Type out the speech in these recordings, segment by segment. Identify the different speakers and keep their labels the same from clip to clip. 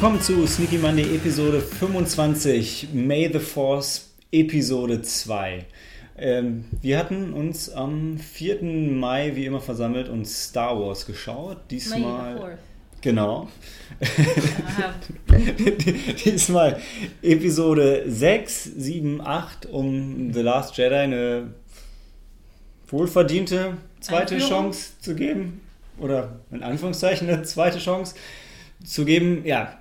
Speaker 1: Willkommen zu Sneaky Monday Episode 25, May the Force Episode 2. Ähm, wir hatten uns am 4. Mai wie immer versammelt und Star Wars geschaut. Diesmal. Genau. Diesmal Episode 6, 7, 8 um The Last Jedi eine wohlverdiente zweite Chance zu geben. Oder in Anführungszeichen eine zweite Chance zu geben. Ja,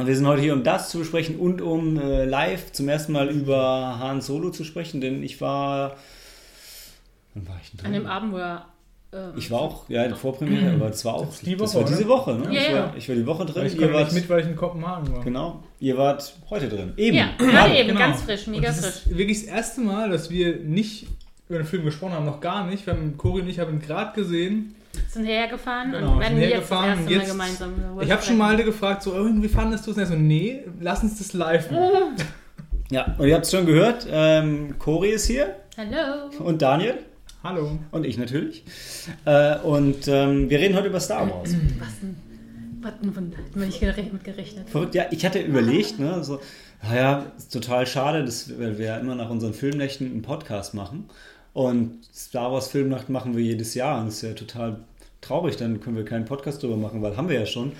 Speaker 1: und wir sind heute hier, um das zu besprechen und um äh, live zum ersten Mal über Han Solo zu sprechen, denn ich war.
Speaker 2: Wann war ich denn drin? An dem Abend, wo er.
Speaker 1: Ähm, ich war auch, ja, in der Vorpremiere, aber es war auch. Das, die Woche, das war diese Woche, ne?
Speaker 2: Ja,
Speaker 1: ich,
Speaker 2: war,
Speaker 1: ich war die Woche drin.
Speaker 3: Ich ihr wart mit, weil ich in Kopenhagen war.
Speaker 1: Genau. Ihr wart heute drin. Eben.
Speaker 2: Ja, gerade eben, genau. ganz frisch, mega
Speaker 3: das
Speaker 2: frisch.
Speaker 3: Ist wirklich das erste Mal, dass wir nicht über den Film gesprochen haben, noch gar nicht. Wir haben Cory und ich haben ihn gerade gesehen
Speaker 2: sind hergefahren
Speaker 3: genau,
Speaker 2: und werden
Speaker 3: jetzt das erste
Speaker 2: Mal gemeinsam.
Speaker 3: Ich habe schon mal gefragt, so, wie fandest du es? Und er so, nee, lass uns das live machen.
Speaker 1: Ja, und ihr habt es schon gehört, ähm, Cori ist hier.
Speaker 2: Hallo.
Speaker 1: Und Daniel.
Speaker 3: Hallo.
Speaker 1: Und ich natürlich. Äh, und ähm, wir reden heute über Star Wars.
Speaker 2: Was denn? Was denn? Hätten wir nicht mit gerechnet.
Speaker 1: Verrückt, ja. Ich hatte überlegt, ne, so, naja, ist total schade, dass wir ja immer nach unseren Filmnächten einen Podcast machen. Und Star Wars Filmnacht machen wir jedes Jahr und das ist ja total traurig, dann können wir keinen Podcast drüber machen, weil haben wir ja schon.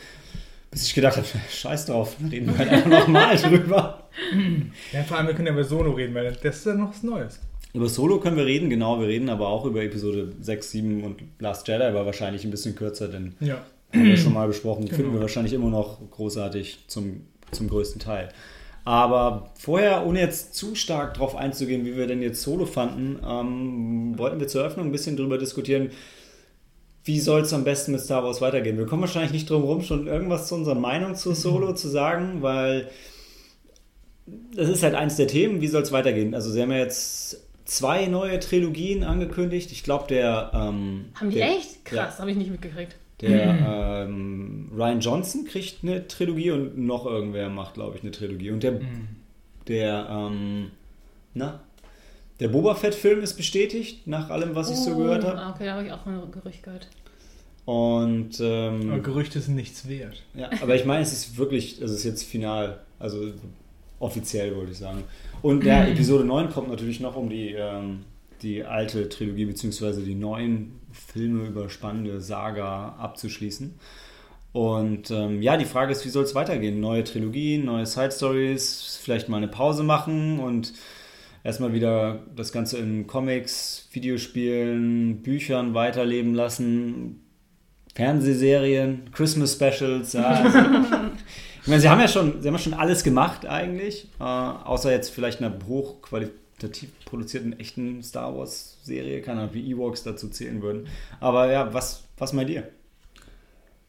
Speaker 1: Bis ich gedacht habe, scheiß drauf, reden wir halt einfach nochmal drüber.
Speaker 3: Ja, vor allem, wir können ja über Solo reden, weil das ist ja noch was Neues.
Speaker 1: Über Solo können wir reden, genau, wir reden aber auch über Episode 6, 7 und Last Jedi, aber wahrscheinlich ein bisschen kürzer, denn
Speaker 3: ja.
Speaker 1: haben wir schon mal besprochen, genau. finden wir wahrscheinlich immer noch großartig zum, zum größten Teil. Aber vorher, ohne jetzt zu stark darauf einzugehen, wie wir denn jetzt Solo fanden, ähm, wollten wir zur Eröffnung ein bisschen drüber diskutieren, wie soll es am besten mit Star Wars weitergehen. Wir kommen wahrscheinlich nicht drum herum, schon irgendwas zu unserer Meinung zu Solo zu sagen, weil das ist halt eins der Themen, wie soll es weitergehen. Also sie haben ja jetzt zwei neue Trilogien angekündigt. Ich glaube, der... Ähm,
Speaker 2: haben die
Speaker 1: der,
Speaker 2: echt? Krass, ja. habe ich nicht mitgekriegt.
Speaker 1: Der ähm, Ryan Johnson kriegt eine Trilogie und noch irgendwer macht, glaube ich, eine Trilogie. Und der, mhm. der, ähm, na, der Boba Fett-Film ist bestätigt, nach allem, was oh, ich so gehört habe.
Speaker 2: Okay, da habe ich auch ein Gerücht gehört.
Speaker 1: Und ähm,
Speaker 3: aber Gerüchte sind nichts wert.
Speaker 1: Ja, aber ich meine, es ist wirklich, es ist jetzt final, also offiziell wollte ich sagen. Und der Episode 9 kommt natürlich noch um die, ähm, die alte Trilogie, beziehungsweise die neuen Filme über spannende Saga abzuschließen. Und ähm, ja, die Frage ist, wie soll es weitergehen? Neue Trilogien, neue Side Stories, vielleicht mal eine Pause machen und erstmal wieder das Ganze in Comics, Videospielen, Büchern weiterleben lassen, Fernsehserien, Christmas Specials. Ja, also, ich meine, sie haben ja schon, sie haben ja schon alles gemacht eigentlich, äh, außer jetzt vielleicht einer hochqualifizierten qualitativ produzierten echten Star Wars Serie, keine Ahnung, wie Ewoks dazu zählen würden. Aber ja, was, was meint ihr?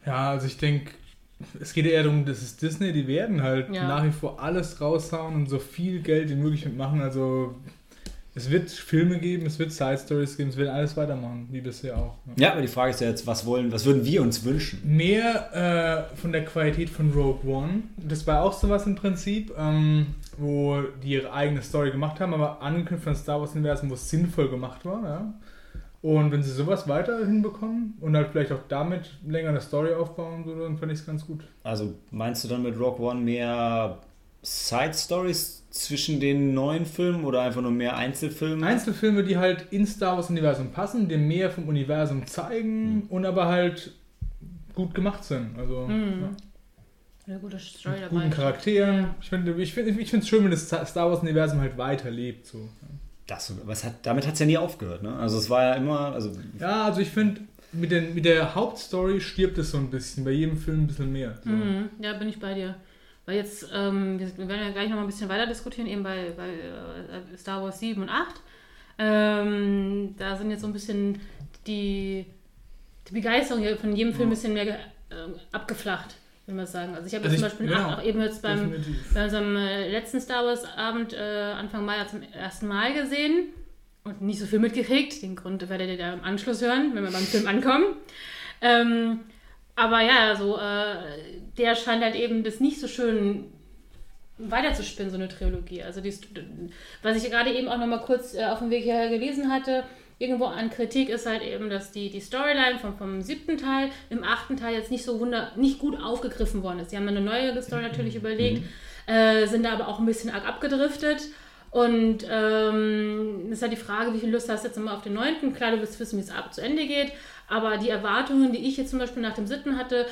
Speaker 3: Ja, also ich denke, es geht eher darum, dass es Disney, die werden halt ja. nach wie vor alles raushauen und so viel Geld wie möglich mitmachen. Also es wird Filme geben, es wird Side Stories geben, es wird alles weitermachen, wie bisher auch.
Speaker 1: Ja. ja, aber die Frage ist ja jetzt, was wollen, was würden wir uns wünschen?
Speaker 3: Mehr äh, von der Qualität von Rogue One. Das war auch sowas im Prinzip, ähm, wo die ihre eigene Story gemacht haben, aber angeknüpft an Star Wars Universum, wo es sinnvoll gemacht war. Ja? Und wenn sie sowas weiter hinbekommen und halt vielleicht auch damit länger eine Story aufbauen, so, dann fände ich es ganz gut.
Speaker 1: Also meinst du dann mit Rogue One mehr Side Stories zwischen den neuen Filmen oder einfach nur mehr Einzelfilme?
Speaker 3: Einzelfilme, die halt in Star Wars Universum passen, dem mehr vom Universum zeigen mhm. und aber halt gut gemacht sind. Also,
Speaker 2: mhm. ja. Eine gute Story
Speaker 3: Mit dabei. Guten Charakteren. Ja. Ich finde es ich find, ich schön, wenn das Star Wars Universum halt weiterlebt. So.
Speaker 1: Das, was hat, damit hat es ja nie aufgehört. Ne? Also es war ja immer. Also
Speaker 3: ja, also ich finde, mit, mit der Hauptstory stirbt es so ein bisschen. Bei jedem Film ein bisschen mehr. So.
Speaker 2: Mhm. Ja, bin ich bei dir. Weil jetzt, ähm, wir werden ja gleich noch mal ein bisschen weiter diskutieren, eben bei, bei äh, Star Wars 7 und 8. Ähm, da sind jetzt so ein bisschen die, die Begeisterung von jedem Film ein bisschen mehr äh, abgeflacht, will man sagen. Also ich habe also zum Beispiel ja, auch eben jetzt beim, bei unserem äh, letzten Star Wars Abend äh, Anfang Mai zum ersten Mal gesehen und nicht so viel mitgekriegt. Den Grund werdet ihr da im Anschluss hören, wenn wir beim Film ankommen. Ähm, aber ja, so, äh, der scheint halt eben das nicht so schön weiterzuspinnen, so eine Trilogie. Also, die, was ich gerade eben auch noch mal kurz äh, auf dem Weg hierher gelesen hatte, irgendwo an Kritik ist halt eben, dass die, die Storyline vom, vom siebten Teil im achten Teil jetzt nicht so wunder, nicht gut aufgegriffen worden ist. Sie haben eine neue Story natürlich überlegt, äh, sind da aber auch ein bisschen arg abgedriftet. Und ähm, ist halt die Frage, wie viel Lust hast du jetzt immer auf den neunten? Klar, du wirst wissen, wie es ab zu Ende geht, aber die Erwartungen, die ich jetzt zum Beispiel nach dem siebten hatte,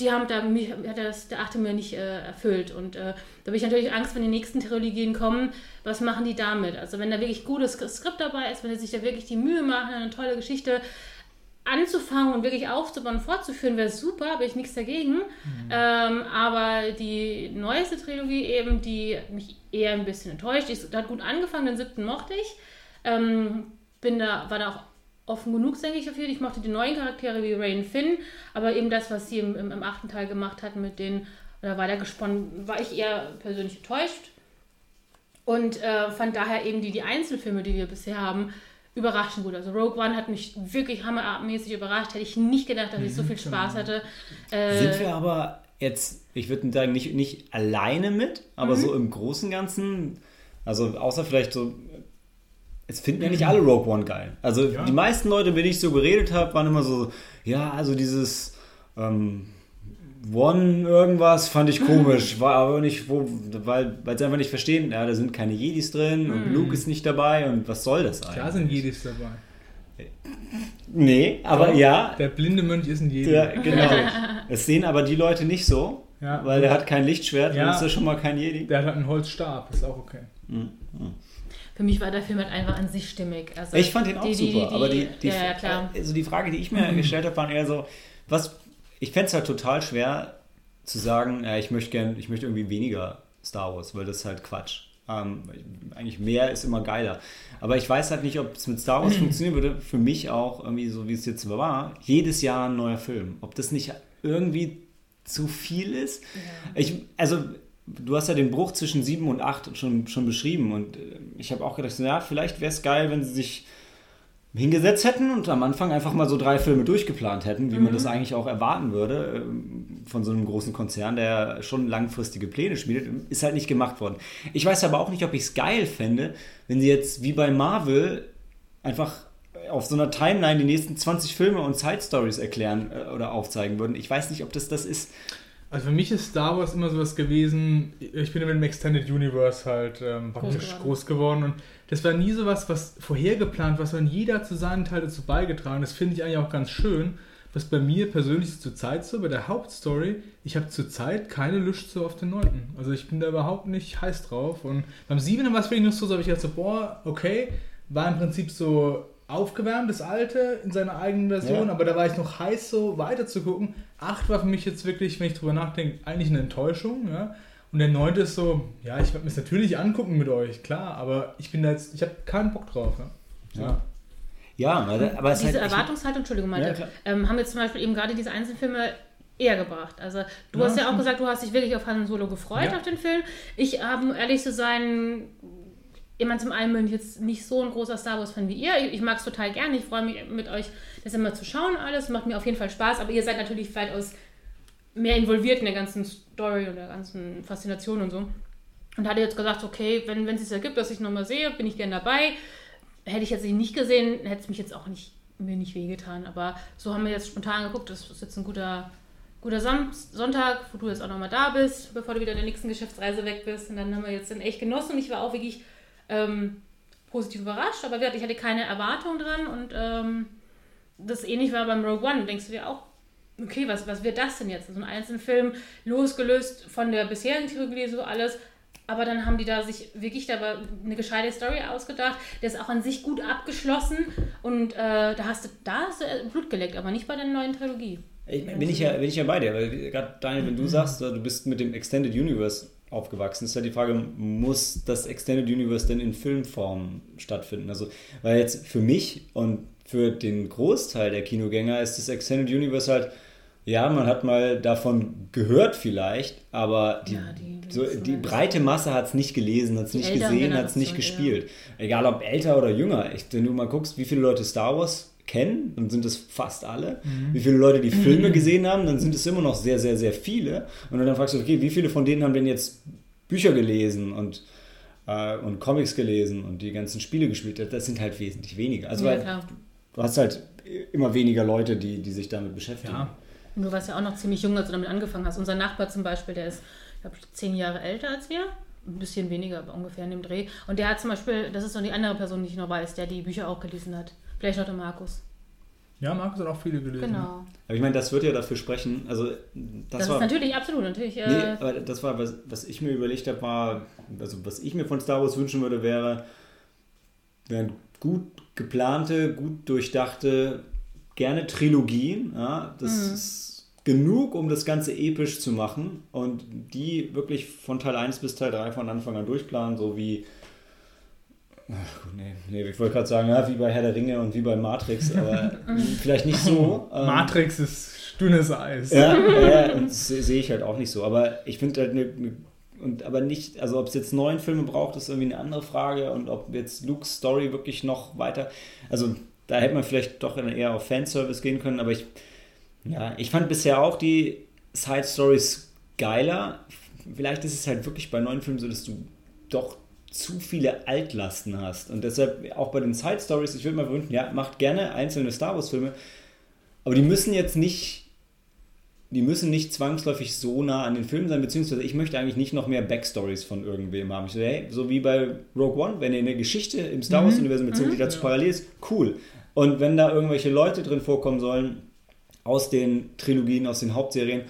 Speaker 2: die haben da mich, hat das der achte mir nicht äh, erfüllt. Und äh, da habe ich natürlich Angst, wenn die nächsten Trilogien kommen, was machen die damit? Also wenn da wirklich gutes Skript dabei ist, wenn sie sich da wirklich die Mühe machen, eine tolle Geschichte anzufangen und wirklich aufzubauen, fortzuführen, wäre super, habe ich nichts dagegen. Mhm. Ähm, aber die neueste Trilogie eben, die mich eher ein bisschen enttäuscht, die hat gut angefangen, den siebten mochte ich. Ähm, bin da, war da auch offen genug, denke ich, dafür. Ich mochte die neuen Charaktere wie Rain Finn, aber eben das, was sie im, im, im achten Teil gemacht hat mit den, oder weitergesponnen, war ich eher persönlich enttäuscht. Und äh, fand daher eben die, die Einzelfilme, die wir bisher haben, überraschend gut. Also Rogue One hat mich wirklich hammermäßig überrascht. Hätte ich nicht gedacht, dass ich so viel Spaß hatte.
Speaker 1: Äh, Sind wir aber jetzt, ich würde sagen, nicht, nicht alleine mit, aber mhm. so im Großen und Ganzen, also außer vielleicht so es finden ja nicht alle Rogue One geil. Also ja. die meisten Leute, mit denen ich so geredet habe, waren immer so, ja, also dieses ähm, One irgendwas fand ich komisch, war aber nicht, wo, weil, sie einfach nicht verstehen, ja, da sind keine Jedis drin und mhm. Luke ist nicht dabei und was soll das eigentlich?
Speaker 3: Da sind Jedis dabei.
Speaker 1: Nee, aber Doch, ja.
Speaker 3: Der blinde Mönch ist ein Jedi.
Speaker 1: Ja, genau. Es sehen aber die Leute nicht so, ja. weil der hat kein Lichtschwert ja. und ist ja schon mal kein Jedi.
Speaker 3: Der hat einen Holzstab, ist auch okay. Mhm.
Speaker 2: Mhm für mich war der Film halt einfach an sich stimmig. Also
Speaker 1: ich fand ihn auch die, super, die, die, aber die, die, ja, ja, Also die Frage, die ich mir mhm. gestellt habe, war eher so, was, ich fände es halt total schwer zu sagen, ja, ich möchte gern, ich möchte irgendwie weniger Star Wars, weil das ist halt Quatsch. Ähm, eigentlich mehr ist immer geiler. Aber ich weiß halt nicht, ob es mit Star Wars funktionieren würde. Für mich auch irgendwie so, wie es jetzt war, jedes Jahr ein neuer Film. Ob das nicht irgendwie zu viel ist. Ja. Ich, also du hast ja den Bruch zwischen 7 und 8 schon, schon beschrieben und äh, ich habe auch gedacht, ja, vielleicht wäre es geil, wenn sie sich hingesetzt hätten und am Anfang einfach mal so drei Filme durchgeplant hätten, wie mhm. man das eigentlich auch erwarten würde ähm, von so einem großen Konzern, der schon langfristige Pläne schmiedet, ist halt nicht gemacht worden. Ich weiß aber auch nicht, ob ich es geil fände, wenn sie jetzt wie bei Marvel einfach auf so einer Timeline die nächsten 20 Filme und Side Stories erklären äh, oder aufzeigen würden. Ich weiß nicht, ob das das ist.
Speaker 3: Also für mich ist Star Wars immer sowas gewesen, ich bin mit dem Extended Universe halt ähm, praktisch groß, groß geworden und das war nie sowas, was vorhergeplant war, sondern jeder zu seinen Teil dazu beigetragen. Das finde ich eigentlich auch ganz schön, was bei mir persönlich ist zur Zeit so, bei der Hauptstory, ich habe zur Zeit keine Lust so auf den 9. Also ich bin da überhaupt nicht heiß drauf und beim 7. war es wirklich nur so, so habe ich gedacht so, boah, okay, war im Prinzip so aufgewärmt, das alte, in seiner eigenen Version, ja. aber da war ich noch heiß, so weiter zu gucken. Acht war für mich jetzt wirklich, wenn ich drüber nachdenke, eigentlich eine Enttäuschung. Ja? Und der neunte ist so, ja, ich werde mir es natürlich angucken mit euch, klar, aber ich bin da jetzt, ich habe keinen Bock drauf. Ja. ja.
Speaker 1: Ja, aber
Speaker 2: es Diese halt, Erwartungshaltung, Entschuldigung, Malte, ja, ähm, haben jetzt zum Beispiel eben gerade diese Einzelfilme eher gebracht. Also du ja, hast ja auch gesagt, du hast dich wirklich auf Han Solo gefreut ja. auf den Film. Ich habe, um ehrlich zu sein, jemand zum einen bin ich jetzt nicht so ein großer Star Wars-Fan wie ihr. Ich, mag es total gerne. Ich freue mich mit euch, das immer zu schauen alles. Macht mir auf jeden Fall Spaß. Aber ihr seid natürlich weitaus mehr involviert in der ganzen Story und der ganzen Faszination und so. Und hatte jetzt gesagt, okay, wenn, es sich ergibt, dass ich nochmal sehe, bin ich gerne dabei. Hätte ich jetzt nicht gesehen, hätte es mich jetzt auch nicht, mir nicht wehgetan. Aber so haben wir jetzt spontan geguckt. Das ist jetzt ein guter, guter Sonntag, wo du jetzt auch nochmal da bist, bevor du wieder in der nächsten Geschäftsreise weg bist. Und dann haben wir jetzt den echt genossen. Ich war auch wirklich ähm, positiv überrascht, aber ich hatte keine Erwartung dran und ähm, das ähnlich war beim Rogue One. Denkst du dir auch, okay, was, was wird das denn jetzt? So also ein Einzelfilm, losgelöst von der bisherigen Trilogie, so alles. Aber dann haben die da sich wirklich da eine gescheite Story ausgedacht. Der ist auch an sich gut abgeschlossen und äh, da hast du da hast du Blut geleckt, aber nicht bei der neuen Trilogie.
Speaker 1: Ich, bin, ich ja, bin ich ja bei dir, weil gerade Daniel, wenn du sagst, du bist mit dem Extended Universe aufgewachsen. Ist ja die Frage, muss das Extended Universe denn in Filmform stattfinden? Also, weil jetzt für mich und für den Großteil der Kinogänger ist das Extended Universe halt, ja, man hat mal davon gehört vielleicht, aber die, ja, die, so, die breite Masse hat es nicht gelesen, hat es nicht gesehen, hat es nicht gespielt. Ja. Egal ob älter oder jünger. Ich, wenn du mal guckst, wie viele Leute Star Wars kennen, dann sind es fast alle. Mhm. Wie viele Leute die Filme gesehen haben, dann sind es immer noch sehr, sehr, sehr viele. Und dann fragst du, okay, wie viele von denen haben denn jetzt Bücher gelesen? Und äh, und Comics gelesen und die ganzen Spiele gespielt das sind halt wesentlich weniger. Also
Speaker 2: ja,
Speaker 1: weil du hast halt immer weniger Leute, die, die sich damit beschäftigen.
Speaker 3: Ja.
Speaker 2: Und du warst ja auch noch ziemlich jung, als du damit angefangen hast. Unser Nachbar zum Beispiel, der ist, ich glaube, zehn Jahre älter als wir. Ein bisschen weniger, aber ungefähr in dem Dreh. Und der hat zum Beispiel, das ist so die andere Person, die ich noch weiß, der die Bücher auch gelesen hat. Vielleicht noch der Markus.
Speaker 3: Ja, Markus hat auch viele gelesen.
Speaker 2: Genau.
Speaker 1: Aber ich meine, das wird ja dafür sprechen. Also das,
Speaker 2: Das,
Speaker 1: war
Speaker 2: ist natürlich absolut, natürlich. Äh,
Speaker 1: Nee, aber das war, was, was ich mir überlegt habe, war, also was ich mir von Star Wars wünschen würde, wäre, wären gut geplante, gut durchdachte, gerne Trilogien. Ja, das
Speaker 2: Mhm.
Speaker 1: ist genug, um das Ganze episch zu machen und die wirklich von Teil 1 bis Teil 3 von Anfang an durchplanen, so wie. Ach, gut, nee, nee, ich wollte gerade sagen, ja, wie bei Herr der Ringe und wie bei Matrix, aber vielleicht nicht so. ähm,
Speaker 3: Matrix ist dünnes Eis.
Speaker 1: ja, ja und das sehe ich halt auch nicht so. Aber ich finde halt eine, eine und aber nicht, also ob es jetzt neun Filme braucht, ist irgendwie eine andere Frage und ob jetzt Lukes Story wirklich noch weiter, also da hätte man vielleicht doch eher auf Fanservice gehen können, aber ich, ja, ich fand bisher auch die Side Stories geiler. Vielleicht ist es halt wirklich bei neuen Filmen so, dass du doch zu viele Altlasten hast und deshalb auch bei den Side Stories, ich würde mal wünschen, ja, macht gerne einzelne Star Wars Filme, aber die müssen jetzt nicht die müssen nicht zwangsläufig so nah an den Filmen sein, beziehungsweise ich möchte eigentlich nicht noch mehr Backstories von irgendwem haben. Ich so, hey, so wie bei Rogue One, wenn ihr eine Geschichte im Star Wars-Universum erzählt, die dazu parallel ist, cool. Und wenn da irgendwelche Leute drin vorkommen sollen, aus den Trilogien, aus den Hauptserien,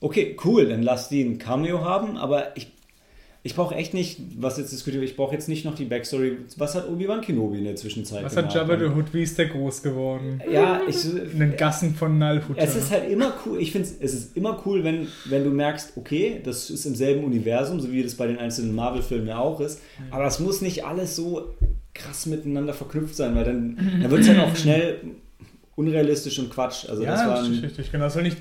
Speaker 1: okay, cool, dann lass die ein Cameo haben, aber ich, ich brauche echt nicht, was jetzt diskutiert wird, ich brauche jetzt nicht noch die Backstory. Was hat Obi-Wan Kenobi in der Zwischenzeit
Speaker 3: Was hat
Speaker 1: gemacht?
Speaker 3: Jabba the Hutt, wie ist der groß geworden?
Speaker 1: Ja, ich,
Speaker 3: In den Gassen von Nalhutta.
Speaker 1: es ist halt immer cool, ich finde es ist immer cool, wenn, wenn du merkst, okay, das ist im selben Universum, so wie das bei den einzelnen Marvel-Filmen ja auch ist, aber das muss nicht alles so krass miteinander verknüpft sein, weil dann, dann wird es halt auch schnell unrealistisch und Quatsch. Also das
Speaker 3: ja,
Speaker 1: war
Speaker 3: richtig,
Speaker 1: ein,
Speaker 3: richtig, genau. Es soll nicht,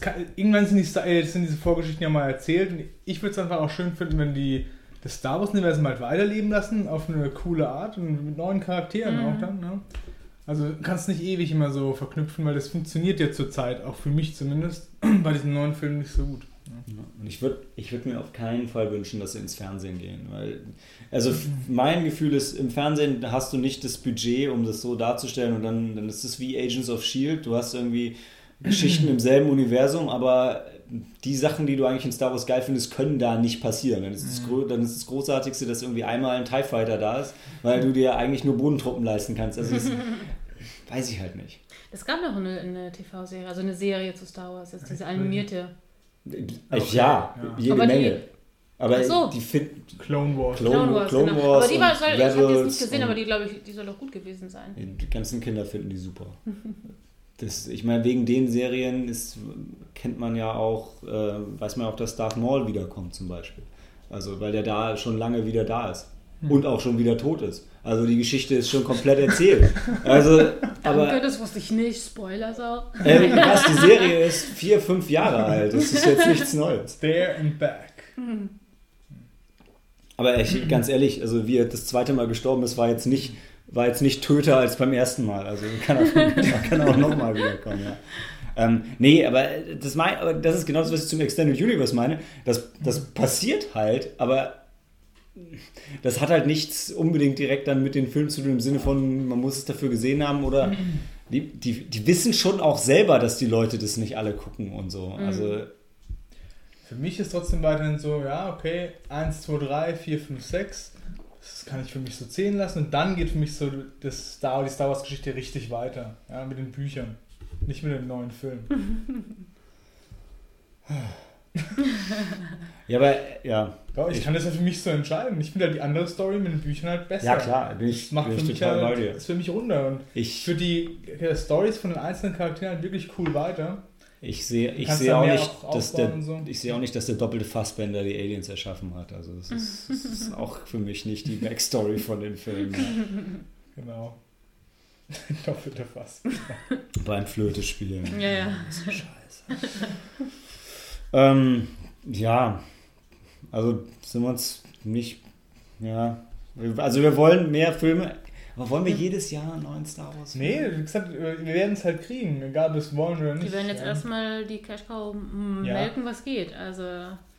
Speaker 3: kann, irgendwann sind, die, äh, sind diese Vorgeschichten ja mal erzählt und ich würde es einfach auch schön finden, wenn die das Star Wars-Universum halt weiterleben lassen, auf eine coole Art und mit neuen Charakteren
Speaker 2: Mhm.
Speaker 3: auch dann. Ne? Also du kannst nicht ewig immer so verknüpfen, weil das funktioniert ja zurzeit, auch für mich zumindest, bei diesen neuen Filmen nicht so gut.
Speaker 1: Ja, Und ich würde ich würd mir auf keinen Fall wünschen, dass sie ins Fernsehen gehen. Weil, also f- mein Gefühl ist, im Fernsehen hast du nicht das Budget, um das so darzustellen und dann, dann ist es wie Agents of Shield. Du hast irgendwie Geschichten im selben Universum, aber die Sachen, die du eigentlich in Star Wars geil findest, können da nicht passieren. Dann ist, das, Gro- dann ist das Großartigste, dass irgendwie einmal ein TIE Fighter da ist, weil du dir eigentlich nur Bodentruppen leisten kannst. Also das weiß ich halt nicht.
Speaker 2: Es gab noch eine, eine TV-Serie, also eine Serie zu Star Wars, jetzt diese animierte.
Speaker 1: Okay. Ja,
Speaker 3: Ja.
Speaker 1: jede
Speaker 2: Aber die-
Speaker 1: Menge. aber
Speaker 2: Ach so.
Speaker 1: die
Speaker 3: Clone Wars.
Speaker 1: Clone-
Speaker 2: Clone Wars,
Speaker 1: Clone
Speaker 2: genau.
Speaker 1: Wars
Speaker 2: aber die war, soll, ich habe die jetzt nicht gesehen, aber die glaube ich, die soll doch gut gewesen sein.
Speaker 1: Die ganzen Kinder finden die super. Das, ich meine, wegen den Serien ist, kennt man ja auch, äh, weiß man auch, dass Darth Maul wiederkommt zum Beispiel. Also, weil der da schon lange wieder da ist. Und auch schon wieder tot ist. Also die Geschichte ist schon komplett erzählt. Also,
Speaker 2: Danke,
Speaker 1: aber
Speaker 2: das wusste ich nicht. Spoiler so.
Speaker 1: äh, was, die Serie ist vier, fünf Jahre alt. Das ist jetzt nichts Neues.
Speaker 3: There and back.
Speaker 1: Aber ich, ganz ehrlich, also wie er das zweite Mal gestorben ist, war jetzt nicht, war jetzt nicht töter als beim ersten Mal. Also kann er, kann auch nochmal wiederkommen, ja. Ähm, nee, aber das, mein, aber das ist genau das, was ich zum Extended Universe meine. Das, das passiert halt, aber das hat halt nichts unbedingt direkt dann mit den Filmen zu tun, im Sinne von, man muss es dafür gesehen haben oder die, die, die wissen schon auch selber, dass die Leute das nicht alle gucken und so. Also
Speaker 3: Für mich ist trotzdem weiterhin so, ja, okay, 1, 2, 3, 4, 5, 6. Das kann ich für mich so zählen lassen. Und dann geht für mich so das Star, die Star Wars-Geschichte richtig weiter. Ja, mit den Büchern. Nicht mit dem neuen Film.
Speaker 1: ja, aber ja.
Speaker 3: Ja, ich kann das ja für mich so entscheiden. Ich finde halt die andere Story mit den Büchern halt besser.
Speaker 1: Ja klar, bin ich,
Speaker 3: Das macht
Speaker 1: bin
Speaker 3: für
Speaker 1: ich
Speaker 3: mich halt, ist für mich runder. Und
Speaker 1: Ich,
Speaker 3: für die ja, Stories von den einzelnen Charakteren halt wirklich cool weiter.
Speaker 1: Ich sehe, ich
Speaker 3: da
Speaker 1: auch nicht,
Speaker 3: auch
Speaker 1: dass der,
Speaker 3: so.
Speaker 1: ich sehe auch nicht, dass der doppelte Fassbender die Aliens erschaffen hat. Also das ist, das ist auch für mich nicht die Backstory von den Filmen.
Speaker 3: Genau. Doppelte Fass.
Speaker 1: Beim Flöte spielen.
Speaker 2: Ja, ja.
Speaker 1: So scheiße. ähm, ja, also sind wir uns nicht, ja, also wir wollen mehr Filme, aber wollen wir jedes Jahr einen neuen Star Wars Film?
Speaker 3: Nee, wie gesagt, wir werden es halt kriegen, egal ob wir es wollen oder nicht.
Speaker 2: Die werden jetzt
Speaker 3: Ja.
Speaker 2: erstmal die Cash Cow
Speaker 3: Ja.
Speaker 2: melken, was geht. Also,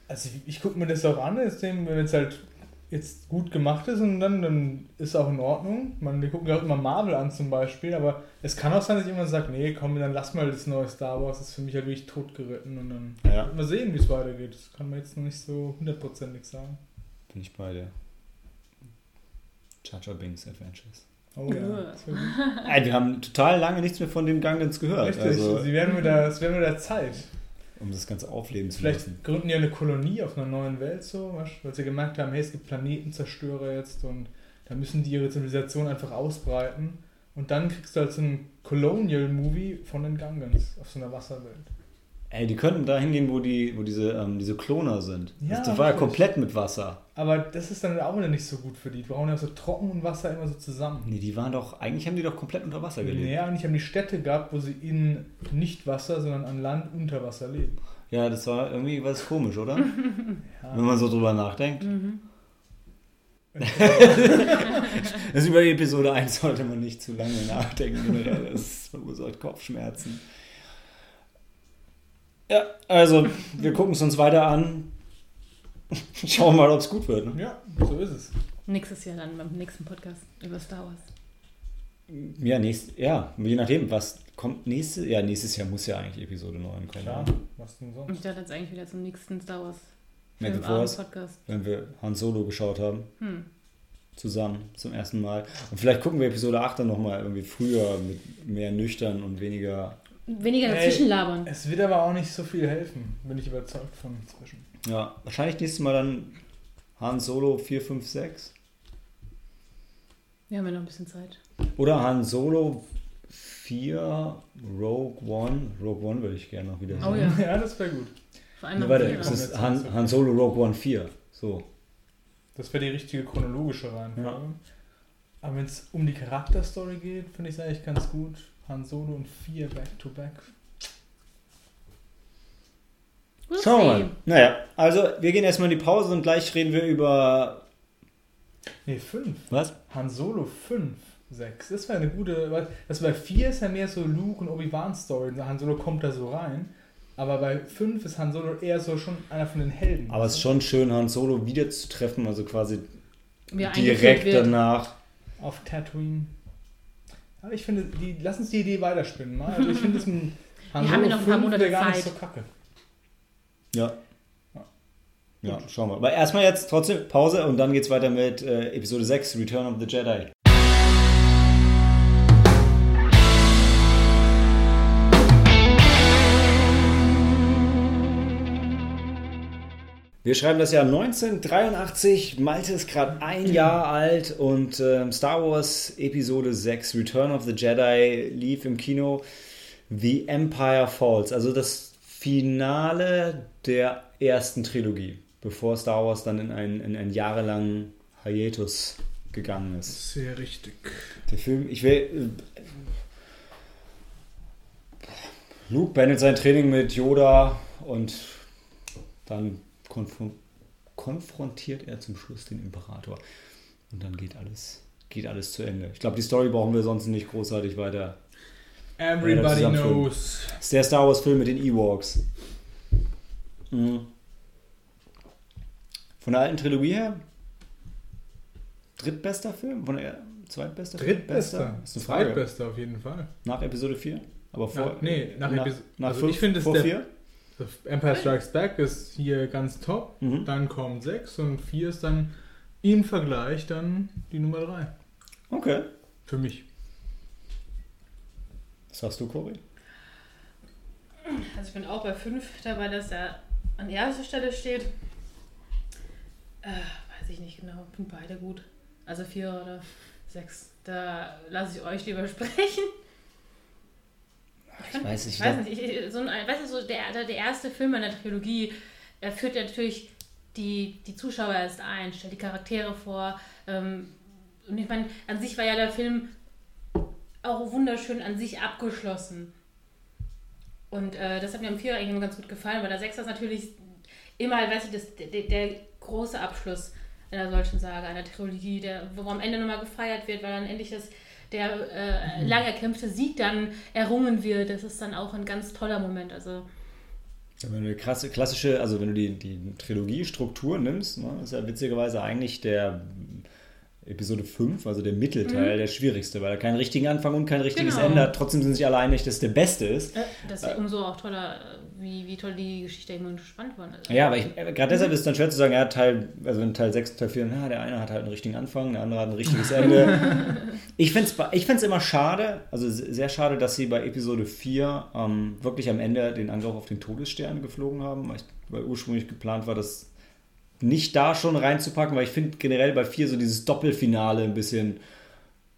Speaker 3: Also ich, ich gucke mir das auch an, wenn jetzt halt jetzt gut gemacht ist und dann, dann ist auch in Ordnung. Man, wir gucken ja auch immer Marvel an zum Beispiel, aber es kann auch sein, dass jemand sagt, nee, komm, dann lass mal das neue Star Wars, das ist für mich halt wirklich totgeritten und dann
Speaker 1: Ja.
Speaker 3: mal sehen, wie es weitergeht. Das kann man jetzt noch nicht so hundertprozentig sagen.
Speaker 1: Bin ich bei dir. Chacha Binks Adventures.
Speaker 3: Oh ja.
Speaker 1: Ey, wir haben total lange nichts mehr von dem Gangdens gehört.
Speaker 3: Richtig,
Speaker 1: Also,
Speaker 3: sie werden mit der, es werden mit der Zeit.
Speaker 1: um das Ganze aufleben zu
Speaker 3: Vielleicht
Speaker 1: lassen.
Speaker 3: gründen die eine Kolonie auf einer neuen Welt so, weil sie gemerkt haben, hey, es gibt Planetenzerstörer jetzt und da müssen die ihre Zivilisation einfach ausbreiten. Und dann kriegst du halt so einen Colonial-Movie von den Gangans auf so einer Wasserwelt.
Speaker 1: Ey, die könnten da hingehen, wo, die, wo diese, ähm, diese Kloner sind.
Speaker 3: Ja,
Speaker 1: das, das war ja komplett mit Wasser.
Speaker 3: Aber das ist dann auch wieder nicht so gut für die. Die brauchen ja so Trocken und Wasser immer so zusammen.
Speaker 1: Nee, die waren doch, eigentlich haben die doch komplett unter Wasser gelebt.
Speaker 3: Nee, eigentlich haben die Städte gehabt, wo sie in nicht Wasser, sondern an Land unter Wasser leben.
Speaker 1: Ja, das war irgendwie was komisch, oder?
Speaker 3: Ja.
Speaker 1: Wenn man so drüber nachdenkt.
Speaker 2: Mhm.
Speaker 1: Das über die Episode 1 sollte man nicht zu lange nachdenken. generell. Das verursacht Kopfschmerzen. Ja, also, wir gucken es uns weiter an. Schauen mal, ob es gut wird. Ne?
Speaker 3: ja, so ist es.
Speaker 2: Nächstes Jahr dann beim nächsten Podcast über Star Wars.
Speaker 1: Ja, nächst, ja, je nachdem, was kommt nächstes Ja, nächstes Jahr muss ja eigentlich Episode 9 kommen.
Speaker 3: Klar, was denn sonst?
Speaker 2: ich dachte jetzt eigentlich wieder zum nächsten Star Wars Filmabend
Speaker 1: Force,
Speaker 2: Podcast.
Speaker 1: wenn wir Han Solo geschaut haben.
Speaker 2: Hm.
Speaker 1: Zusammen zum ersten Mal. Und vielleicht gucken wir Episode 8 dann nochmal irgendwie früher mit mehr nüchtern und weniger.
Speaker 2: Weniger
Speaker 3: Ey.
Speaker 2: dazwischen labern.
Speaker 3: Es wird aber auch nicht so viel helfen, bin ich überzeugt von inzwischen.
Speaker 1: Ja, wahrscheinlich nächstes Mal dann Han Solo 4, 5, 6.
Speaker 2: Wir haben ja noch ein bisschen Zeit.
Speaker 1: Oder Han Solo 4, Rogue One. Rogue One würde ich gerne noch wieder
Speaker 2: Oh
Speaker 1: sehen.
Speaker 2: ja.
Speaker 3: ja, das wäre gut.
Speaker 2: Vor allem
Speaker 1: Nee, warte, es ist Han, Han Solo Rogue One 4. So.
Speaker 3: Das wäre die richtige chronologische Reihenfolge.
Speaker 1: Ja.
Speaker 3: Aber wenn es um die Charakterstory geht, finde ich es eigentlich ganz gut. Han Solo und 4 Back-to-Back.
Speaker 2: We'll
Speaker 1: Schauen wir mal. Naja, also wir gehen erstmal in die Pause und gleich reden wir über.
Speaker 3: Nee, 5.
Speaker 1: Was?
Speaker 3: Han Solo 5, 6. Das wäre eine gute. Das bei 4 ist ja mehr so Luke und Obi-Wan-Story. Han Solo kommt da so rein. Aber bei 5 ist Han Solo eher so schon einer von den Helden.
Speaker 1: Aber es ist schon schön, Han Solo wiederzutreffen, also quasi direkt danach.
Speaker 3: Auf Tatooine. Aber ich finde, die, lass uns die Idee weiterspinnen. Mal. Also ich finde, das ein Han
Speaker 2: Wir haben ja noch ein paar
Speaker 3: 5
Speaker 2: Monate
Speaker 3: gar nicht
Speaker 2: Zeit.
Speaker 3: so kacke.
Speaker 1: Ja.
Speaker 3: Ja.
Speaker 1: Ja, schauen wir. Aber erstmal jetzt trotzdem Pause und dann geht's weiter mit äh, Episode 6, Return of the Jedi. Wir schreiben das Jahr 1983. Malte ist gerade ein Jahr alt und ähm, Star Wars Episode 6, Return of the Jedi, lief im Kino. The Empire Falls, also das Finale der ersten Trilogie, bevor Star Wars dann in einen, in einen jahrelangen Hiatus gegangen ist.
Speaker 3: Sehr richtig.
Speaker 1: Der Film, ich will. Äh, Luke beendet sein Training mit Yoda und dann konfrontiert er zum Schluss den Imperator. Und dann geht alles, geht alles zu Ende. Ich glaube, die Story brauchen wir sonst nicht großartig weiter.
Speaker 3: Everybody
Speaker 1: zusammenführen.
Speaker 3: knows.
Speaker 1: Das ist der Star Wars-Film mit den Ewoks. Mhm. Von der alten Trilogie her? Drittbester Film? Von der zweitbester Film?
Speaker 3: Drittbester.
Speaker 1: Ist eine Frage.
Speaker 3: Zweitbester auf jeden Fall.
Speaker 1: Nach Episode 4? Aber vor.
Speaker 3: Nach- nee, nach
Speaker 1: nach,
Speaker 3: Epis-
Speaker 1: nach
Speaker 3: also
Speaker 1: fünf,
Speaker 3: ich finde, es der-
Speaker 1: 4?
Speaker 3: Empire Strikes Back ist hier ganz top.
Speaker 1: Mhm.
Speaker 3: Dann kommt 6 und 4 ist dann im Vergleich dann die Nummer 3.
Speaker 1: Okay.
Speaker 3: Für mich.
Speaker 1: Was sagst du, Cory?
Speaker 2: Also ich bin auch bei 5 dabei, dass er an erster Stelle steht. Äh, weiß ich nicht genau. Sind beide gut. Also 4 oder 6. Da lasse ich euch lieber sprechen.
Speaker 1: Ich weiß nicht.
Speaker 2: Ich weiß nicht, ich, so ein, weißt du, so der, der erste Film in der Trilogie er führt ja natürlich die, die Zuschauer erst ein, stellt die Charaktere vor. Ähm, und ich meine, an sich war ja der Film auch wunderschön an sich abgeschlossen. Und äh, das hat mir am Vierer eigentlich immer ganz gut gefallen, weil der Sechser ist natürlich immer, weißt du, das, der, der große Abschluss einer solchen Sage, einer Trilogie, der, wo am Ende nochmal gefeiert wird, weil dann endlich das, der äh, lang erkämpfte Sieg dann errungen wird. Das ist dann auch ein ganz toller Moment. Also
Speaker 1: Wenn du die krasse, klassische, also wenn du die, die Trilogie-Struktur nimmst, ne, ist ja witzigerweise eigentlich der Episode 5, also der Mittelteil, der schwierigste, weil er keinen richtigen Anfang und kein richtiges
Speaker 2: Genau.
Speaker 1: Ende hat. Trotzdem sind sie alle einig, dass der beste ist.
Speaker 2: Äh, Das ist umso auch toller, wie, wie toll die Geschichte immer spannend war. Also,
Speaker 1: Ja, aber äh, gerade deshalb ist es dann schwer zu sagen, ja, Teil, also in Teil 6 und Teil 4, na, der eine hat halt einen richtigen Anfang, der andere hat ein richtiges Ende. ich finde es ich find's immer schade, also se- sehr schade, dass sie bei Episode 4 ähm, wirklich am Ende den Angriff auf den Todesstern geflogen haben, weil, ich, weil ursprünglich geplant war, das nicht da schon reinzupacken, weil ich finde generell bei 4 so dieses Doppelfinale ein bisschen,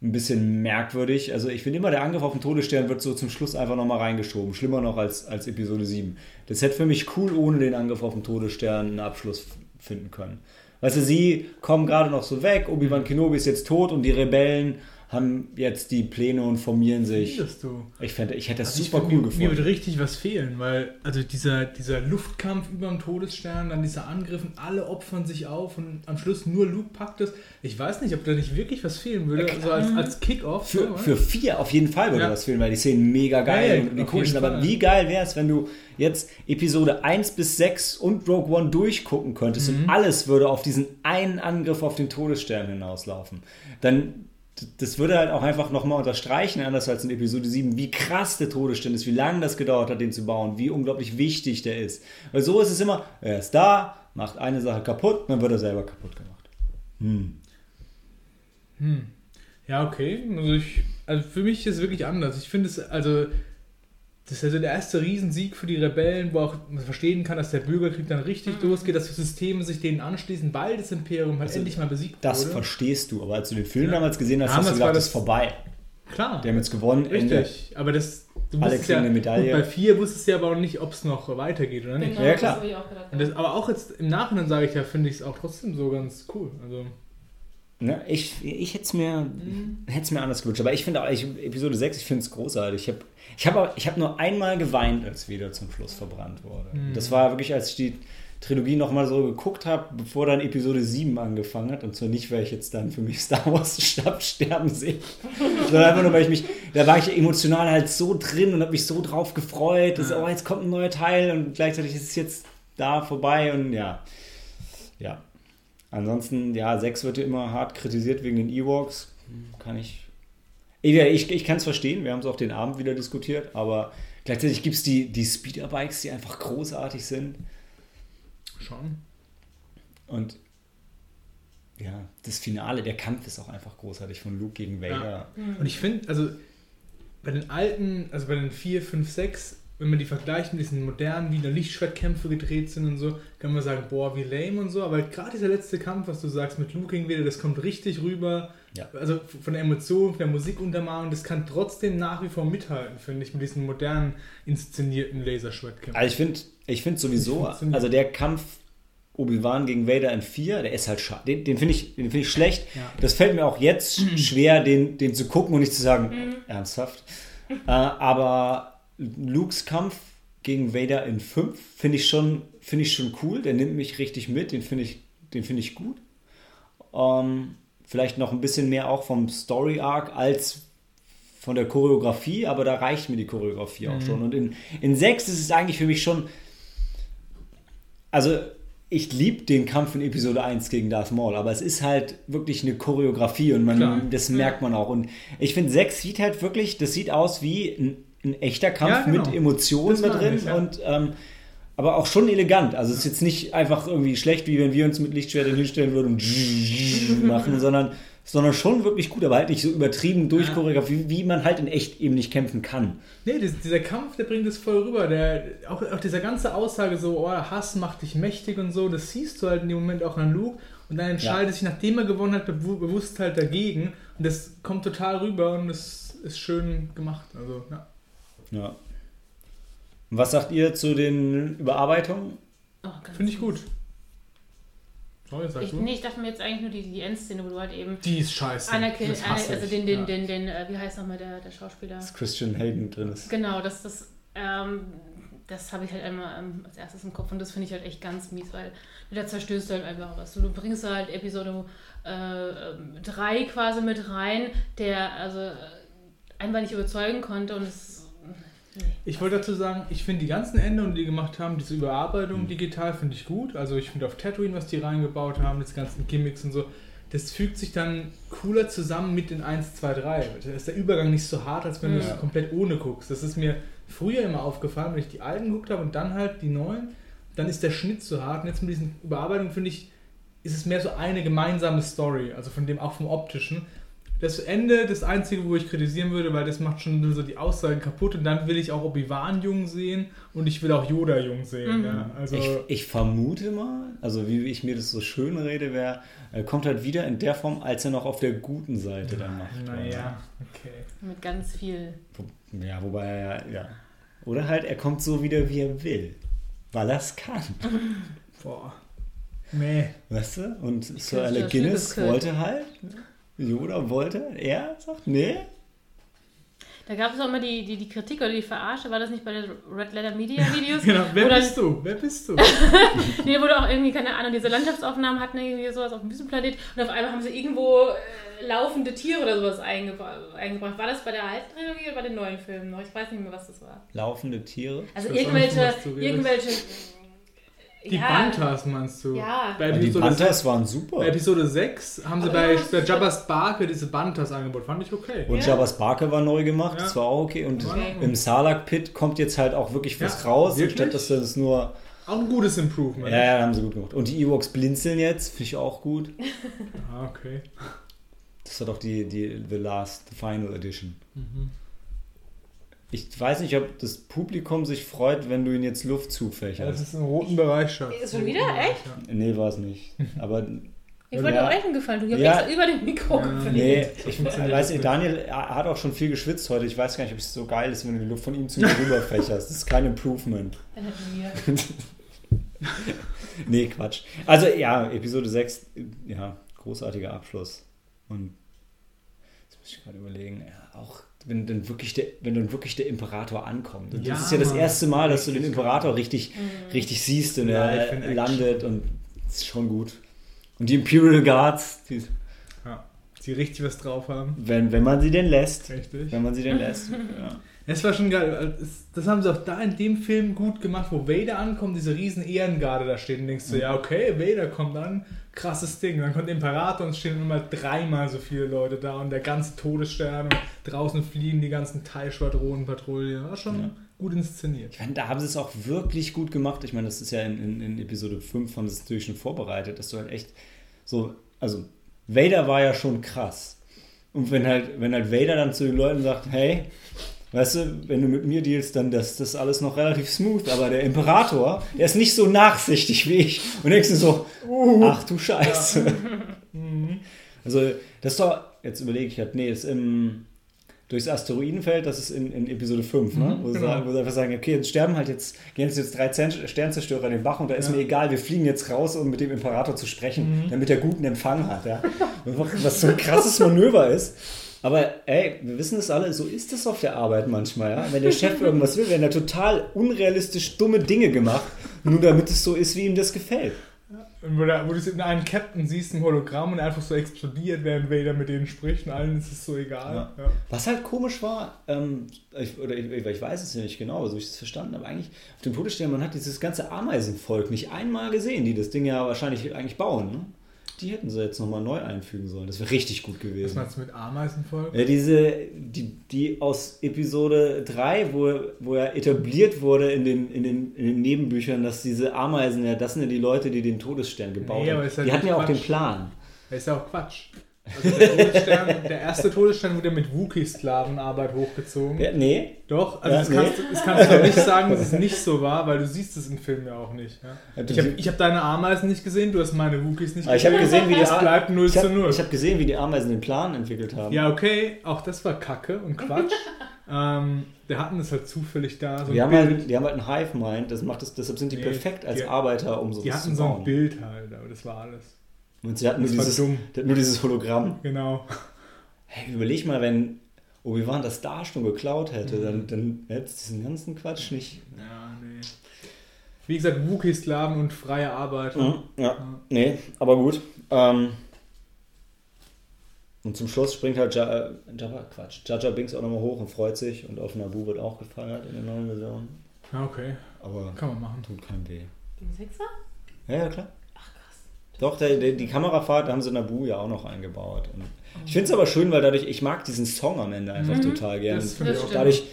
Speaker 1: ein bisschen merkwürdig. Also ich finde immer, der Angriff auf den Todesstern wird so zum Schluss einfach nochmal reingeschoben. Schlimmer noch als, als Episode 7. Das hätte für mich cool ohne den Angriff auf den Todesstern einen Abschluss finden können. Weißt du, sie kommen gerade noch so weg, Obi-Wan Kenobi ist jetzt tot und die Rebellen haben jetzt die Pläne und formieren sich.
Speaker 3: Findest du?
Speaker 1: Ich, fände, ich hätte das
Speaker 3: Also
Speaker 1: super
Speaker 3: find,
Speaker 1: cool
Speaker 3: mir, mir
Speaker 1: gefunden.
Speaker 3: wird richtig was fehlen, weil also dieser, dieser Luftkampf über dem Todesstern, dann dieser Angriff und alle opfern sich auf und am Schluss nur Luke packt es. Ich weiß nicht, ob da nicht wirklich was fehlen würde,
Speaker 1: Ja,
Speaker 3: so als, als Kick-Off.
Speaker 1: Für,
Speaker 3: so,
Speaker 1: für vier auf jeden Fall würde
Speaker 3: Ja.
Speaker 1: das fehlen, weil die Szenen mega geil
Speaker 3: Ja,
Speaker 1: und sind. Aber wie geil wäre es, wenn du jetzt Episode 1 bis 6 und Rogue One durchgucken könntest
Speaker 3: Mhm.
Speaker 1: und alles würde auf diesen einen Angriff auf den Todesstern hinauslaufen. Dann, das würde halt auch einfach nochmal unterstreichen, anders als in Episode 7, wie krass der Todesstern ist, wie lange das gedauert hat, den zu bauen, wie unglaublich wichtig der ist. Weil so ist es immer, er ist da, macht eine Sache kaputt, dann wird er selber kaputt gemacht. Hm.
Speaker 3: Hm. Ja, okay. Also, ich, also für mich ist es wirklich anders. Ich finde es, also, das ist also der erste Riesensieg für die Rebellen, wo auch man verstehen kann, dass der Bürgerkrieg dann richtig losgeht, dass die Systeme sich denen anschließen, weil das Imperium halt
Speaker 1: Also,
Speaker 3: endlich mal besiegt
Speaker 1: Das
Speaker 3: wurde.
Speaker 1: verstehst du, aber als du den Film
Speaker 3: Ja.
Speaker 1: damals gesehen hast, hast
Speaker 3: Damals
Speaker 1: du gedacht,
Speaker 3: war
Speaker 1: das
Speaker 3: das-
Speaker 1: ist vorbei.
Speaker 3: Klar.
Speaker 1: Die haben jetzt gewonnen, Ende.
Speaker 3: Richtig, aber das. Du
Speaker 1: Alle kriegen
Speaker 3: ja,
Speaker 1: eine Medaille.
Speaker 3: Gut, bei vier wusstest du ja aber auch nicht, ob es noch weitergeht oder nicht.
Speaker 2: Genau,
Speaker 1: Ja, klar.
Speaker 2: Das habe ich auch gedacht.
Speaker 3: Und das, aber auch jetzt im Nachhinein sage ich ja, finde ich es auch trotzdem so ganz cool. Also,
Speaker 1: Ne, ich ich hätte es mir, hätt's mir anders gewünscht. Aber ich finde auch, ich, Episode 6, ich finde es großartig. Ich habe ich hab, ich hab nur einmal geweint, als wieder zum Schluss verbrannt wurde. Das war wirklich, als ich die Trilogie nochmal so geguckt habe, bevor dann Episode 7 angefangen hat. Und zwar nicht, weil ich jetzt dann für mich Star Wars sterben sehe, sondern einfach nur, weil ich mich, da war ich emotional halt so drin und habe mich so drauf gefreut, dass, oh, jetzt kommt ein neuer Teil und gleichzeitig ist es jetzt da vorbei und ja. Ja. Ansonsten, ja, 6 wird ja immer hart kritisiert wegen den Ewoks. Kann ich. Ich, ich, ich kann es verstehen, wir haben es auch den Abend wieder diskutiert, aber gleichzeitig gibt es die, die Speederbikes, die einfach großartig sind.
Speaker 3: schon.
Speaker 1: Und ja, das Finale, der Kampf ist auch einfach großartig von Luke gegen Vader.
Speaker 3: Und ich finde, also bei den alten, also bei den 4, 5, 6, wenn man die vergleicht mit diesen modernen, wie der Lichtschwertkämpfe gedreht sind und so, kann man sagen, boah, wie lame und so. Aber gerade dieser letzte Kampf, was du sagst mit Luke gegen Vader, das kommt richtig rüber.
Speaker 1: Ja.
Speaker 3: Also von der Emotion, von der Musikuntermalung, das kann trotzdem nach wie vor mithalten, finde ich, mit diesen modernen inszenierten Laserschwertkämpfen.
Speaker 1: Also ich finde ich find sowieso, also der Kampf Obi-Wan gegen Vader in 4, der ist halt schade. Den, den finde ich, den find ich schlecht.
Speaker 3: Ja.
Speaker 1: Das fällt mir auch jetzt schwer, den, den zu gucken und nicht zu sagen, ernsthaft. Äh, aber Lukes Kampf gegen Vader in 5 finde ich, schon- finde ich schon cool. Der nimmt mich richtig mit, den finde ich, den finde ich gut. Ähm, vielleicht noch ein bisschen mehr auch vom Story Arc als von der Choreografie, aber da reicht mir die Choreografie auch schon. Und in, in 6 ist es eigentlich für mich schon. Also, ich liebe den Kampf in Episode 1 gegen Darth Maul, aber es ist halt wirklich eine Choreografie und man,
Speaker 3: Klar.
Speaker 1: das merkt man auch. Und ich finde, 6 sieht halt wirklich, das sieht aus wie ein, ein echter Kampf
Speaker 3: Ja, genau.
Speaker 1: mit Emotionen
Speaker 3: meine
Speaker 1: drin
Speaker 3: ich, ja.
Speaker 1: und ähm, aber auch schon elegant. Also es ist jetzt nicht einfach irgendwie schlecht, wie wenn wir uns mit Lichtschwertern hinstellen würden und machen, sondern, sondern schon wirklich gut, aber halt nicht so übertrieben durchchoreografiert, wie, wie man halt in echt eben nicht kämpfen kann.
Speaker 3: Nee, dies- dieser Kampf, der bringt es voll rüber. Der, auch, auch diese ganze Aussage so, oh, Hass macht dich mächtig und so, das siehst du halt in dem Moment auch an Luke. Und dann entscheidet sich, nachdem er gewonnen hat, bewu- bewusst halt dagegen. Und das kommt total rüber und das ist schön gemacht. Also, ja.
Speaker 1: Ja. Und was sagt ihr zu den Überarbeitungen?
Speaker 2: Oh,
Speaker 3: Finde ich gut. Sorry, sag
Speaker 2: Ich,
Speaker 3: du.
Speaker 2: nee, ich dachte mir jetzt eigentlich nur die, die Endszene, wo du halt eben
Speaker 3: Die ist scheiße.
Speaker 2: Anakin,
Speaker 3: Das hasse
Speaker 2: also den, den,
Speaker 3: ja.
Speaker 2: den, den, äh, wie heißt nochmal der, der Schauspieler?
Speaker 1: Dass Christian Hayden drin ist.
Speaker 2: Genau, das, das, ähm, das habe ich halt einmal ähm, als erstes im Kopf und das finde ich halt echt ganz mies, weil da zerstörst du halt einfach was. Du bringst halt Episode 3 quasi mit rein, der also äh, einfach nicht überzeugen konnte und es
Speaker 3: Ich wollte dazu sagen, ich finde die ganzen Änderungen, die die gemacht haben, diese Überarbeitung digital, finde ich gut. Also ich finde auf Tatooine, was die reingebaut haben, diese ganzen Gimmicks und so, das fügt sich dann cooler zusammen mit den 1, 2, 3. Da ist der Übergang nicht so hart, als wenn du
Speaker 2: Ja.
Speaker 3: es komplett ohne guckst. Das ist mir früher immer aufgefallen, wenn ich die alten geguckt habe und dann halt die neuen, dann ist der Schnitt zu hart. Und jetzt mit diesen Überarbeitungen, finde ich, ist es mehr so eine gemeinsame Story, also von dem auch vom optischen. Das Ende, das Einzige, wo ich kritisieren würde, weil das macht schon so die Aussagen kaputt und dann will ich auch Obi-Wan jung sehen und ich will auch Yoda jung sehen.
Speaker 2: Mhm.
Speaker 3: Ja. Also,
Speaker 1: Ich, ich vermute mal, also wie ich mir das so schön rede, wäre, er kommt halt wieder in der Form, als er noch auf der guten Seite dann macht.
Speaker 3: naja, okay.
Speaker 2: Mit ganz viel.
Speaker 1: Ja, wobei er, ja. Oder halt, er kommt so wieder, wie er will. Weil er es kann.
Speaker 3: Boah. Nee.
Speaker 1: Weißt du? Und Sir Alec Guinness wollte halt. Yoda wollte, er sagt, nee.
Speaker 2: Da gab es auch immer die, die, die Kritik oder die Verarsche, war das nicht bei den Red Letter Media Videos?
Speaker 3: Genau, wer
Speaker 2: dann-
Speaker 3: bist du? Wer bist du?
Speaker 2: Nee, wo du auch irgendwie, keine Ahnung, diese Landschaftsaufnahmen hatten, irgendwie sowas auf dem Wüstenplanet und auf einmal haben sie irgendwo äh, laufende Tiere oder sowas eingebra eingebracht. War das bei der alten Trilogie oder bei den neuen Filmen noch? Ich weiß nicht mehr, was das war.
Speaker 1: Laufende Tiere.
Speaker 2: Also
Speaker 3: nicht,
Speaker 2: irgendwelche,
Speaker 3: von was du redest.
Speaker 2: irgendwelche.
Speaker 3: Die
Speaker 2: ja,
Speaker 3: Bantas meinst du?
Speaker 2: Ja.
Speaker 3: Bei
Speaker 1: die Panthers waren
Speaker 3: bei
Speaker 1: super.
Speaker 3: Episode 6 haben sie
Speaker 2: Aber
Speaker 3: bei, bei Jabba's Barke diese Bantas angeboten. Fand ich okay.
Speaker 1: Und
Speaker 2: Ja.
Speaker 1: Jabba's Barke war neu gemacht,
Speaker 3: Ja.
Speaker 1: das war auch okay. Und
Speaker 2: Okay.
Speaker 1: im Sarlacc Pit kommt jetzt halt auch wirklich was
Speaker 3: Ja,
Speaker 1: raus,
Speaker 3: wirklich?
Speaker 1: statt dass das nur.
Speaker 3: Auch ein gutes Improvement.
Speaker 1: Ja, ja, haben sie gut gemacht. Und die Ewoks blinzeln jetzt, finde ich auch gut.
Speaker 3: Ah, okay.
Speaker 1: Das war doch die, die The Last, The Final Edition.
Speaker 3: Mhm.
Speaker 1: Ich weiß nicht, ob das Publikum sich freut, wenn du ihn jetzt Luft
Speaker 3: Ja, das
Speaker 1: zufächerst.
Speaker 3: ist im roten Bereich, Schatz.
Speaker 2: Ist schon wieder? Echt?
Speaker 3: ja.
Speaker 1: Nee, war es nicht. Aber
Speaker 2: Ich wollte
Speaker 1: Ja.
Speaker 2: auch echt einen Gefallen tun. Ich habe
Speaker 1: Ja.
Speaker 2: extra über dem Mikro
Speaker 3: Ja.
Speaker 1: nee, ich weiß nicht. Daniel hat auch schon viel geschwitzt heute. Ich weiß gar nicht, ob es so geil ist, wenn du die Luft von ihm zu mir rüberfächerst. Das ist kein Improvement.
Speaker 2: Dann hätten wir.
Speaker 1: Nee, Quatsch. Also ja, Episode 6, ja, großartiger Abschluss. Und jetzt muss ich gerade überlegen, ja, auch wenn dann wirklich der, wenn dann wirklich der Imperator ankommt. Und
Speaker 3: Ja,
Speaker 1: das ist ja das erste Mal, dass du den Imperator richtig, richtig siehst und
Speaker 3: in
Speaker 1: er landet und das ist schon gut. Und die Imperial Guards, die,
Speaker 3: Ja. Die richtig was drauf haben.
Speaker 1: wenn, wenn man sie denn lässt.
Speaker 3: Richtig.
Speaker 1: Wenn man sie denn lässt. Ja.
Speaker 3: Es war schon geil. Das- haben sie auch da in dem Film gut gemacht, wo Vader ankommt, diese riesen Ehrengarde da steht und denkst du, ja okay, Vader kommt an, krasses Ding. Dann kommt der Imperator und es stehen immer dreimal so viele Leute da und der ganze Todesstern und draußen fliegen die ganzen Teilschwadronen-Patrouillen. War schon
Speaker 1: Ja.
Speaker 3: gut inszeniert.
Speaker 1: Ich meine, da haben sie es auch wirklich gut gemacht. Ich meine, das ist ja in, in, in Episode 5 haben sie es natürlich schon vorbereitet, dass du halt echt so, also Vader war ja schon krass. Und wenn halt, wenn halt Vader dann zu den Leuten sagt, hey, weißt du, wenn du mit mir dealst, dann das, das ist alles noch relativ smooth, aber der Imperator, der ist nicht so nachsichtig wie ich. Und denkst du so, ach du Scheiße. Also, das ist doch, jetzt überlege ich halt, nee, ist im, durchs Asteroidenfeld, das ist in, in Episode 5, ne?
Speaker 3: Mhm,
Speaker 1: wo, sie
Speaker 3: genau.
Speaker 1: wo sie einfach sagen, okay, jetzt sterben halt jetzt, gehen jetzt, drei Sternzerstörer in den Bach und da ist
Speaker 3: Ja.
Speaker 1: mir egal, wir fliegen jetzt raus, um mit dem Imperator zu sprechen,
Speaker 3: Mhm.
Speaker 1: damit er guten Empfang hat, ja. Was so ein krasses Manöver ist. Aber ey, wir wissen es alle, so ist es auf der Arbeit manchmal, ja. Wenn der Chef irgendwas will, werden da total unrealistisch dumme Dinge gemacht, nur damit es so ist, wie ihm das gefällt.
Speaker 3: Wo, da, wo du in einen Captain siehst, ein Hologramm und einfach so explodiert, während Vader mit denen spricht und allen ist es so egal.
Speaker 1: Ja.
Speaker 3: Ja.
Speaker 1: Was halt komisch war, ähm, ich, oder ich, ich weiß es ja nicht genau, so ich es verstanden habe, eigentlich auf dem Todesstern, man hat dieses ganze Ameisenvolk nicht einmal gesehen, die das Ding ja wahrscheinlich eigentlich bauen. Ne? Die hätten sie jetzt nochmal neu einfügen sollen. Das wäre richtig gut
Speaker 3: Was
Speaker 1: gewesen.
Speaker 3: meinst du mit Ameisenvolk?
Speaker 1: Ja, diese, die, die aus Episode 3, wo, wo er etabliert wurde in den, in, den, in den Nebenbüchern, dass diese Ameisen, ja, das sind ja die Leute, die den Todesstern gebaut
Speaker 3: Nee,
Speaker 1: haben.
Speaker 3: halt
Speaker 1: die hatten ja
Speaker 3: nicht
Speaker 1: auch den
Speaker 3: Quatsch.
Speaker 1: Plan.
Speaker 3: Das ist ja auch Quatsch. Also der, Todesstern, der erste Todesstern wurde mit Wookie-Sklavenarbeit hochgezogen.
Speaker 1: Ja, nee,
Speaker 3: Doch, also
Speaker 1: Ja,
Speaker 3: das,
Speaker 1: nee.
Speaker 3: kannst, du- das kannst du doch nicht sagen, dass es nicht so war, weil du siehst es im Film ja auch nicht. Ja? Ich habe hab deine Ameisen nicht gesehen, du hast meine Wookies nicht
Speaker 1: aber ich habe gesehen, wie die
Speaker 3: Es bleibt 0
Speaker 1: ich
Speaker 3: zu
Speaker 1: hab,
Speaker 3: 0.
Speaker 1: ich hab gesehen, wie die Ameisen den Plan entwickelt haben.
Speaker 3: Ja, okay, auch das war Kacke und Quatsch. ähm, wir hatten das halt zufällig da. So
Speaker 1: Die haben, halt, die haben halt ein Hive-Mind, das macht es, deshalb sind die
Speaker 3: Nee,
Speaker 1: perfekt als
Speaker 3: die-
Speaker 1: Arbeiter, um sowas
Speaker 3: Die hatten
Speaker 1: zu
Speaker 3: so ein
Speaker 1: bauen.
Speaker 3: Bild halt, aber das war alles.
Speaker 1: Und sie hatten nur dieses, hatten nur dieses Hologramm.
Speaker 3: Genau.
Speaker 1: Hey, überleg mal, wenn Obi-Wan das da schon geklaut hätte,
Speaker 3: Mhm.
Speaker 1: dann, dann hätte es diesen ganzen Quatsch nicht.
Speaker 3: Ja, nee. Wie gesagt, Wookie-Sklaven und freie Arbeit.
Speaker 1: Ja, ja. nee, aber gut. Ähm, Und zum Schluss springt halt ja, äh, Jabba, Quatsch, Jaja Binks auch nochmal hoch und freut sich und auf Nabu wird auch gefeiert in der neuen Version.
Speaker 3: Ja, okay.
Speaker 1: Aber
Speaker 3: Kann man machen.
Speaker 1: tut keinem weh.
Speaker 2: Den Sechser?
Speaker 1: Ja, ja, klar. Doch, der, der, die Kamerafahrt haben sie in Nabu ja auch noch eingebaut. Und ich finde es aber schön, weil dadurch, ich mag diesen Song am Ende einfach
Speaker 2: Mhm.
Speaker 1: total gerne.
Speaker 3: Das
Speaker 2: ich auch.
Speaker 1: dadurch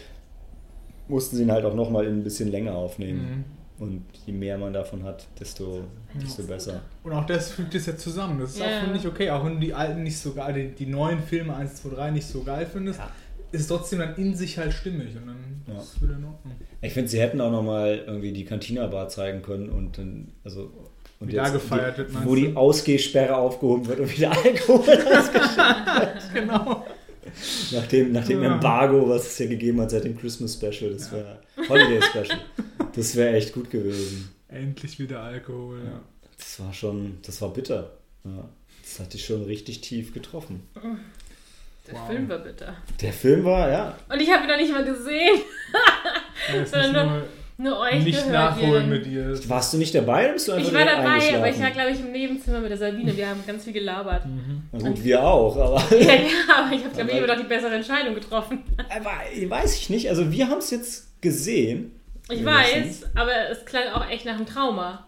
Speaker 1: mussten sie ihn halt auch nochmal ein bisschen länger aufnehmen.
Speaker 3: Mhm.
Speaker 1: Und je mehr man davon hat, desto, desto besser.
Speaker 3: Und auch das fügt es ja zusammen. Das ist
Speaker 2: Ja.
Speaker 3: auch, finde ich, okay. Auch wenn du die alten nicht so geil, die, die neuen Filme 1, 2, 3 nicht so geil findest,
Speaker 1: Ja.
Speaker 3: ist es trotzdem dann in sich halt stimmig. Und dann
Speaker 1: Ja.
Speaker 3: ist es wieder in Ordnung.
Speaker 1: Ich finde, sie hätten auch nochmal irgendwie die Cantina-Bar zeigen können und dann, also. Und
Speaker 3: Wie da gefeiert wird,
Speaker 1: Wo
Speaker 3: du?
Speaker 1: die Ausgehsperre aufgehoben wird und wieder Alkohol
Speaker 3: Genau.
Speaker 1: Nach dem, nach dem
Speaker 3: Ja.
Speaker 1: Embargo, was es ja gegeben hat seit dem Christmas Special, das wäre Holiday Special. Das wäre echt gut gewesen.
Speaker 3: Endlich wieder Alkohol. Ja.
Speaker 1: Das war schon, das war bitter. Ja, das hat dich schon richtig tief getroffen.
Speaker 2: Der
Speaker 3: Wow.
Speaker 2: Film war bitter.
Speaker 1: Der Film war, ja,
Speaker 2: Und ich habe ihn noch nicht mal gesehen.
Speaker 3: Ja,
Speaker 2: Sondern nur- Nur euch
Speaker 3: nicht
Speaker 2: gehört.
Speaker 3: nachholen mit dir.
Speaker 1: warst du nicht dabei oder bist du einfach
Speaker 2: Ich war dabei, aber ich war, glaube ich, im Nebenzimmer mit der Sabine. Wir haben ganz viel gelabert.
Speaker 3: Mhm.
Speaker 1: Na gut, wir auch, aber,
Speaker 2: Ja, ja, aber ich habe, glaube ich, immer noch die bessere Entscheidung getroffen.
Speaker 1: aber weiß ich nicht. Also wir haben es jetzt gesehen.
Speaker 2: Ich weiß, aber es klang auch echt nach einem Trauma.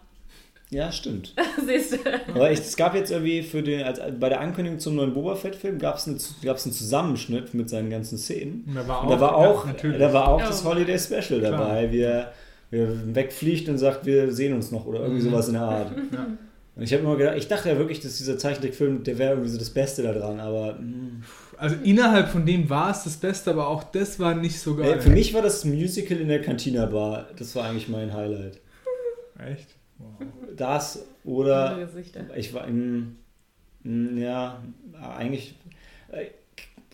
Speaker 1: Ja, stimmt.
Speaker 2: Siehst du?
Speaker 1: Aber ich, es gab jetzt irgendwie für den, als, bei der Ankündigung zum neuen Boba Fett-Film gab es eine, gab's einen Zusammenschnitt mit seinen ganzen Szenen.
Speaker 3: Und da war auch,
Speaker 1: da war auch,
Speaker 3: ja,
Speaker 1: da war auch
Speaker 2: Oh.
Speaker 1: das Holiday Special
Speaker 3: Klar.
Speaker 1: dabei, wie er, wie er wegfliegt und sagt, wir sehen uns noch oder irgendwie
Speaker 3: Mhm.
Speaker 1: sowas in der Art.
Speaker 3: Ja.
Speaker 1: Und ich habe immer gedacht, ich dachte ja wirklich, dass dieser Zeichentrickfilm, der wäre irgendwie so das Beste daran, aber mh.
Speaker 3: Also innerhalb von dem war es das Beste, aber auch das war nicht so geil.
Speaker 1: Ey, für mich war das Musical in der Cantina Bar, das war eigentlich mein Highlight.
Speaker 3: Echt? Wow.
Speaker 1: Das oder ich war in, ja, eigentlich, äh,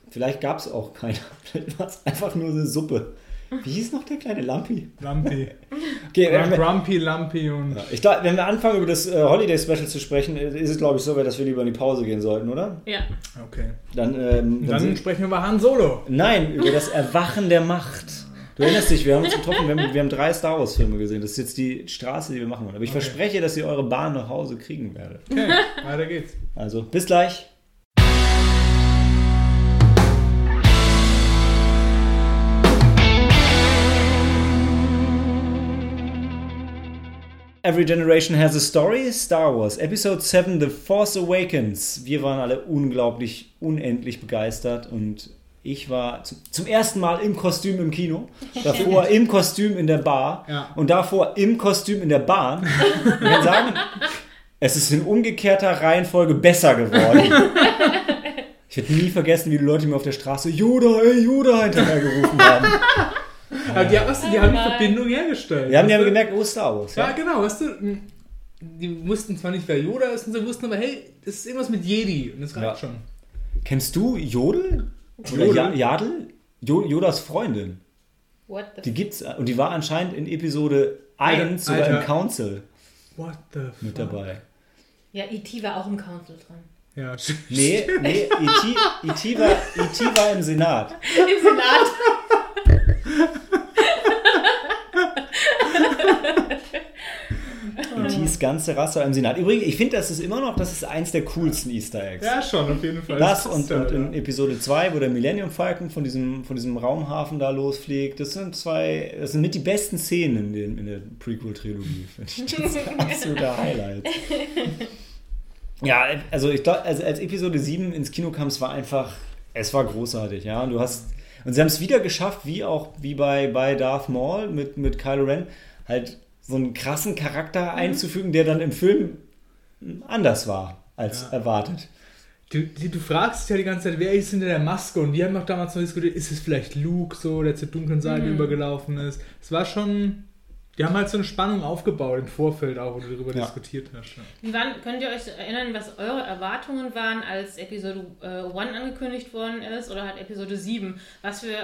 Speaker 1: vielleicht gab es auch keine, vielleicht war es einfach nur eine Suppe. Wie hieß noch der kleine Lampi?
Speaker 3: Lumpy.
Speaker 1: Okay, wir,
Speaker 3: Grumpy, Lumpy und.
Speaker 1: Ja, ich glaube, wenn wir anfangen, über das äh, Holiday Special zu sprechen, äh, ist es, glaube ich, so weit, dass wir lieber in die Pause gehen sollten, oder?
Speaker 2: Ja.
Speaker 3: Okay.
Speaker 1: Dann, ähm, dann
Speaker 3: Dann sprechen wir über Han Solo.
Speaker 1: nein, über das Erwachen der Macht. Du erinnerst dich, wir haben uns getroffen, wir haben, wir haben drei Star Wars-Filme gesehen. Das ist jetzt die Straße, die wir machen wollen. Aber ich
Speaker 3: Okay.
Speaker 1: verspreche, dass ihr eure Bahn nach Hause kriegen werdet.
Speaker 3: Okay, weiter geht's.
Speaker 1: Also, bis gleich. Every Generation has a Story, Star Wars, Episode 7, The Force Awakens. Wir waren alle unglaublich, unendlich begeistert und ich war zum, zum ersten Mal im Kostüm im Kino, davor im Kostüm in der Bar
Speaker 3: Ja.
Speaker 1: und davor im Kostüm in der Bahn. Ich kann sagen, es ist in umgekehrter Reihenfolge besser geworden. Ich werde nie vergessen, wie die Leute mir auf der Straße Yoda, ey, Yoda hinterher gerufen haben.
Speaker 3: Aber die, weißt du, die haben die. Verbindung hergestellt.
Speaker 1: Wir haben, die haben gemerkt, oh, Star Wars.
Speaker 3: Ja,
Speaker 1: Ja?
Speaker 3: genau, weißt du, m, die wussten zwar nicht, wer Yoda ist, und sie wussten aber, hey, das ist irgendwas mit Jedi und das reicht
Speaker 1: Ja.
Speaker 3: schon.
Speaker 1: Kennst du Jodel? Oder
Speaker 3: Jodel?
Speaker 1: Ja, Jadel? Jo, Yodas Freundin.
Speaker 2: What the
Speaker 1: Die gibt's und die war anscheinend in Episode 1 sogar
Speaker 3: Alter.
Speaker 1: im Council
Speaker 3: What the fuck?
Speaker 1: mit dabei.
Speaker 2: Ja, E.T. war auch im Council dran.
Speaker 3: Ja,
Speaker 1: Nee, nee, E.T. E.T. war, E.T. war im Senat.
Speaker 2: Im Senat.
Speaker 1: ganze Rasse war im Senat. Übrigens, ich finde, das ist immer noch, das ist eins der coolsten Easter Eggs.
Speaker 3: ja, schon, auf jeden Fall.
Speaker 1: Das und, und in
Speaker 3: ja.
Speaker 1: Episode 2, wo der Millennium Falcon von diesem, von diesem Raumhafen da losfliegt, das sind zwei, das sind mit die besten Szenen in, den, in der Prequel-Trilogie. finde ich. Das ist absoluter Highlight. Ja, also ich glaube, also als Episode 7 ins Kino kam, es war einfach, es war großartig, ja. Und du hast, und sie haben es wieder geschafft, wie auch wie bei, bei Darth Maul mit, mit Kylo Ren, halt so einen krassen Charakter einzufügen, der dann im Film anders war als
Speaker 3: Ja.
Speaker 1: erwartet.
Speaker 3: Du, du, du fragst dich ja die ganze Zeit, wer ist hinter der Maske? Und wir haben doch damals noch diskutiert, ist es vielleicht Luke so, der zur dunklen Seite
Speaker 2: Mhm.
Speaker 3: übergelaufen ist? Es war schon. Die haben halt so eine Spannung aufgebaut im Vorfeld auch, wo du darüber
Speaker 1: Ja.
Speaker 3: diskutiert hast. Ja.
Speaker 2: Wie waren, könnt ihr euch erinnern, was eure Erwartungen waren, als Episode äh, 1 angekündigt worden ist oder halt Episode 7? Was für. Äh,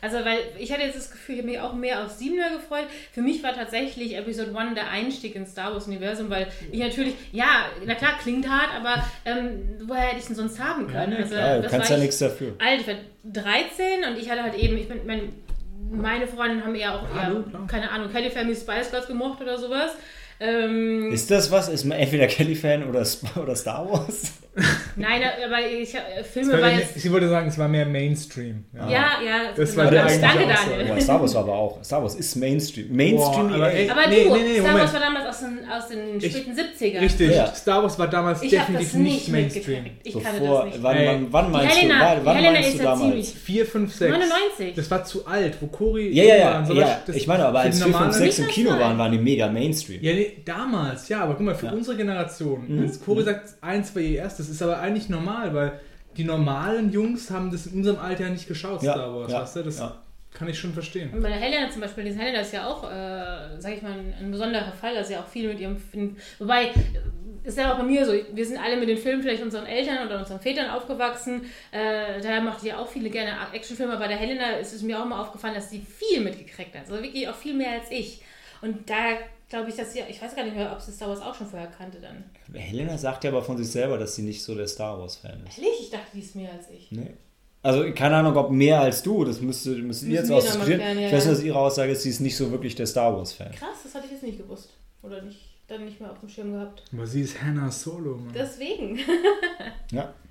Speaker 2: also, weil ich hatte jetzt das Gefühl, ich habe mich auch mehr auf 7er gefreut. Für mich war tatsächlich Episode 1 der Einstieg ins Star Wars-Universum, weil ich natürlich, ja, na klar, klingt hart, aber ähm, woher hätte ich es denn sonst haben können?
Speaker 3: Ja, na
Speaker 2: also,
Speaker 1: Ja, du
Speaker 2: das
Speaker 1: kannst ja
Speaker 2: ich-
Speaker 1: nichts dafür.
Speaker 2: alt, ich war 13 und ich hatte halt eben, ich bin, mein, meine Freundinnen haben eher auch eher,
Speaker 3: klar.
Speaker 2: keine Ahnung, Kelly Family Spice Girls gemocht oder sowas. Ähm,
Speaker 1: Ist das was? Ist man entweder Kelly-Fan oder, oder Star Wars?
Speaker 2: nein, aber ich, äh, Filme
Speaker 3: war
Speaker 2: jetzt.
Speaker 3: Ich würde sagen, es war mehr Mainstream.
Speaker 2: Ja, ja,
Speaker 3: Das
Speaker 2: genau.
Speaker 3: war der
Speaker 2: Danke,
Speaker 3: eigentliche
Speaker 2: Daniel.
Speaker 1: Star Wars war aber auch. Star Wars ist Mainstream. Mainstream
Speaker 3: Boah, aber ey,
Speaker 2: Aber
Speaker 3: Nee,
Speaker 2: du,
Speaker 3: nee, nee,
Speaker 2: Star
Speaker 3: Moment.
Speaker 2: Wars war damals aus den, aus den
Speaker 3: Ich-
Speaker 2: späten 70ern.
Speaker 3: Richtig.
Speaker 1: Ja.
Speaker 3: Star Wars war damals
Speaker 2: Ich
Speaker 3: definitiv
Speaker 2: das
Speaker 3: nicht
Speaker 2: nicht
Speaker 3: Mainstream.
Speaker 2: Ich kannte
Speaker 1: Bevor,
Speaker 2: das nicht.
Speaker 1: wann, wann, wann meinst
Speaker 2: Helena,
Speaker 1: du, wann, wann
Speaker 2: Helena
Speaker 1: meinst
Speaker 2: ist
Speaker 1: du
Speaker 2: ja
Speaker 1: damals?
Speaker 2: ziemlich.
Speaker 3: 4, 5, 6.
Speaker 2: 99.
Speaker 3: Das war zu alt, wo Cory
Speaker 1: Ja, ja, ja, ja. Ich meine, aber als
Speaker 3: die
Speaker 1: 4, 5,
Speaker 3: normale-
Speaker 1: 6 im Kino waren, waren die mega Mainstream.
Speaker 3: Ja, nee, damals, ja, aber guck mal, für
Speaker 1: Ja.
Speaker 3: unsere Generation,
Speaker 1: Mhm.
Speaker 3: als Cory sagt, eins war ihr erstes, ist aber eigentlich normal, weil die normalen Jungs haben das in unserem Alter ja nicht geschaut,
Speaker 1: Ja,
Speaker 3: Star Wars,
Speaker 1: ja,
Speaker 3: weißt du? Das
Speaker 1: ja.
Speaker 3: kann ich schon verstehen.
Speaker 2: Und bei der Helena zum Beispiel, diese Helena ist ja auch, äh, sag ich mal, ein, ein besonderer Fall, dass sie auch viel mit ihrem Film. Wobei, ist ja auch bei mir so, wir sind alle mit den Filmen vielleicht unseren Eltern oder unseren Vätern aufgewachsen. Äh, daher macht sie auch viele gerne Actionfilme. Bei der Helena ist es mir auch mal aufgefallen, dass sie viel mitgekriegt hat. Also wirklich auch viel mehr als ich. Und da glaube ich, dass sie, ich weiß gar nicht mehr, ob sie Star Wars auch schon vorher kannte dann.
Speaker 1: Helena sagt ja aber von sich selber, dass sie nicht so der Star Wars-Fan ist.
Speaker 2: Ehrlich, ich dachte, die ist mehr als ich.
Speaker 1: Nee. Also keine Ahnung, ob mehr als du, das müsste, müsst ihr jetzt ausdiskutieren.
Speaker 2: ja,
Speaker 1: ich weiß nur, dass ihre Aussage ist, sie ist nicht so wirklich der Star Wars-Fan.
Speaker 2: Krass, das hatte ich jetzt nicht gewusst. Oder nicht, dann nicht mehr auf dem Schirm gehabt.
Speaker 3: Aber sie ist Hannah Solo, Mann.
Speaker 2: Deswegen.
Speaker 1: Ja.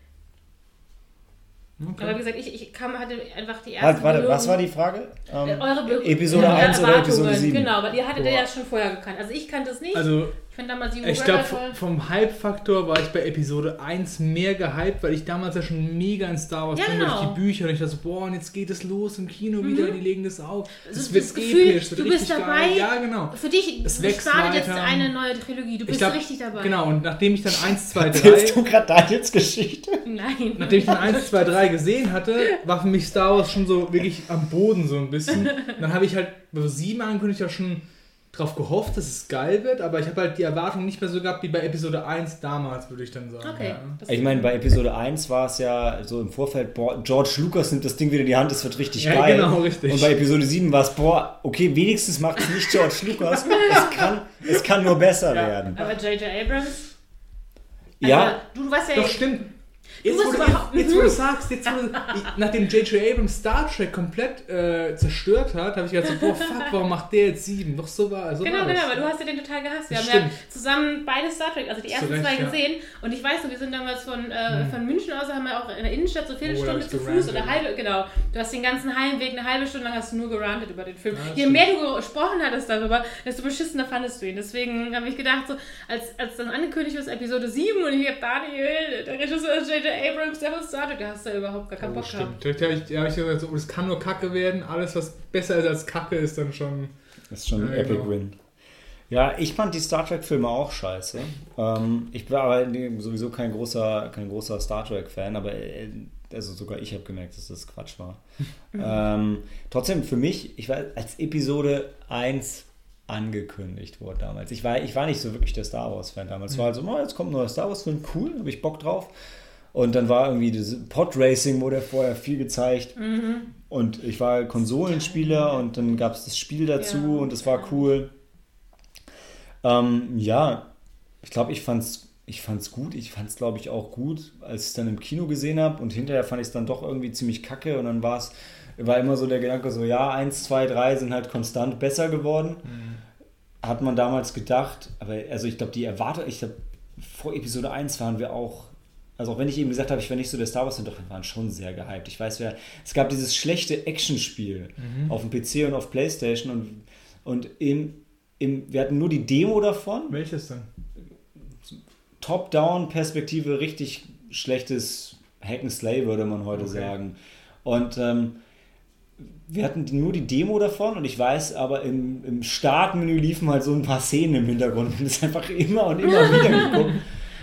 Speaker 2: Aber wie
Speaker 3: Okay.
Speaker 2: gesagt, ich, ich kam, hatte einfach die erste
Speaker 1: Halt, warte,
Speaker 2: Berührung-
Speaker 1: was war die Frage? Ähm,
Speaker 2: Äh, Eure Be
Speaker 1: Episode
Speaker 2: eure
Speaker 1: 1 oder
Speaker 2: Erwartungen,
Speaker 1: Episode 7?
Speaker 2: Genau, aber ihr hattet ja schon vorher gekannt. Also ich kannte es nicht.
Speaker 3: Also,
Speaker 2: ich fand damals die
Speaker 3: ich glaube, vom Hype-Faktor war ich bei Episode 1 mehr gehypt, weil ich damals ja schon mega in Star Wars
Speaker 2: Ja,
Speaker 3: drin
Speaker 2: genau.
Speaker 3: durch die Bücher und ich dachte so, boah, und jetzt geht es los im Kino wieder, die legen das auf. Das,
Speaker 2: Das-
Speaker 3: wird
Speaker 2: das Gefühl,
Speaker 3: episch, wird
Speaker 2: du bist dabei.
Speaker 3: geil. Ja, genau.
Speaker 2: Für dich
Speaker 3: Es wächst
Speaker 2: startet jetzt eine neue Trilogie. Du bist
Speaker 3: glaub,
Speaker 2: richtig dabei.
Speaker 3: Genau, und nachdem ich dann 1, 2, 3
Speaker 1: Erzählst du gerade Daniels Geschichte?
Speaker 2: Nein.
Speaker 3: Nachdem ich dann 1, 2, 3 gesehen hatte, war für mich Star Wars schon so wirklich am Boden so ein bisschen. Dann habe ich halt bei 7 angekündigt ja schon drauf gehofft, dass es geil wird, aber ich habe halt die Erwartung nicht mehr so gehabt wie bei Episode 1 damals, würde ich dann sagen.
Speaker 2: Okay.
Speaker 3: Ja.
Speaker 1: Ich meine, bei Episode 1 war es ja so im Vorfeld, boah, George Lucas nimmt das Ding wieder in die Hand, das wird richtig
Speaker 3: Ja,
Speaker 1: geil.
Speaker 3: genau, richtig.
Speaker 1: Und bei Episode 7 war es, boah, okay, wenigstens macht es nicht George Lucas, es kann, es kann nur besser
Speaker 3: Ja.
Speaker 1: werden.
Speaker 2: aber J.J. Abrams?
Speaker 1: Ja,
Speaker 2: Also, du, du warst ja.
Speaker 3: Doch, stimmt. Jetzt, wo du, jetzt, jetzt, wo du sagst, jetzt, wo du, nachdem J.J. Abrams Star Trek komplett äh, zerstört hat, habe ich gedacht so, boah, fuck, warum macht der jetzt sieben? Doch so war, so
Speaker 2: Genau,
Speaker 3: war
Speaker 2: genau, weil du hast ja den total gehasst. Wir
Speaker 3: Das
Speaker 2: haben ja
Speaker 3: stimmt.
Speaker 2: zusammen beide Star Trek, also die ersten
Speaker 3: Recht,
Speaker 2: zwei
Speaker 3: ja.
Speaker 2: gesehen. Und ich weiß noch, wir sind damals von, äh, von München aus, haben wir auch in der Innenstadt so
Speaker 3: Oh, da
Speaker 2: Viertelstunde
Speaker 3: hab
Speaker 2: zu Fuß oder halbe, genau. Du hast den ganzen Heimweg, eine halbe Stunde lang hast du nur gerantet über den Film.
Speaker 3: Ja,
Speaker 2: Je mehr du gesprochen hattest darüber, desto beschissener fandest du ihn. Deswegen habe ich gedacht, so, als, als dann angekündigt ist Episode 7 und ich hab Daniel, der Regisseur ist J.J. Abrams, der von Star Trek, da hast du ja überhaupt gar keinen
Speaker 3: Oh,
Speaker 2: Bock gehabt.
Speaker 3: stimmt. Direkt habe ich, da hab ich gesagt, so, es kann nur Kacke werden. Alles, was besser ist als Kacke, ist dann schon.
Speaker 1: das ist schon ein
Speaker 3: Ja,
Speaker 1: Epic
Speaker 3: genau.
Speaker 1: Win. Ja, ich fand die Star Trek-Filme auch scheiße. Ähm, ich war aber sowieso kein großer, kein großer Star Trek-Fan, aber äh, also sogar ich habe gemerkt, dass das Quatsch war. ähm, trotzdem für mich, ich war als Episode 1 angekündigt wurde damals. Ich war, ich war nicht so wirklich der Star Wars-Fan damals. Es war halt so, oh, jetzt kommt ein neuer Star Wars-Film, cool, habe ich Bock drauf. Und dann war irgendwie das Pod-Racing, wurde vorher viel gezeigt. Und ich war Konsolenspieler und dann gab es das Spiel dazu
Speaker 2: Ja.
Speaker 1: und es war cool. Ähm, ja, ich glaube, ich fand's, ich fand's gut. Ich fand's, glaube ich, auch gut, als ich es dann im Kino gesehen habe. Und hinterher fand ich es dann doch irgendwie ziemlich kacke. Und dann war es, war immer so der Gedanke, so ja, eins, zwei, drei sind halt konstant besser geworden. Hat man damals gedacht. Aber also ich glaube, die Erwartung, ich glaube, vor Episode 1 waren wir auch. Also auch wenn ich eben gesagt habe, ich wäre nicht so der Star Wars-Fan, doch wir waren schon sehr gehypt. Ich weiß, wer, es gab dieses schlechte Actionspiel auf dem PC und auf Playstation und, und im, im, wir hatten nur die Demo davon.
Speaker 3: Welches denn?
Speaker 1: Top-Down-Perspektive, richtig schlechtes Hack and Slay, würde man heute
Speaker 3: Okay.
Speaker 1: sagen. Und ähm, wir hatten nur die Demo davon und ich weiß, aber im, im Startmenü liefen halt so ein paar Szenen im Hintergrund und das einfach immer und immer wieder geguckt.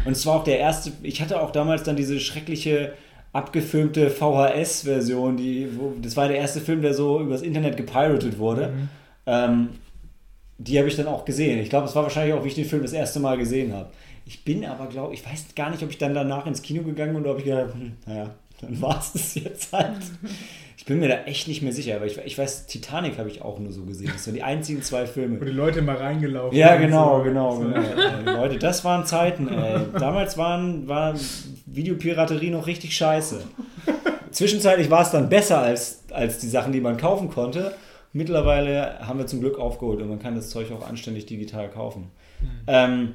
Speaker 1: Und es war auch der erste, ich hatte auch damals dann diese schreckliche abgefilmte VHS-Version, die, wo, das war der erste Film, der so übers Internet gepiratet wurde. Ähm, die habe ich dann auch gesehen. Ich glaube, es war wahrscheinlich auch, wie ich den Film das erste Mal gesehen habe. Ich bin aber, glaube ich, weiß gar nicht, ob ich dann danach ins Kino gegangen bin oder ob ich gedacht habe, hm, naja, dann war es das jetzt halt. Ich bin mir da echt nicht mehr sicher, aber ich, ich weiß, Titanic habe ich auch nur so gesehen. Das sind die einzigen zwei Filme.
Speaker 3: Wo die Leute mal reingelaufen
Speaker 1: Ja,
Speaker 3: sind,
Speaker 1: genau,
Speaker 3: so.
Speaker 1: genau,
Speaker 3: So.
Speaker 1: genau. Äh, Leute, das waren Zeiten, ey. Damals waren, war Videopiraterie noch richtig scheiße. Zwischenzeitlich war es dann besser als, als die Sachen, die man kaufen konnte. Mittlerweile haben wir zum Glück aufgeholt und man kann das Zeug auch anständig digital kaufen. Ähm,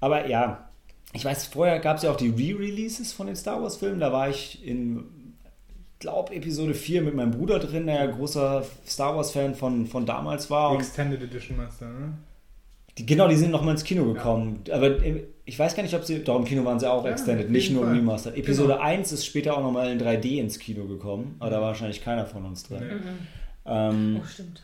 Speaker 1: aber ja, ich weiß, vorher gab es ja auch die Re-Releases von den Star Wars-Filmen. Da war ich in, glaube Episode 4 mit meinem Bruder drin, der ja großer Star Wars-Fan von, von damals war.
Speaker 3: Extended Edition Master, ne?
Speaker 1: die, genau, die sind nochmal ins Kino gekommen. Aber im- ich weiß gar nicht, ob sie, doch im Kino waren sie auch
Speaker 3: Ja,
Speaker 1: Extended, nicht nur
Speaker 3: Fall.
Speaker 1: Remastered. Episode
Speaker 3: Genau.
Speaker 1: 1 ist später auch nochmal in 3D ins Kino gekommen, aber da war wahrscheinlich keiner von uns drin. Ähm,
Speaker 2: Oh, stimmt.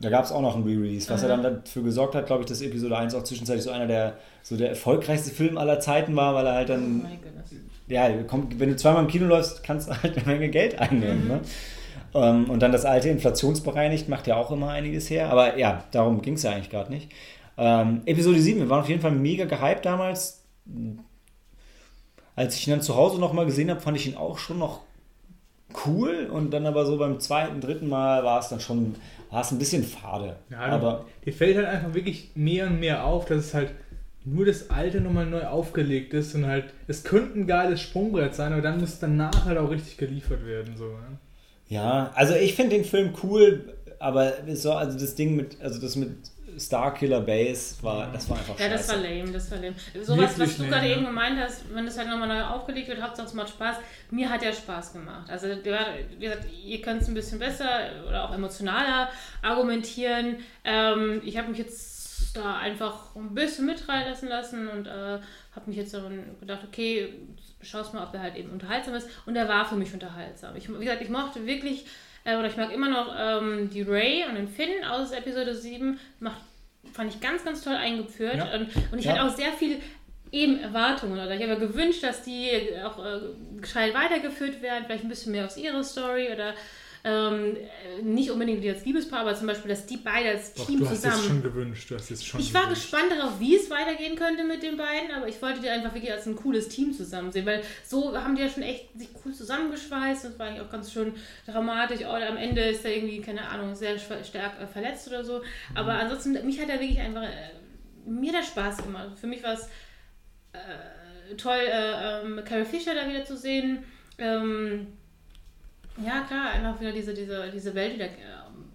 Speaker 1: Da gab es auch noch ein Re-Release, was ja
Speaker 2: Aha.
Speaker 1: dann dafür gesorgt hat, glaube ich, dass Episode 1 auch zwischenzeitlich so einer der so der erfolgreichste Film aller Zeiten war, weil er halt
Speaker 2: Oh
Speaker 1: dann,
Speaker 2: mein Goodness.
Speaker 1: Ja, kommt, wenn du zweimal im Kino läufst, kannst du halt eine Menge Geld einnehmen.
Speaker 2: Mhm.
Speaker 1: Ne? Ähm, und dann das alte inflationsbereinigt macht ja auch immer einiges her. Aber ja, darum ging es ja eigentlich gerade nicht. Ähm, Episode 7, wir waren auf jeden Fall mega gehypt damals. Als ich ihn dann zu Hause nochmal gesehen habe, fand ich ihn auch schon noch cool. Und dann aber so beim zweiten, dritten Mal war es dann schon, war es ein bisschen fade.
Speaker 3: Ja,
Speaker 1: aber
Speaker 3: dir fällt halt einfach wirklich mehr und mehr auf, dass es halt nur das alte nochmal neu aufgelegt ist und halt, es könnte ein geiles Sprungbrett sein, aber dann muss danach halt auch richtig geliefert werden. So, ne?
Speaker 1: Ja, also ich finde den Film cool, aber so, also das Ding mit, also das mit Starkiller Base war, das war einfach
Speaker 2: Ja,
Speaker 1: scheiße.
Speaker 2: das war lame, das war lame. So was, du gerade
Speaker 3: ja.
Speaker 2: eben gemeint hast, wenn das halt nochmal neu aufgelegt wird, Hauptsache es macht Spaß. Mir hat ja Spaß gemacht. Also, wie gesagt, ihr könnt es ein bisschen besser oder auch emotionaler argumentieren. Ähm, ich habe mich jetzt da einfach ein bisschen mitreißen lassen und äh, habe mich jetzt dann gedacht, okay, schaust mal, ob der halt eben unterhaltsam ist. Und er war für mich unterhaltsam. Ich, wie gesagt, ich mochte wirklich, äh, oder ich mag immer noch ähm, die Ray und den Finn aus Episode 7. Macht, fand ich ganz, ganz toll eingeführt.
Speaker 3: Ja.
Speaker 2: Und, und ich
Speaker 1: Ja.
Speaker 2: hatte auch sehr viel eben Erwartungen. Oder ich habe mir gewünscht, dass die auch äh, gescheit weitergeführt werden, vielleicht ein bisschen mehr aus ihrer Story oder ähm, äh, nicht unbedingt die als Liebespaar, aber zum Beispiel, dass die beide als
Speaker 3: Doch,
Speaker 2: Team
Speaker 3: du hast es
Speaker 2: zusammen.
Speaker 3: schon gewünscht, du hast es schon
Speaker 2: Ich war
Speaker 3: gewünscht.
Speaker 2: gespannt darauf, wie es weitergehen könnte mit den beiden, aber ich wollte die einfach wirklich als ein cooles Team zusammen sehen, weil so haben die ja schon echt sich cool zusammengeschweißt. Das war eigentlich auch ganz schön dramatisch. Oder am Ende ist er irgendwie, keine Ahnung, sehr stark äh, verletzt oder so. Aber ansonsten, mich hat er wirklich einfach, äh, mir hat Spaß gemacht. Für mich war es äh, toll, äh, ähm, Carrie Fisher da wieder zu sehen. Ähm, ja, klar, einfach wieder diese, diese, diese Welt wieder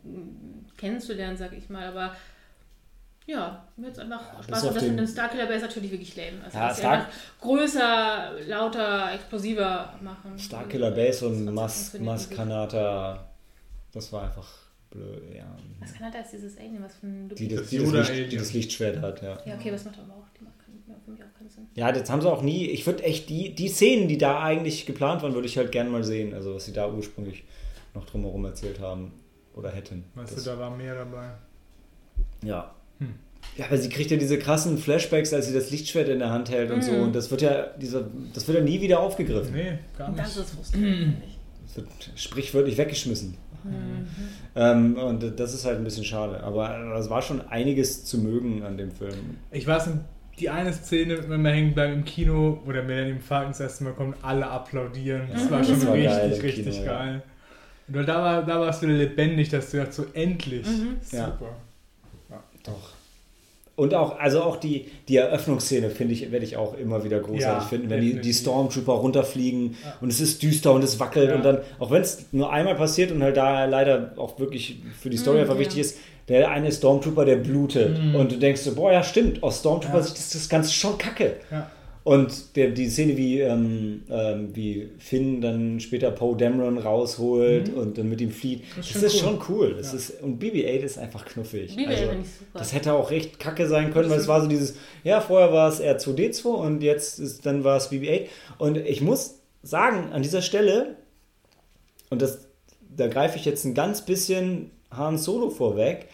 Speaker 2: ähm, kennenzulernen, sag ich mal. Aber ja, mir hat es einfach
Speaker 1: bis
Speaker 2: Spaß gemacht. Das mit dem Starkiller Base natürlich wirklich lame. Also,
Speaker 1: Ja,
Speaker 2: dass sie
Speaker 1: Stark-
Speaker 2: einfach größer, lauter, explosiver machen.
Speaker 1: Starkiller Base und
Speaker 2: Das
Speaker 1: Mas. Maskanata, das war einfach blöd, ja.
Speaker 2: Was kann das, dieses Alien, was von
Speaker 1: Die
Speaker 3: Das
Speaker 1: das, die das, Licht, die das Lichtschwert hat, ja.
Speaker 2: Ja, okay, was macht aber auch? Die macht keinen- ja, für mich auch keinen Sinn.
Speaker 1: Ja, das haben sie auch nie. Ich würde echt die, die Szenen, die da eigentlich geplant waren, würde ich halt gerne mal sehen. Also, was sie da ursprünglich noch drumherum erzählt haben oder hätten.
Speaker 3: Weißt
Speaker 1: Das-
Speaker 3: du, da war mehr dabei.
Speaker 1: Ja.
Speaker 3: Hm.
Speaker 1: Ja, aber sie kriegt ja diese krassen Flashbacks, als sie das Lichtschwert in der Hand hält und so.
Speaker 2: Mhm.
Speaker 1: Und das wird ja, dieser, das wird ja nie wieder aufgegriffen.
Speaker 3: Nee, gar nicht.
Speaker 2: das ist frustrierend.
Speaker 1: Das wird sprichwörtlich weggeschmissen. Ähm, und das ist halt ein bisschen schade. Aber es war schon einiges zu mögen an dem Film.
Speaker 3: Ich weiß nicht, die eine Szene, wenn wir hängen bleiben im Kino oder Millennium Falcon das erste Mal kommt, alle applaudieren. Das
Speaker 1: Ja,
Speaker 3: war
Speaker 1: das
Speaker 3: schon
Speaker 1: war
Speaker 3: richtig,
Speaker 1: geil
Speaker 3: richtig
Speaker 1: Kino, ja.
Speaker 3: geil. Und weil da war, da war es wieder lebendig, dass du sagst, so endlich.
Speaker 2: Mhm.
Speaker 1: Ja.
Speaker 3: Super.
Speaker 1: Doch. Und auch, also auch die, die Eröffnungsszene, finde ich, werde ich auch immer wieder großartig
Speaker 3: Ja,
Speaker 1: finden, wenn die, die. Stormtrooper runterfliegen
Speaker 3: Ja.
Speaker 1: und es ist düster und es wackelt
Speaker 3: Ja.
Speaker 1: und dann, auch wenn es nur einmal passiert und halt da leider auch wirklich für die Story
Speaker 2: Mhm,
Speaker 1: einfach
Speaker 2: ja.
Speaker 1: wichtig ist, der eine Stormtrooper, der blutet
Speaker 3: Mhm.
Speaker 1: und du denkst so, boah, ja stimmt, aus Stormtrooper
Speaker 3: Ja.
Speaker 1: Ist das Ganze schon kacke.
Speaker 3: Ja.
Speaker 1: Und der, die Szene, wie, ähm, ähm, wie Finn dann später Poe Dameron rausholt und dann mit ihm flieht, das,
Speaker 3: Das
Speaker 1: ist
Speaker 3: ist
Speaker 1: schon
Speaker 3: schon
Speaker 1: cool. Das
Speaker 3: Ja.
Speaker 1: ist, und BB-8 ist einfach knuffig.
Speaker 2: Liebe
Speaker 1: Also,
Speaker 2: finde ich super.
Speaker 1: das hätte auch recht kacke sein können, weil es war so dieses, ja, vorher war es R2D2 und jetzt ist, dann war es BB-8. Und ich muss sagen, an dieser Stelle, und das, da greife ich jetzt ein ganz bisschen Han Solo vorweg,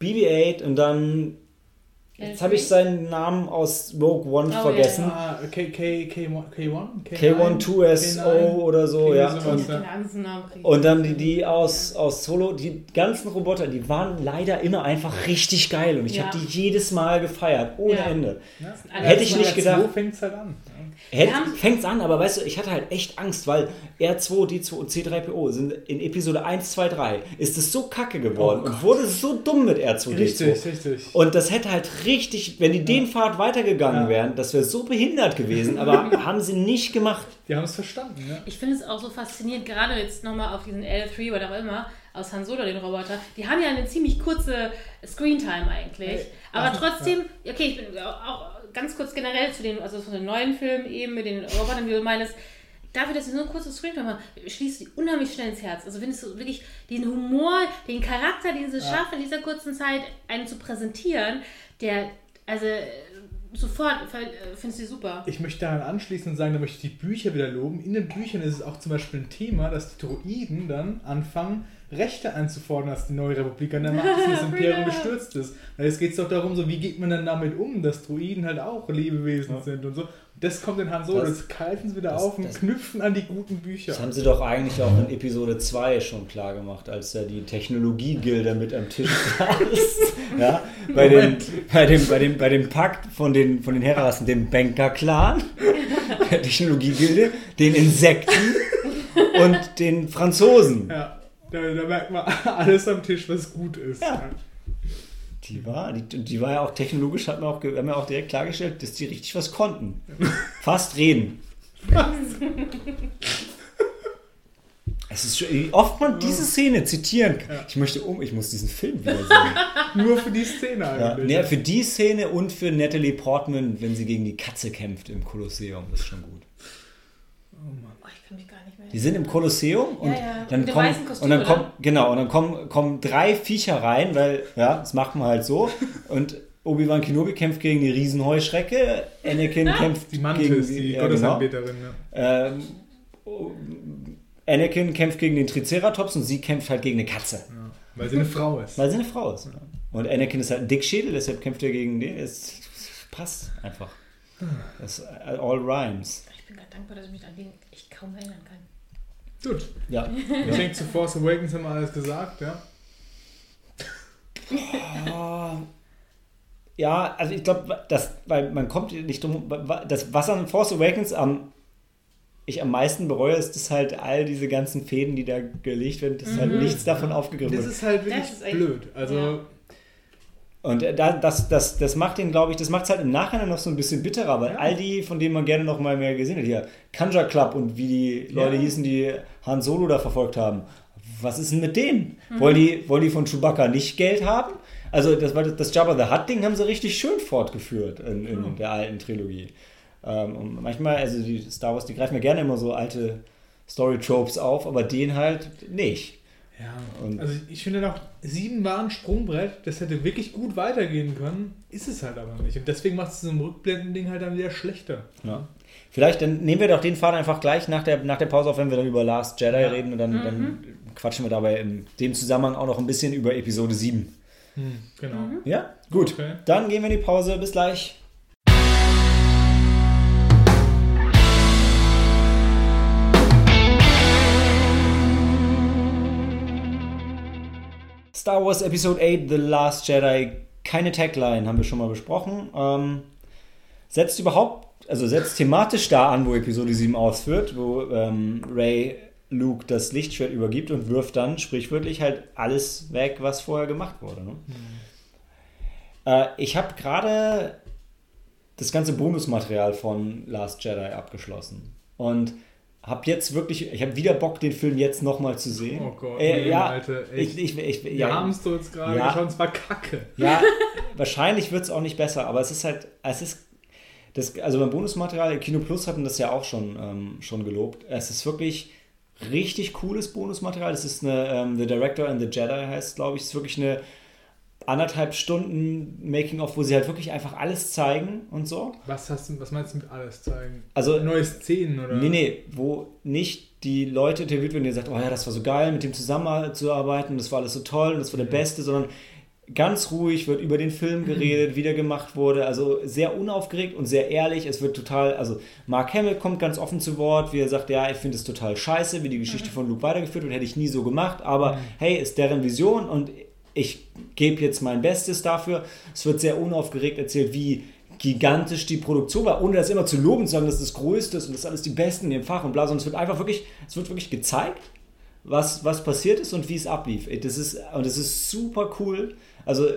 Speaker 1: BB-8 und dann, jetzt habe ich seinen Namen aus Rogue One
Speaker 2: Oh,
Speaker 1: vergessen.
Speaker 3: Ah, K, K, K1? K1?
Speaker 1: K12SO oder so,
Speaker 3: K9,
Speaker 1: ja. Und, und dann die, die aus, aus Solo, die ganzen Roboter, die waren leider immer einfach richtig geil und ich
Speaker 2: Ja.
Speaker 1: habe die jedes Mal gefeiert, ohne
Speaker 2: Ja.
Speaker 1: Ende.
Speaker 3: Ja.
Speaker 1: Hätte ich nicht gedacht.
Speaker 3: So fängt es halt an.
Speaker 1: Fängt's an, aber weißt du, ich hatte halt echt Angst, weil R2, D2 und C3PO sind in Episode 1, 2, 3 ist es so kacke geworden
Speaker 3: Oh
Speaker 1: und wurde so dumm mit R2, D2.
Speaker 3: Richtig, richtig.
Speaker 1: Und das hätte halt richtig, wenn die den Pfad weitergegangen
Speaker 3: Ja.
Speaker 1: wären, das wäre so behindert gewesen, aber haben sie nicht gemacht.
Speaker 3: Die haben es verstanden, ja.
Speaker 2: Ich finde es auch so faszinierend, gerade jetzt nochmal auf diesen L3 oder auch immer, aus Han Solo, den Roboter. Die haben ja eine ziemlich kurze Screentime eigentlich.
Speaker 3: Hey,
Speaker 2: Aber
Speaker 3: ach,
Speaker 2: trotzdem, okay, ich bin auch ganz kurz generell zu den, also zu den neuen Filmen eben mit den Robotern, wie du meinst, dafür, dass sie so ein kurzes Screentime haben, schließt sie unheimlich schnell ins Herz. Also findest du wirklich den Humor, den Charakter, den sie schaffen, in dieser kurzen Zeit einen zu präsentieren, der, also sofort findest du super.
Speaker 3: Ich möchte daran anschließen und sagen, da möchte ich die Bücher wieder loben. In den Büchern ist es auch zum Beispiel ein Thema, dass die Droiden dann anfangen, Rechte einzufordern, als die neue Republik an der Macht ist und das Imperium gestürzt ist. Weil jetzt geht es doch darum, so wie geht man dann damit um, dass Droiden halt auch Lebewesen
Speaker 1: Ja.
Speaker 3: sind und so. Das kommt in Han Solo,
Speaker 1: Das-
Speaker 3: das, greifen sie wieder
Speaker 1: das-
Speaker 3: auf und
Speaker 1: das-
Speaker 3: knüpfen an die guten Bücher.
Speaker 1: Das haben sie doch eigentlich auch in Episode 2 schon klar gemacht, als ja die Technologiegilde mit am Tisch saß. ja, bei,
Speaker 3: Moment.
Speaker 1: bei, dem, bei, dem, bei dem Pakt von den, von den Herrassen, dem Banker-Clan, der Technologiegilde, den Insekten und den Franzosen.
Speaker 3: Ja, da, da merkt man alles am Tisch, was gut ist.
Speaker 1: Ja. Die war, die, die war ja auch technologisch, hat man auch, haben wir auch direkt klargestellt, dass die richtig was konnten. Fast reden. Es ist schon, wie oft man diese Szene zitieren kann.
Speaker 3: Ja.
Speaker 1: Ich möchte um, ich muss diesen Film wieder sehen.
Speaker 3: Nur für die Szene
Speaker 1: ja,
Speaker 3: eigentlich.
Speaker 1: nee, für die Szene und für Natalie Portman, wenn sie gegen die Katze kämpft im Kolosseum, das ist schon gut.
Speaker 2: Oh, ich kann mich gar nicht mehr.
Speaker 1: Die sind im Kolosseum und
Speaker 2: Ja, ja,
Speaker 1: dann kommen
Speaker 2: Kostüm,
Speaker 1: und dann
Speaker 2: oder?
Speaker 1: kommen genau und dann kommen, kommen drei Viecher rein, weil ja, das macht man halt so und Obi-Wan Kenobi kämpft gegen die Riesenheuschrecke, Anakin kämpft
Speaker 3: Die
Speaker 1: gegen
Speaker 3: Mantis, die
Speaker 1: ja, genau.
Speaker 3: Gottesanbeterin. Ja.
Speaker 1: ähm, Anakin kämpft gegen den Triceratops und sie kämpft halt gegen eine Katze,
Speaker 3: Ja. Weil sie eine Frau ist.
Speaker 1: weil sie eine Frau ist. Und Anakin ist halt ein Dickschädel, deshalb kämpft er gegen den. Es passt einfach. Das all rhymes.
Speaker 2: Ich dankbar, dass ich mich an den echt kaum erinnern kann.
Speaker 3: Gut.
Speaker 1: Ja.
Speaker 3: Ich denke, zu Force Awakens haben wir alles gesagt, ja.
Speaker 1: Ja, also ich glaube, das, weil man kommt nicht drum, das, was an Force Awakens am ich am meisten bereue, ist, dass halt all diese ganzen Fäden, die da gelegt werden, dass halt
Speaker 2: Mhm.
Speaker 1: nichts davon aufgegriffen
Speaker 3: Das
Speaker 1: wird.
Speaker 3: ist halt wirklich
Speaker 2: Das
Speaker 3: blöd. Also,
Speaker 2: ja.
Speaker 1: Und äh, da, das, das, das macht den, glaube ich, das macht es halt im Nachhinein noch so ein bisschen bitterer, weil
Speaker 3: Ja.
Speaker 1: all die, von denen man gerne noch mal mehr gesehen hat, hier, Kanja Club und wie die Leute
Speaker 3: Ja.
Speaker 1: hießen, die Han Solo da verfolgt haben, was ist denn mit denen? Wollen, die, wollen die von Chewbacca nicht Geld haben? Also das, war das, Jabba the Hutt-Ding haben sie richtig schön fortgeführt in, in
Speaker 3: Ja.
Speaker 1: der alten Trilogie. Ähm, und manchmal, also die Star Wars, die greifen ja gerne immer so alte Story-Tropes auf, aber den halt nicht.
Speaker 3: Ja.
Speaker 1: Und-
Speaker 3: Also, ich finde noch, sieben war ein Sprungbrett, das hätte wirklich gut weitergehen können, ist es halt aber nicht. Und deswegen macht es so ein Rückblenden-Ding halt dann wieder schlechter.
Speaker 1: Ja. Vielleicht dann nehmen wir doch den Faden einfach gleich nach der, nach der Pause auf, wenn wir dann über Last Jedi
Speaker 3: Ja.
Speaker 1: reden und dann, dann quatschen wir dabei in dem Zusammenhang auch noch ein bisschen über Episode 7.
Speaker 3: Hm, genau.
Speaker 1: Ja, gut.
Speaker 3: Okay.
Speaker 1: Dann gehen wir in die Pause. Bis gleich. Star Wars Episode 8, The Last Jedi, keine Tagline, haben wir schon mal besprochen. Ähm, setzt überhaupt, also setzt thematisch da an, wo Episode 7 ausführt, wo ähm, Ray Luke das Lichtschwert übergibt und wirft dann sprichwörtlich halt alles weg, was vorher gemacht wurde. Ne? Äh, ich habe gerade das ganze Bonusmaterial von Last Jedi abgeschlossen und habe jetzt wirklich, ich habe wieder Bock, den Film jetzt nochmal zu sehen.
Speaker 3: Oh Gott,
Speaker 1: Äh,
Speaker 3: nee,
Speaker 1: ja,
Speaker 3: Alter,
Speaker 1: ich, ich, ich,
Speaker 3: Wir
Speaker 1: ja,
Speaker 3: haben es doch jetzt gerade
Speaker 1: Ja.
Speaker 3: geschaut, es war kacke.
Speaker 1: ja, wahrscheinlich wird es auch nicht besser, aber es ist halt, es ist, das, also beim Bonusmaterial, Kino Plus hatten das ja auch schon, ähm, schon gelobt. Es ist wirklich richtig cooles Bonusmaterial. Es ist eine, ähm, The Director and the Jedi heißt, glaube ich, es ist wirklich eine anderthalb Stunden Making-of, wo sie halt wirklich einfach alles zeigen und so.
Speaker 3: Was, hast du, was meinst du mit alles zeigen?
Speaker 1: Also,
Speaker 3: Neue Szenen oder?
Speaker 1: Nee, nee, wo nicht die Leute interviewt werden, die sagen, oh ja, das war so geil, mit dem zusammenzuarbeiten, das war alles so toll und das war der Beste, sondern ganz ruhig wird über den Film geredet, wie der gemacht wurde, also sehr unaufgeregt und sehr ehrlich. Es wird total, also Mark Hamill kommt ganz offen zu Wort, wie er sagt, ja, ich finde es total scheiße, wie die Geschichte von Luke weitergeführt wird, hätte ich nie so gemacht, aber hey, ist deren Vision und ich gebe jetzt mein Bestes dafür. Es wird sehr unaufgeregt erzählt, wie gigantisch die Produktion war, ohne das immer zu loben, zu sagen, das ist das Größte und das ist alles die Besten in dem Fach und bla, sondern es wird einfach wirklich, es wird wirklich gezeigt, was, was passiert ist und wie es ablief. Das ist, und das ist super cool. Also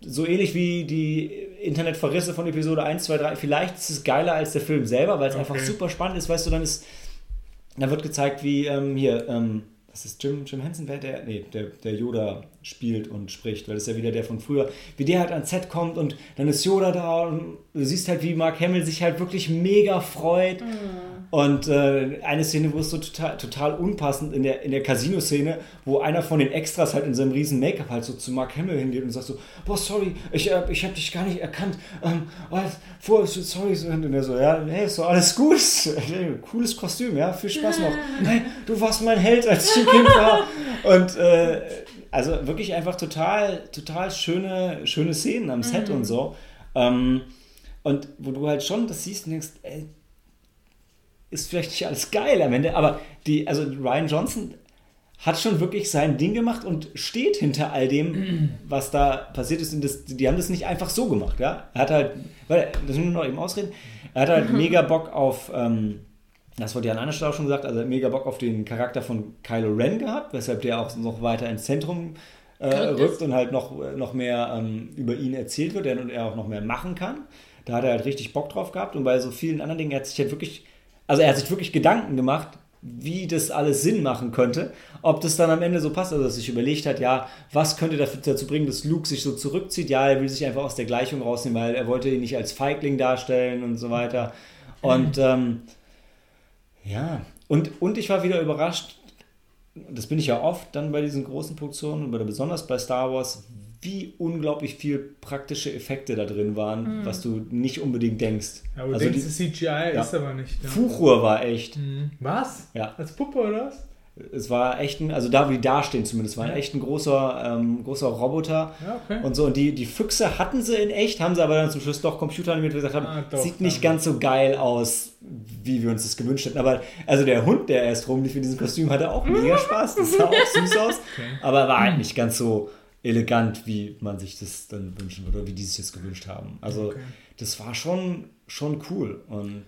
Speaker 1: so ähnlich wie die Internetverrisse von Episode 1, 2, 3. Vielleicht ist es geiler als der Film selber, weil es
Speaker 3: Okay.
Speaker 1: einfach super spannend ist. Weißt du, dann ist, dann wird gezeigt, wie ähm, hier, ähm, ist Jim, Jim Henson, wer der, nee, der, der Yoda spielt und spricht, weil das ist ja wieder der von früher, wie der halt ans Set kommt und dann ist Yoda da und du siehst halt, wie Mark Hamill sich halt wirklich mega freut. Und äh, eine Szene, wo es so total, total unpassend in der, in der Casino-Szene, wo einer von den Extras halt in seinem riesen Make-up halt so zu Mark Hamill hingeht und sagt so, boah, sorry, ich, äh, ich habe dich gar nicht erkannt. Ähm, oh, vor, sorry. So, Und er so, ja, hey, ist doch alles gut. Cooles Kostüm, ja, viel Spaß noch. Hey, du warst mein Held, als ich ein Kind war. Und äh, also wirklich einfach total, total schöne, schöne Szenen am Set und so. Ähm, und wo du halt schon das siehst und denkst, ey, ist vielleicht nicht alles geil am Ende, aber die, also Ryan Johnson hat schon wirklich sein Ding gemacht und steht hinter all dem, was da passiert ist. Und das, die haben das nicht einfach so gemacht, ja. Er hat halt, weil, das müssen wir noch eben ausreden, er hat halt mega Bock auf, ähm, das wurde ja an einer Stelle auch schon gesagt, also mega Bock auf den Charakter von Kylo Ren gehabt, weshalb der auch noch weiter ins Zentrum äh, rückt und halt noch, noch mehr ähm, über ihn erzählt wird und er auch noch mehr machen kann. Da hat er halt richtig Bock drauf gehabt und bei so vielen anderen Dingen er hat sich halt wirklich, also er hat sich wirklich Gedanken gemacht, wie das alles Sinn machen könnte, ob das dann am Ende so passt, also dass er sich überlegt hat, ja, was könnte dafür dazu bringen, dass Luke sich so zurückzieht, ja, er will sich einfach aus der Gleichung rausnehmen, weil er wollte ihn nicht als Feigling darstellen und so weiter. Und ähm, ja, und, und ich war wieder überrascht, das bin ich ja oft dann bei diesen großen Produktionen, oder besonders bei Star Wars, wie unglaublich viel praktische Effekte da drin waren, was du nicht unbedingt denkst.
Speaker 3: Ja, aber du
Speaker 1: also
Speaker 3: denkst,
Speaker 1: die
Speaker 3: es ist CGI, ist aber nicht. Ja.
Speaker 1: Fuchur war echt.
Speaker 3: Mhm. Was?
Speaker 1: Ja.
Speaker 3: Als Puppe oder was?
Speaker 1: Es war echt ein, also da, wie die dastehen zumindest, war
Speaker 3: Ja.
Speaker 1: echt ein großer, ähm, großer Roboter.
Speaker 3: Ja, okay.
Speaker 1: Und so, und die, die Füchse hatten sie in echt, haben sie aber dann zum Schluss doch computeranimiert gesagt haben,
Speaker 3: Ah, doch,
Speaker 1: sieht nicht ganz so geil aus, wie wir uns das gewünscht hätten. Aber also der Hund, der erst rumlief in diesem Kostüm, hatte auch mega Spaß. Das sah auch süß aus.
Speaker 3: Okay.
Speaker 1: Aber er war halt nicht ganz so elegant, wie man sich das dann wünschen würde, oder wie die sich das gewünscht haben. Also
Speaker 3: Okay.
Speaker 1: das war schon, schon cool. Und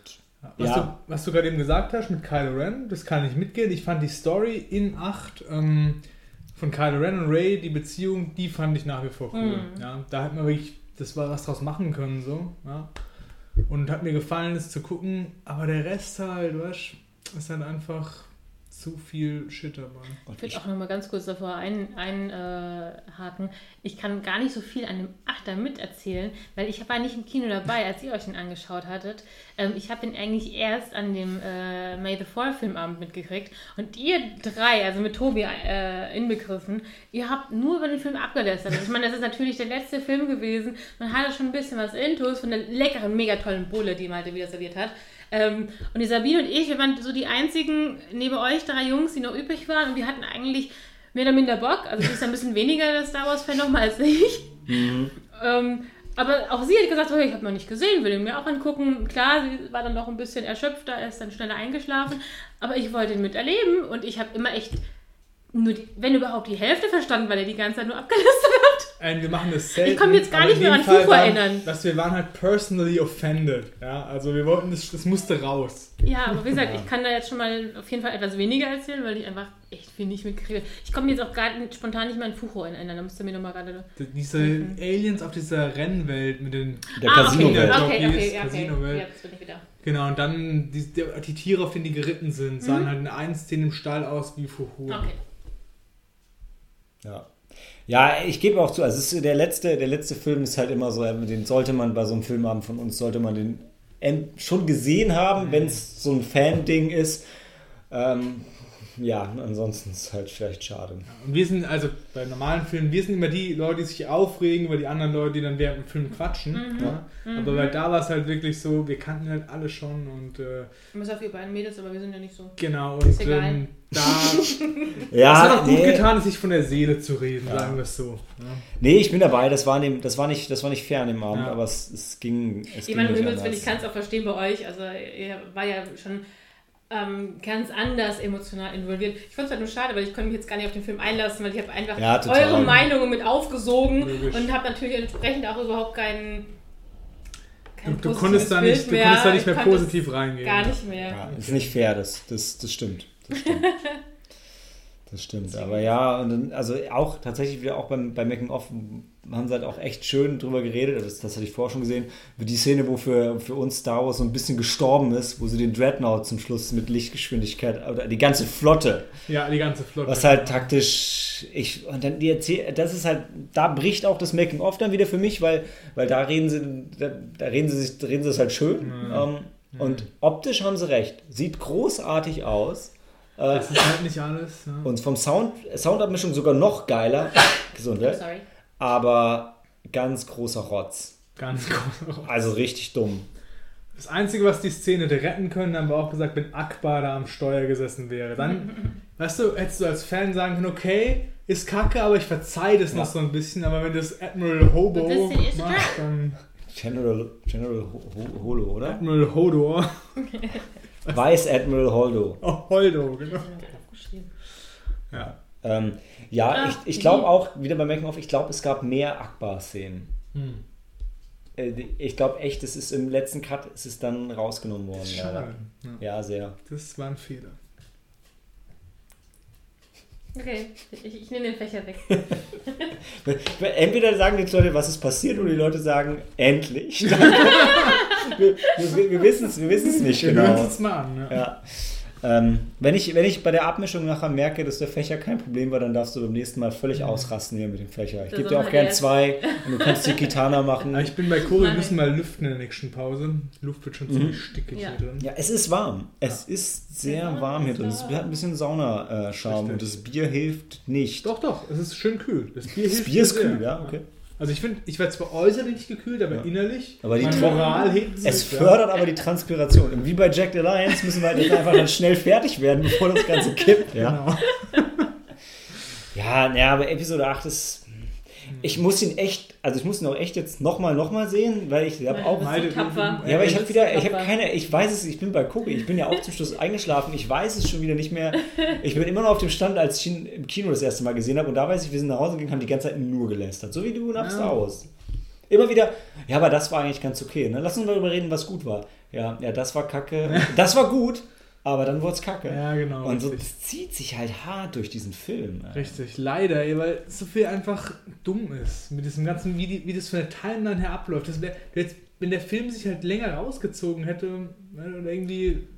Speaker 3: Was
Speaker 1: ja,
Speaker 3: du, was du gerade eben gesagt hast mit Kylo Ren, das kann ich mitgehen. Ich fand die Story in 8 ähm, von Kylo Ren und Ray, die Beziehung, die fand ich nach wie vor cool.
Speaker 2: Mhm.
Speaker 3: Ja, da hat man wirklich, das war was draus machen können, so. Ja. Und hat mir gefallen, es zu gucken, aber der Rest halt, weißt du, ist halt einfach zu viel Shit dabei.
Speaker 2: Ich will auch noch mal ganz kurz davor einhaken. Ein, äh, haken. ich kann gar nicht so viel an dem Achter miterzählen, weil ich war nicht im Kino dabei, als ihr euch den angeschaut hattet. Ähm, ich habe den eigentlich erst an dem äh, May the Fall Filmabend mitgekriegt. Und ihr drei, also mit Tobi äh, inbegriffen, ihr habt nur über den Film abgelästert. Also ich meine, das ist natürlich der letzte Film gewesen. Man hatte schon ein bisschen was Intus von der leckeren, mega tollen Bulle, die Malte wieder serviert hat. Ähm, und die Sabine und ich, wir waren so die einzigen neben euch drei Jungs, die noch übrig waren. Und wir hatten eigentlich mehr oder minder Bock. Also sie ist ein bisschen weniger der Star Wars-Fan nochmal als ich. Ähm, aber auch sie hat gesagt, oh, ich habe noch nicht gesehen, will ihn mir auch angucken. Klar, sie war dann noch ein bisschen erschöpfter, er ist dann schneller eingeschlafen. Aber ich wollte ihn miterleben und ich habe immer echt nur, die, wenn überhaupt, die Hälfte verstanden, weil er die ganze Zeit nur abgelästert hat.
Speaker 3: Ein, wir machen das selten.
Speaker 2: Ich kann mich jetzt gar nicht mehr an
Speaker 3: Fall
Speaker 2: Fufu
Speaker 3: waren-
Speaker 2: erinnern.
Speaker 3: Dass wir waren halt personally offended. Ja, also wir wollten, das, das musste raus.
Speaker 2: Ja, aber wie gesagt, ich kann da jetzt schon mal auf jeden Fall etwas weniger erzählen, weil ich einfach echt viel nicht mitkriege. Ich komme jetzt auch gerade nicht- spontan nicht mehr an Fucho erinnern, da müsst ihr mir nochmal gerade.
Speaker 3: Diese Aliens auf dieser Rennwelt mit den
Speaker 1: der
Speaker 2: Ah, okay,
Speaker 1: Casino-Welt.
Speaker 2: Okay, okay, ja, okay.
Speaker 3: Casino-Welt.
Speaker 2: Ja, das bin ich wieder.
Speaker 3: Genau, und dann die, die, die Tiere, auf denen die geritten sind, sahen
Speaker 2: Mhm.
Speaker 3: halt in der einen Szene im Stall aus wie Fuhu.
Speaker 2: Okay.
Speaker 1: Ja. Ja, ich gebe auch zu, also es ist der letzte, der letzte Film ist halt immer so, den sollte man bei so einem Filmabend von uns, sollte man den schon gesehen haben, wenn es so ein Fan-Ding ist. Ähm, ja, ansonsten ist es halt vielleicht schade.
Speaker 3: Und wir sind, also bei normalen Filmen, wir sind immer die Leute, die sich aufregen über die anderen Leute, die dann während dem Film quatschen.
Speaker 2: Mhm.
Speaker 3: Ja. Aber bei da war es halt wirklich so, wir kannten halt alle schon und äh,
Speaker 2: Bis auf ihr beiden Mädels, aber wir sind ja nicht so.
Speaker 3: genau, und
Speaker 2: Ist egal.
Speaker 3: ähm, da
Speaker 1: Ja,
Speaker 3: es hat auch gut
Speaker 1: nee,
Speaker 3: getan, sich von der Seele zu reden,
Speaker 1: Ja.
Speaker 3: sagen wir es so. Ja.
Speaker 1: nee, ich bin dabei, das war, dem, das war, nicht, das war nicht fair an dem Abend,
Speaker 3: Ja.
Speaker 1: aber es, es ging. Es
Speaker 2: Ich
Speaker 1: ging
Speaker 2: meine, ich kann es auch verstehen bei euch. Also, ihr war ja schon ähm, ganz anders emotional involviert. Ich fand es halt nur schade, weil ich konnte mich jetzt gar nicht auf den Film einlassen, weil ich habe einfach
Speaker 1: Ja,
Speaker 2: eure Meinungen mit aufgesogen
Speaker 3: Logisch.
Speaker 2: und habe natürlich entsprechend auch überhaupt keinen.
Speaker 3: Du,
Speaker 2: kein
Speaker 3: du, konntest da nicht, du konntest da nicht
Speaker 2: Ich
Speaker 3: mehr positiv reingehen.
Speaker 2: Gar nicht mehr.
Speaker 1: Ja, ist nicht fair, das, das, das stimmt. Das stimmt. Das stimmt, aber ja, und dann, also auch tatsächlich wieder auch beim, bei Making Off haben sie halt auch echt schön drüber geredet, das, das hatte ich vorher schon gesehen, wie die Szene, wo für, für uns Star Wars so ein bisschen gestorben ist, wo sie den Dreadnought zum Schluss mit Lichtgeschwindigkeit, oder die ganze Flotte,
Speaker 3: Ja, die ganze Flotte.
Speaker 1: was halt taktisch, ich, und dann die erzähl, das ist halt, da bricht auch das Making Off dann wieder für mich, weil, weil da reden sie, da, da reden sie sich, reden sie es halt schön, ähm, und optisch haben sie recht, sieht großartig aus, äh,
Speaker 3: Das ist halt nicht alles. Ja.
Speaker 1: und vom Sound, Soundabmischung sogar noch geiler. Gesundheit.
Speaker 2: Sorry.
Speaker 1: Aber ganz großer Rotz.
Speaker 3: Ganz groß.
Speaker 1: Also richtig dumm.
Speaker 3: Das Einzige, was die Szene hätte retten können, haben wir auch gesagt, wenn Akbar da am Steuer gesessen wäre. Dann, weißt du, hättest du als Fan sagen können, okay, ist kacke, aber ich verzeih das noch
Speaker 1: Ja.
Speaker 3: so ein bisschen. Aber wenn das Admiral Hobo
Speaker 2: a
Speaker 3: macht, dann
Speaker 1: General, General Ho Ho Holo, oder?
Speaker 3: Admiral Hodor.
Speaker 1: Weiß Admiral Holdo.
Speaker 3: Oh, Holdo, genau. Ja.
Speaker 1: Ähm, ja,
Speaker 2: Ah,
Speaker 1: ich, ich
Speaker 2: die-
Speaker 1: glaube auch, wieder bei Making of, ich glaube, es gab mehr Akbar-Szenen.
Speaker 3: Hm.
Speaker 1: Äh, Ich glaube echt, es ist im letzten Cut ist es dann rausgenommen worden.
Speaker 3: Schade. Ja.
Speaker 1: Ja, sehr.
Speaker 3: Das war ein Fehler.
Speaker 2: Okay, ich, ich nehme den Fächer weg.
Speaker 1: Entweder sagen die Leute, was ist passiert, oder die Leute sagen, endlich. wir wir, wir wissen es wir wissen's nicht
Speaker 3: Wir
Speaker 1: genau.
Speaker 3: hören uns mal an. Ja.
Speaker 1: Ja. Ähm, wenn, ich, wenn ich bei der Abmischung nachher merke, dass der Fächer kein Problem war, dann darfst du beim nächsten Mal völlig ausrasten hier mit dem Fächer. Ich gebe dir auch gern zwei und du kannst die Kitana machen.
Speaker 3: Aber ich bin bei Cory, wir müssen mal lüften in der nächsten Pause. Die Luft wird schon ziemlich stickig
Speaker 2: Ja.
Speaker 3: hier drin.
Speaker 1: Ja, es ist warm. Es ist sehr
Speaker 2: Ja,
Speaker 1: warm hier drin. Es hat ein bisschen Sauna-Charme und das Bier hilft nicht.
Speaker 3: Doch, doch, es ist schön kühl. Das Bier,
Speaker 1: Das
Speaker 3: hilft
Speaker 1: Bier ist kühl, ja, okay.
Speaker 3: Also ich finde, ich werde zwar äußerlich gekühlt, aber
Speaker 1: Ja.
Speaker 3: innerlich,
Speaker 1: Aber die
Speaker 3: mein Moral hebt sich.
Speaker 1: Es
Speaker 3: ja.
Speaker 1: fördert aber die Transpiration. Und wie bei Jack the Lions müssen wir halt jetzt einfach dann schnell fertig werden, bevor das Ganze kippt. Ja,
Speaker 3: Genau.
Speaker 1: ja, naja, aber Episode 8 ist. Ich muss ihn echt, also ich muss ihn auch echt jetzt nochmal, nochmal sehen, weil ich habe auch
Speaker 2: so tapfer.
Speaker 1: Ja, aber ich habe wieder, ich habe keine, ich weiß es, ich bin bei Cookie, ich bin ja auch zum Schluss eingeschlafen, ich weiß es schon wieder nicht mehr. Ich bin immer noch auf dem Stand, als ich ihn im Kino das erste Mal gesehen habe und da weiß ich, wir sind nach Hause gegangen, haben die ganze Zeit nur gelästert, so wie du nach
Speaker 3: Ja.
Speaker 1: Star Wars. Immer wieder, ja, aber das war eigentlich ganz okay, ne? Lass uns mal darüber reden, was gut war. Ja, ja, das war kacke, das war gut, aber dann wurde es kacke.
Speaker 3: Ja, genau.
Speaker 1: Und so,
Speaker 3: richtig.
Speaker 1: das zieht sich halt hart durch diesen Film. ey.
Speaker 3: Richtig, leider, ey, weil so viel einfach dumm ist. Mit diesem ganzen, wie, die, wie das von der Timeline her abläuft. Das wär, jetzt, wenn der Film sich halt länger rausgezogen hätte äh, oder irgendwie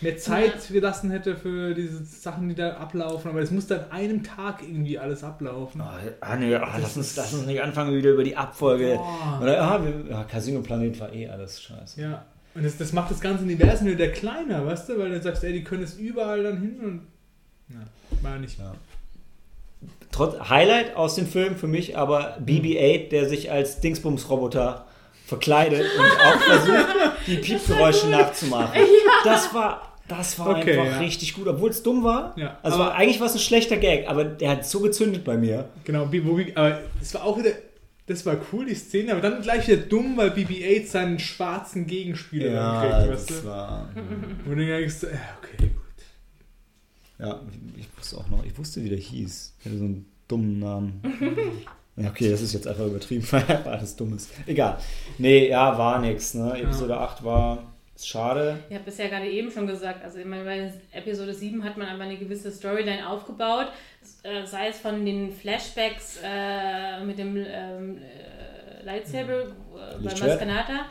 Speaker 3: mehr Zeit gelassen hätte für diese Sachen, die da ablaufen, aber es muss dann an einem Tag irgendwie alles ablaufen.
Speaker 1: Ah, ah, nee, ah, lass, uns, lass uns nicht anfangen wieder über die Abfolge.
Speaker 3: Boah.
Speaker 1: Oder, ah, wir, ja, Casino Planet war eh alles scheiße.
Speaker 3: Ja, und das, das macht das ganze Universum wieder kleiner, weißt du, weil du sagst, ey, die können es überall dann hin und. Ja, war nicht.
Speaker 1: Ja. Trotz Highlight aus dem Film für mich aber BB-8, der sich als Dingsbums-Roboter verkleidet und auch versucht, die Piepgeräusche nachzumachen. Das war, das war
Speaker 3: Okay,
Speaker 1: einfach
Speaker 3: ja.
Speaker 1: richtig gut, obwohl es dumm war.
Speaker 3: Ja,
Speaker 1: also war, eigentlich war es ein schlechter Gag, aber der hat so gezündet bei mir.
Speaker 3: Genau, aber es war auch wieder, das war cool, die Szene, aber dann gleich wieder dumm, weil BB-8 seinen schwarzen Gegenspieler dann kriegt, weißt
Speaker 1: das
Speaker 3: du?
Speaker 1: war.
Speaker 3: Wo du denkst, äh, okay, gut.
Speaker 1: Ja, ich wusste auch noch, ich wusste, wie der hieß. Er hatte so einen dummen Namen. Ja, okay, das ist jetzt einfach übertrieben, weil einfach alles dumm ist. Egal. Nee, ja, war nix. Ne? Episode 8 war ist schade.
Speaker 2: Ich habe es ja gerade eben schon gesagt, also ich meine, bei Episode 7 hat man aber eine gewisse Storyline aufgebaut, äh, sei es von den Flashbacks äh, mit dem ähm, äh, Lightsaber äh, bei. Maskanata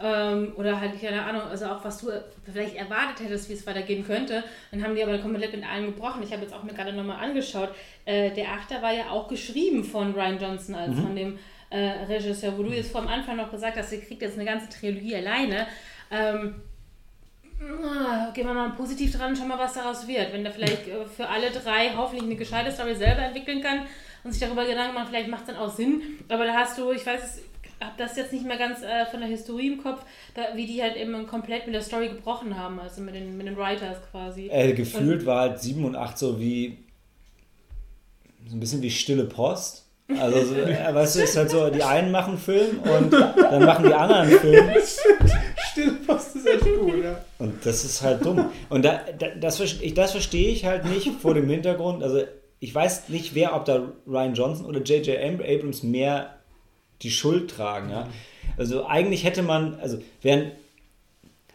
Speaker 2: ähm, oder halt, keine Ahnung, also auch was du vielleicht erwartet hättest, wie es weitergehen könnte, dann haben die aber komplett mit allem gebrochen. Ich habe jetzt auch mir gerade nochmal angeschaut, äh, der Achter war ja auch geschrieben von Ryan Johnson, als von dem äh, Regisseur, wo du jetzt vor am Anfang noch gesagt hast, ihr kriegt jetzt eine ganze Trilogie alleine. Ähm, ah, gehen wir mal positiv dran, schauen mal, was daraus wird. Wenn der vielleicht äh, für alle drei hoffentlich eine gescheite Story selber entwickeln kann und sich darüber Gedanken machen, vielleicht macht es dann auch Sinn. Aber da hast du, ich weiß es, habe das jetzt nicht mehr ganz äh, von der Historie im Kopf, da, wie die halt eben komplett mit der Story gebrochen haben, also mit den, mit den Writers quasi.
Speaker 1: Äh, gefühlt war halt 7 und 8 so wie so ein bisschen wie stille Post. Also, so, äh, weißt du, ist halt so, die einen machen Film und dann machen die anderen Film.
Speaker 3: Stillpost ist echt gut, ja.
Speaker 1: Und das ist halt dumm. Und da, da, das, das verstehe ich halt nicht vor dem Hintergrund. Also ich weiß nicht, wer, ob da Ryan Johnson oder J.J. Abrams mehr die Schuld tragen. Ja? Also eigentlich hätte man, also während,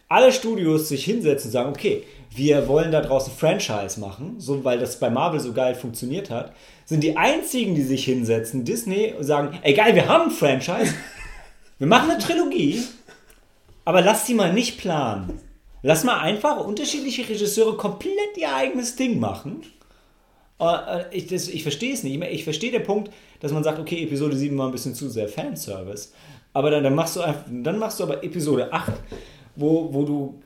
Speaker 1: alle Studios sich hinsetzen und sagen, okay, wir wollen da draußen Franchise machen, so weil das bei Marvel so geil funktioniert hat, sind die einzigen, die sich hinsetzen, Disney, und sagen, ey geil, wir haben ein Franchise, wir machen eine Trilogie, aber lass die mal nicht planen. Lass mal einfach unterschiedliche Regisseure komplett ihr eigenes Ding machen. Äh, Ich, das- ich verstehe es nicht. Ich, ich verstehe den Punkt, dass man sagt, okay, Episode 7 war ein bisschen zu sehr Fanservice. Aber dann, dann, machst, du einfach, dann machst du aber Episode 8, wo, wo du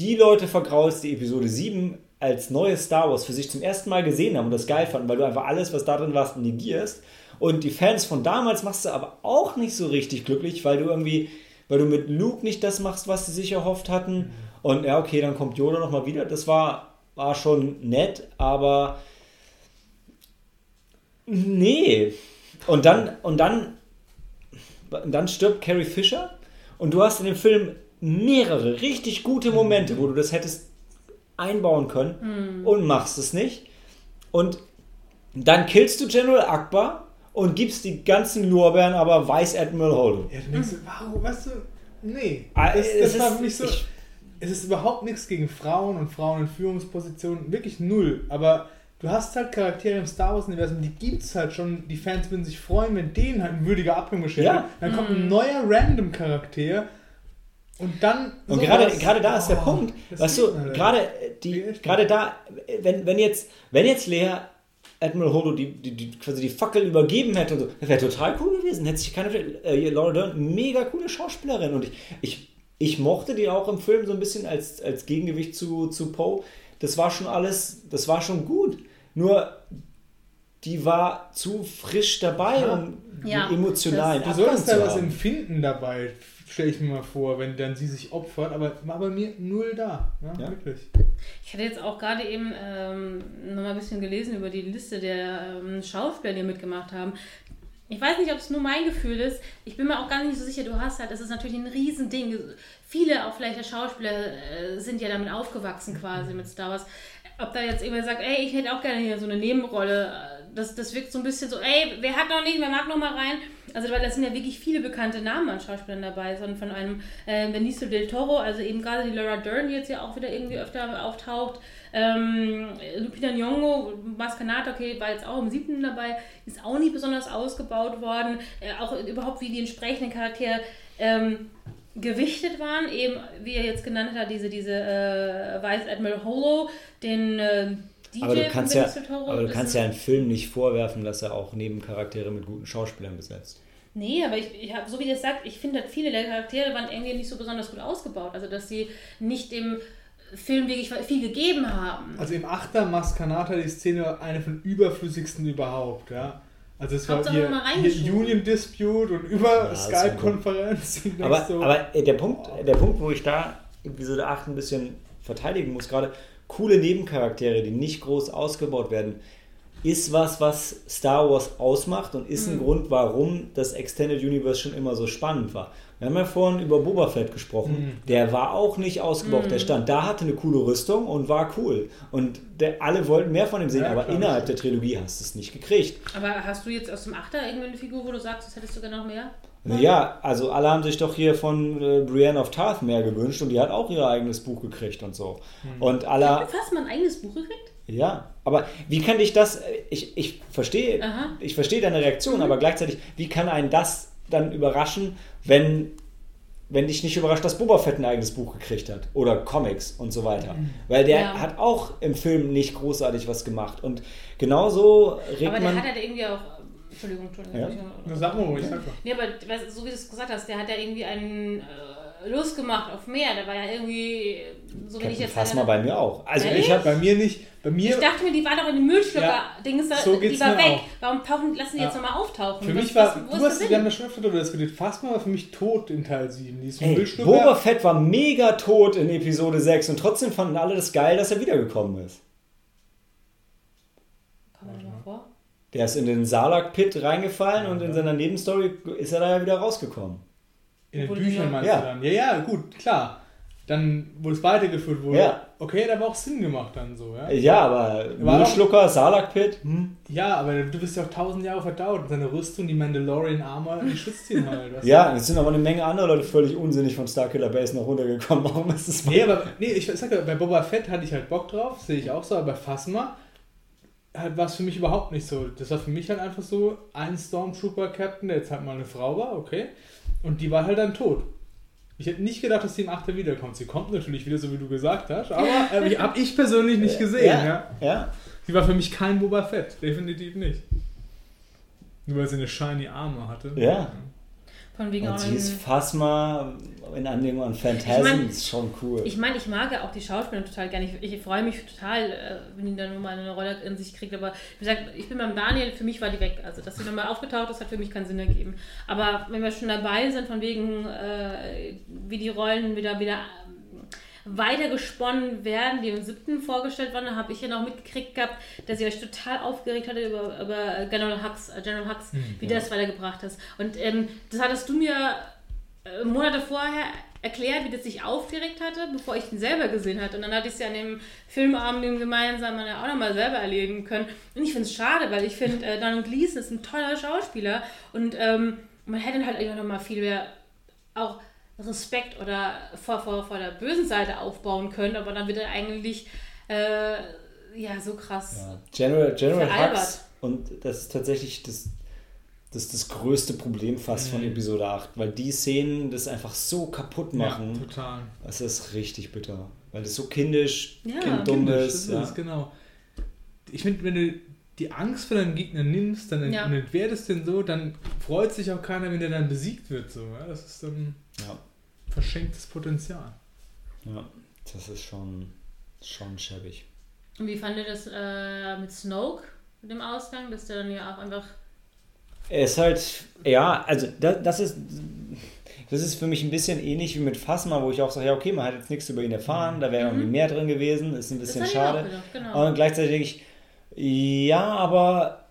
Speaker 1: die Leute vergraulst, die Episode 7 als neues Star Wars für sich zum ersten Mal gesehen haben und das geil fanden, weil du einfach alles, was da drin war, negierst. Und die Fans von damals machst du aber auch nicht so richtig glücklich, weil du irgendwie, weil du mit Luke nicht das machst, was sie sich erhofft hatten. Und ja, okay, dann kommt Yoda nochmal wieder. Das war, war schon nett, aber nee. Und dann, und dann, und dann stirbt Carrie Fisher und du hast in dem Film mehrere richtig gute Momente, wo du das hättest einbauen können und machst es nicht. Und dann killst du General Akbar und gibst die ganzen Lorbeeren aber Vice Admiral Holdo.
Speaker 3: Ja, du denkst, warum, weißt du, nee.
Speaker 1: Ah,
Speaker 3: Das,
Speaker 1: es
Speaker 3: das war
Speaker 1: ist-
Speaker 3: für mich so.
Speaker 1: ich-
Speaker 3: es ist überhaupt nichts gegen Frauen und Frauen in Führungspositionen, wirklich null. Aber du hast halt Charaktere im Star Wars-Universum, die gibt's halt schon. Die Fans würden sich freuen, wenn denen halt ein würdiger Abgang beschert
Speaker 1: Ja.
Speaker 3: wird. Dann kommt ein neuer Random-Charakter und dann.
Speaker 1: Und gerade, gerade da ist der
Speaker 3: Oh,
Speaker 1: Punkt, weißt du,
Speaker 3: nicht.
Speaker 1: gerade, äh, die, gerade da, wenn, wenn, jetzt, wenn jetzt Lea Admiral Holdo die, die, die, quasi die Fackel übergeben hätte, und so, das wäre total cool gewesen. Hätte sich keine, äh, Laura Dern, mega coole Schauspielerin. Und ich, ich, ich mochte die auch im Film so ein bisschen als, als Gegengewicht zu, zu Poe. Das war schon alles, das war schon gut. Nur, die war zu frisch dabei,
Speaker 3: Ja.
Speaker 1: um
Speaker 2: Ja,
Speaker 1: emotionalen
Speaker 3: Du
Speaker 1: Abgang zu
Speaker 3: da was empfinden dabei, stelle ich mir mal vor, wenn dann sie sich opfert, aber war bei mir null da. Ja,
Speaker 1: Ja.
Speaker 3: wirklich.
Speaker 2: Ich hatte jetzt auch gerade eben ähm, noch mal ein bisschen gelesen über die Liste der ähm, Schauspieler, die mitgemacht haben. Ich weiß nicht, ob es nur mein Gefühl ist. Ich bin mir auch gar nicht so sicher. Du hast halt, das ist natürlich ein Riesending. Viele, auch vielleicht der Schauspieler, äh, sind ja damit aufgewachsen quasi mit Star Wars. Ob da jetzt jemand sagt, ey, ich hätte auch gerne hier so eine Nebenrolle, das, das wirkt so ein bisschen so, ey, wer hat noch nicht, wer mag noch mal rein? Also, weil da sind ja wirklich viele bekannte Namen an Schauspielern dabei, sondern von einem äh, Benicio del Toro, also eben gerade die Laura Dern, die jetzt ja auch wieder irgendwie öfter auftaucht. Ähm, Lupita Nyong'o, Maskanata, okay, war jetzt auch im siebten dabei, ist auch nicht besonders ausgebaut worden. Äh, auch überhaupt, wie die entsprechenden Charaktere ähm, gewichtet waren, eben, wie er jetzt genannt hat, diese, diese äh, Vice Admiral Holo, den äh, DJ
Speaker 1: Aber du kannst ja, aber du kannst ja einen Film nicht vorwerfen, dass er auch Nebencharaktere mit guten Schauspielern besetzt.
Speaker 2: Nee, aber ich, ich hab, so wie das sagt, ich finde, halt viele der Charaktere waren irgendwie nicht so besonders gut ausgebaut. Also, dass sie nicht dem Film wirklich viel gegeben haben.
Speaker 3: Also im Achter Maskanata die Szene eine von überflüssigsten überhaupt, ja. Also es war
Speaker 2: Hauptsache
Speaker 3: hier,
Speaker 2: mal
Speaker 3: hier. Union Dispute und über
Speaker 1: Ja, war
Speaker 3: Skype-Konferenz.
Speaker 1: Aber,
Speaker 3: so,
Speaker 1: aber äh, der, Punkt, der Punkt, wo ich da Episode 8 ein bisschen verteidigen muss, gerade coole Nebencharaktere, die nicht groß ausgebaut werden, ist was, was Star Wars ausmacht und ist ein Grund, warum das Extended Universe schon immer so spannend war. Wir haben ja vorhin über Boba Fett gesprochen. Der war auch nicht ausgebaut. Der stand da, hatte eine coole Rüstung und war cool. Und der, alle wollten mehr von ihm sehen,
Speaker 3: Ja,
Speaker 1: aber innerhalb der Trilogie hast du es nicht gekriegt.
Speaker 2: Aber hast du jetzt aus dem Achter irgendwie eine Figur, wo du sagst, das hättest du gerne noch mehr?
Speaker 1: Naja, also alle haben sich doch hier von äh, Brienne of Tarth mehr gewünscht und die hat auch ihr eigenes Buch gekriegt und so. Und alle,
Speaker 2: Fast mal ein eigenes Buch gekriegt?
Speaker 1: ja, aber wie kann dich das, äh, ich, ich verstehe, ich verstehe deine Reaktion, aber gleichzeitig, wie kann einen das dann überraschen, wenn, wenn dich nicht überrascht, dass Boba Fett ein eigenes Buch gekriegt hat oder Comics und so weiter. Weil der
Speaker 2: Ja.
Speaker 1: hat auch im Film nicht großartig was gemacht und genauso regt
Speaker 2: Aber der
Speaker 1: man...
Speaker 2: hat halt irgendwie auch. Entschuldigung, Entschuldigung.
Speaker 1: Ja.
Speaker 3: Sag mal ruhig, sag mal.
Speaker 2: Nee, aber so wie du es gesagt hast, der hat ja irgendwie einen äh, Lust gemacht auf mehr. Der war ja irgendwie, so wenn ich jetzt.
Speaker 1: Phasma bei mir auch. Also
Speaker 2: Ehrlich?
Speaker 1: ich habe
Speaker 3: Bei mir nicht. Bei mir,
Speaker 2: Ich dachte mir, die war doch in dem Müllschlucker-Dings, da-
Speaker 3: so
Speaker 2: die
Speaker 3: geht's
Speaker 2: war
Speaker 3: mir
Speaker 2: weg.
Speaker 3: auch.
Speaker 2: Warum tauchen, lassen die jetzt
Speaker 3: Ja.
Speaker 2: nochmal auftauchen?
Speaker 3: für
Speaker 2: Was-
Speaker 3: mich war,
Speaker 2: was- wo
Speaker 3: du
Speaker 2: ist
Speaker 3: hast, wir haben das schon öfter darüber diskutiert, Phasma war für mich tot in Teil 7. Die ist
Speaker 1: Ey,
Speaker 3: Müllschlucker-
Speaker 1: Boba Fett war mega tot in Episode 6 und trotzdem fanden alle das geil, dass er wiedergekommen ist.
Speaker 2: Komm mal mal vor.
Speaker 1: Der ist in den Salak-Pit reingefallen und in seiner Nebenstory ist er da ja wieder rausgekommen.
Speaker 3: In den Büchern meinst
Speaker 1: Ja.
Speaker 3: du dann? Ja, ja, gut, klar. dann, wo es weitergeführt wurde,
Speaker 1: Ja.
Speaker 3: okay, hat aber auch Sinn gemacht dann so, ja.
Speaker 1: Ja, aber
Speaker 3: War
Speaker 1: Müllschlucker, Salakpit, hm?
Speaker 3: Ja, aber du bist ja auch tausend Jahre verdaut und seine Rüstung, die Mandalorian Armor, die schützt ihn halt.
Speaker 1: Ja, es sind aber eine Menge andere Leute völlig unsinnig von Starkiller Base noch runtergekommen. Warum ist das
Speaker 3: Nee, aber nee, ich sag ja, bei Boba Fett hatte ich halt Bock drauf, sehe ich auch so, aber bei Phasma halt war es für mich überhaupt nicht so. Das war für mich halt einfach so ein Stormtrooper-Captain, der jetzt halt mal eine Frau war, okay, und die war halt dann tot. Ich hätte nicht gedacht, dass sie im Achter wiederkommt. Sie kommt natürlich wieder, so wie du gesagt hast, aber äh, habe ich persönlich nicht gesehen. Ja.
Speaker 1: Ja, ja.
Speaker 3: Sie war für mich kein Boba Fett, definitiv nicht. Nur weil sie eine shiny Armor hatte.
Speaker 1: Ja.
Speaker 2: Von wegen
Speaker 1: Und sie ist Phasma in Anlehnung an Phantasm,
Speaker 2: Ich mein-
Speaker 1: ist schon cool.
Speaker 2: Ich meine, ich mag ja auch die Schauspieler total gerne. Ich, ich freue mich total, äh, wenn die dann nur mal eine Rolle in sich kriegt. Aber wie gesagt, ich bin beim Daniel, für mich war die weg. Also, dass sie nochmal aufgetaucht ist, hat für mich keinen Sinn ergeben. Aber wenn wir schon dabei sind, von wegen, äh, wie die Rollen wieder, wieder ähm, weiter gesponnen werden, die im siebten vorgestellt waren, habe ich ja noch mitgekriegt gehabt, dass ihr euch total aufgeregt hatte über, über General Hux, äh, General Hux wie
Speaker 1: ja.
Speaker 2: das weitergebracht ist. Und ähm, das hattest du mir äh, Monate vorher erklärt, wie das sich aufgeregt hatte, bevor ich ihn selber gesehen hatte. Und dann hatte ich es ja an dem Filmabend dem gemeinsam auch nochmal selber erleben können. Und ich finde es schade, weil ich finde, äh, Donald Gleason ist ein toller Schauspieler und ähm, man hätte halt eigentlich noch mal viel mehr auch Respekt oder vor, vor, vor der bösen Seite aufbauen können, aber dann wird er eigentlich äh, ja so krass.
Speaker 1: Ja. General, General
Speaker 2: Veralbert.
Speaker 1: Hux, und das ist tatsächlich das, das, ist das größte Problem fast von
Speaker 3: Mhm.
Speaker 1: Episode 8, weil die Szenen das einfach so kaputt machen.
Speaker 3: Ja, total.
Speaker 1: Das ist richtig bitter. Weil das so kindisch,
Speaker 2: Ja,
Speaker 1: kinddumm
Speaker 3: Kindisch,
Speaker 1: ist.
Speaker 3: das
Speaker 1: Ja.
Speaker 3: ist genau. Ich finde, wenn du die Angst vor deinem Gegner nimmst, dann ent
Speaker 2: Ja.
Speaker 3: und entwertest den so, dann freut sich auch keiner, wenn der dann besiegt wird. So, ja? Das ist dann
Speaker 1: Ja.
Speaker 3: Verschenktes Potenzial.
Speaker 1: ja, das ist schon, schon schäbig.
Speaker 2: Und wie fand ihr das äh, mit Snoke, mit dem Ausgang, dass der dann ja auch einfach
Speaker 1: Er ist halt, ja, also das, das ist. Das ist für mich ein bisschen ähnlich wie mit Phasma, wo ich auch sage, ja, okay, man hat jetzt nichts über ihn erfahren, da wäre irgendwie mehr drin gewesen, ist ein bisschen
Speaker 2: Mhm.
Speaker 1: schade.
Speaker 2: gedacht, genau.
Speaker 1: Und gleichzeitig denke ich, ja, aber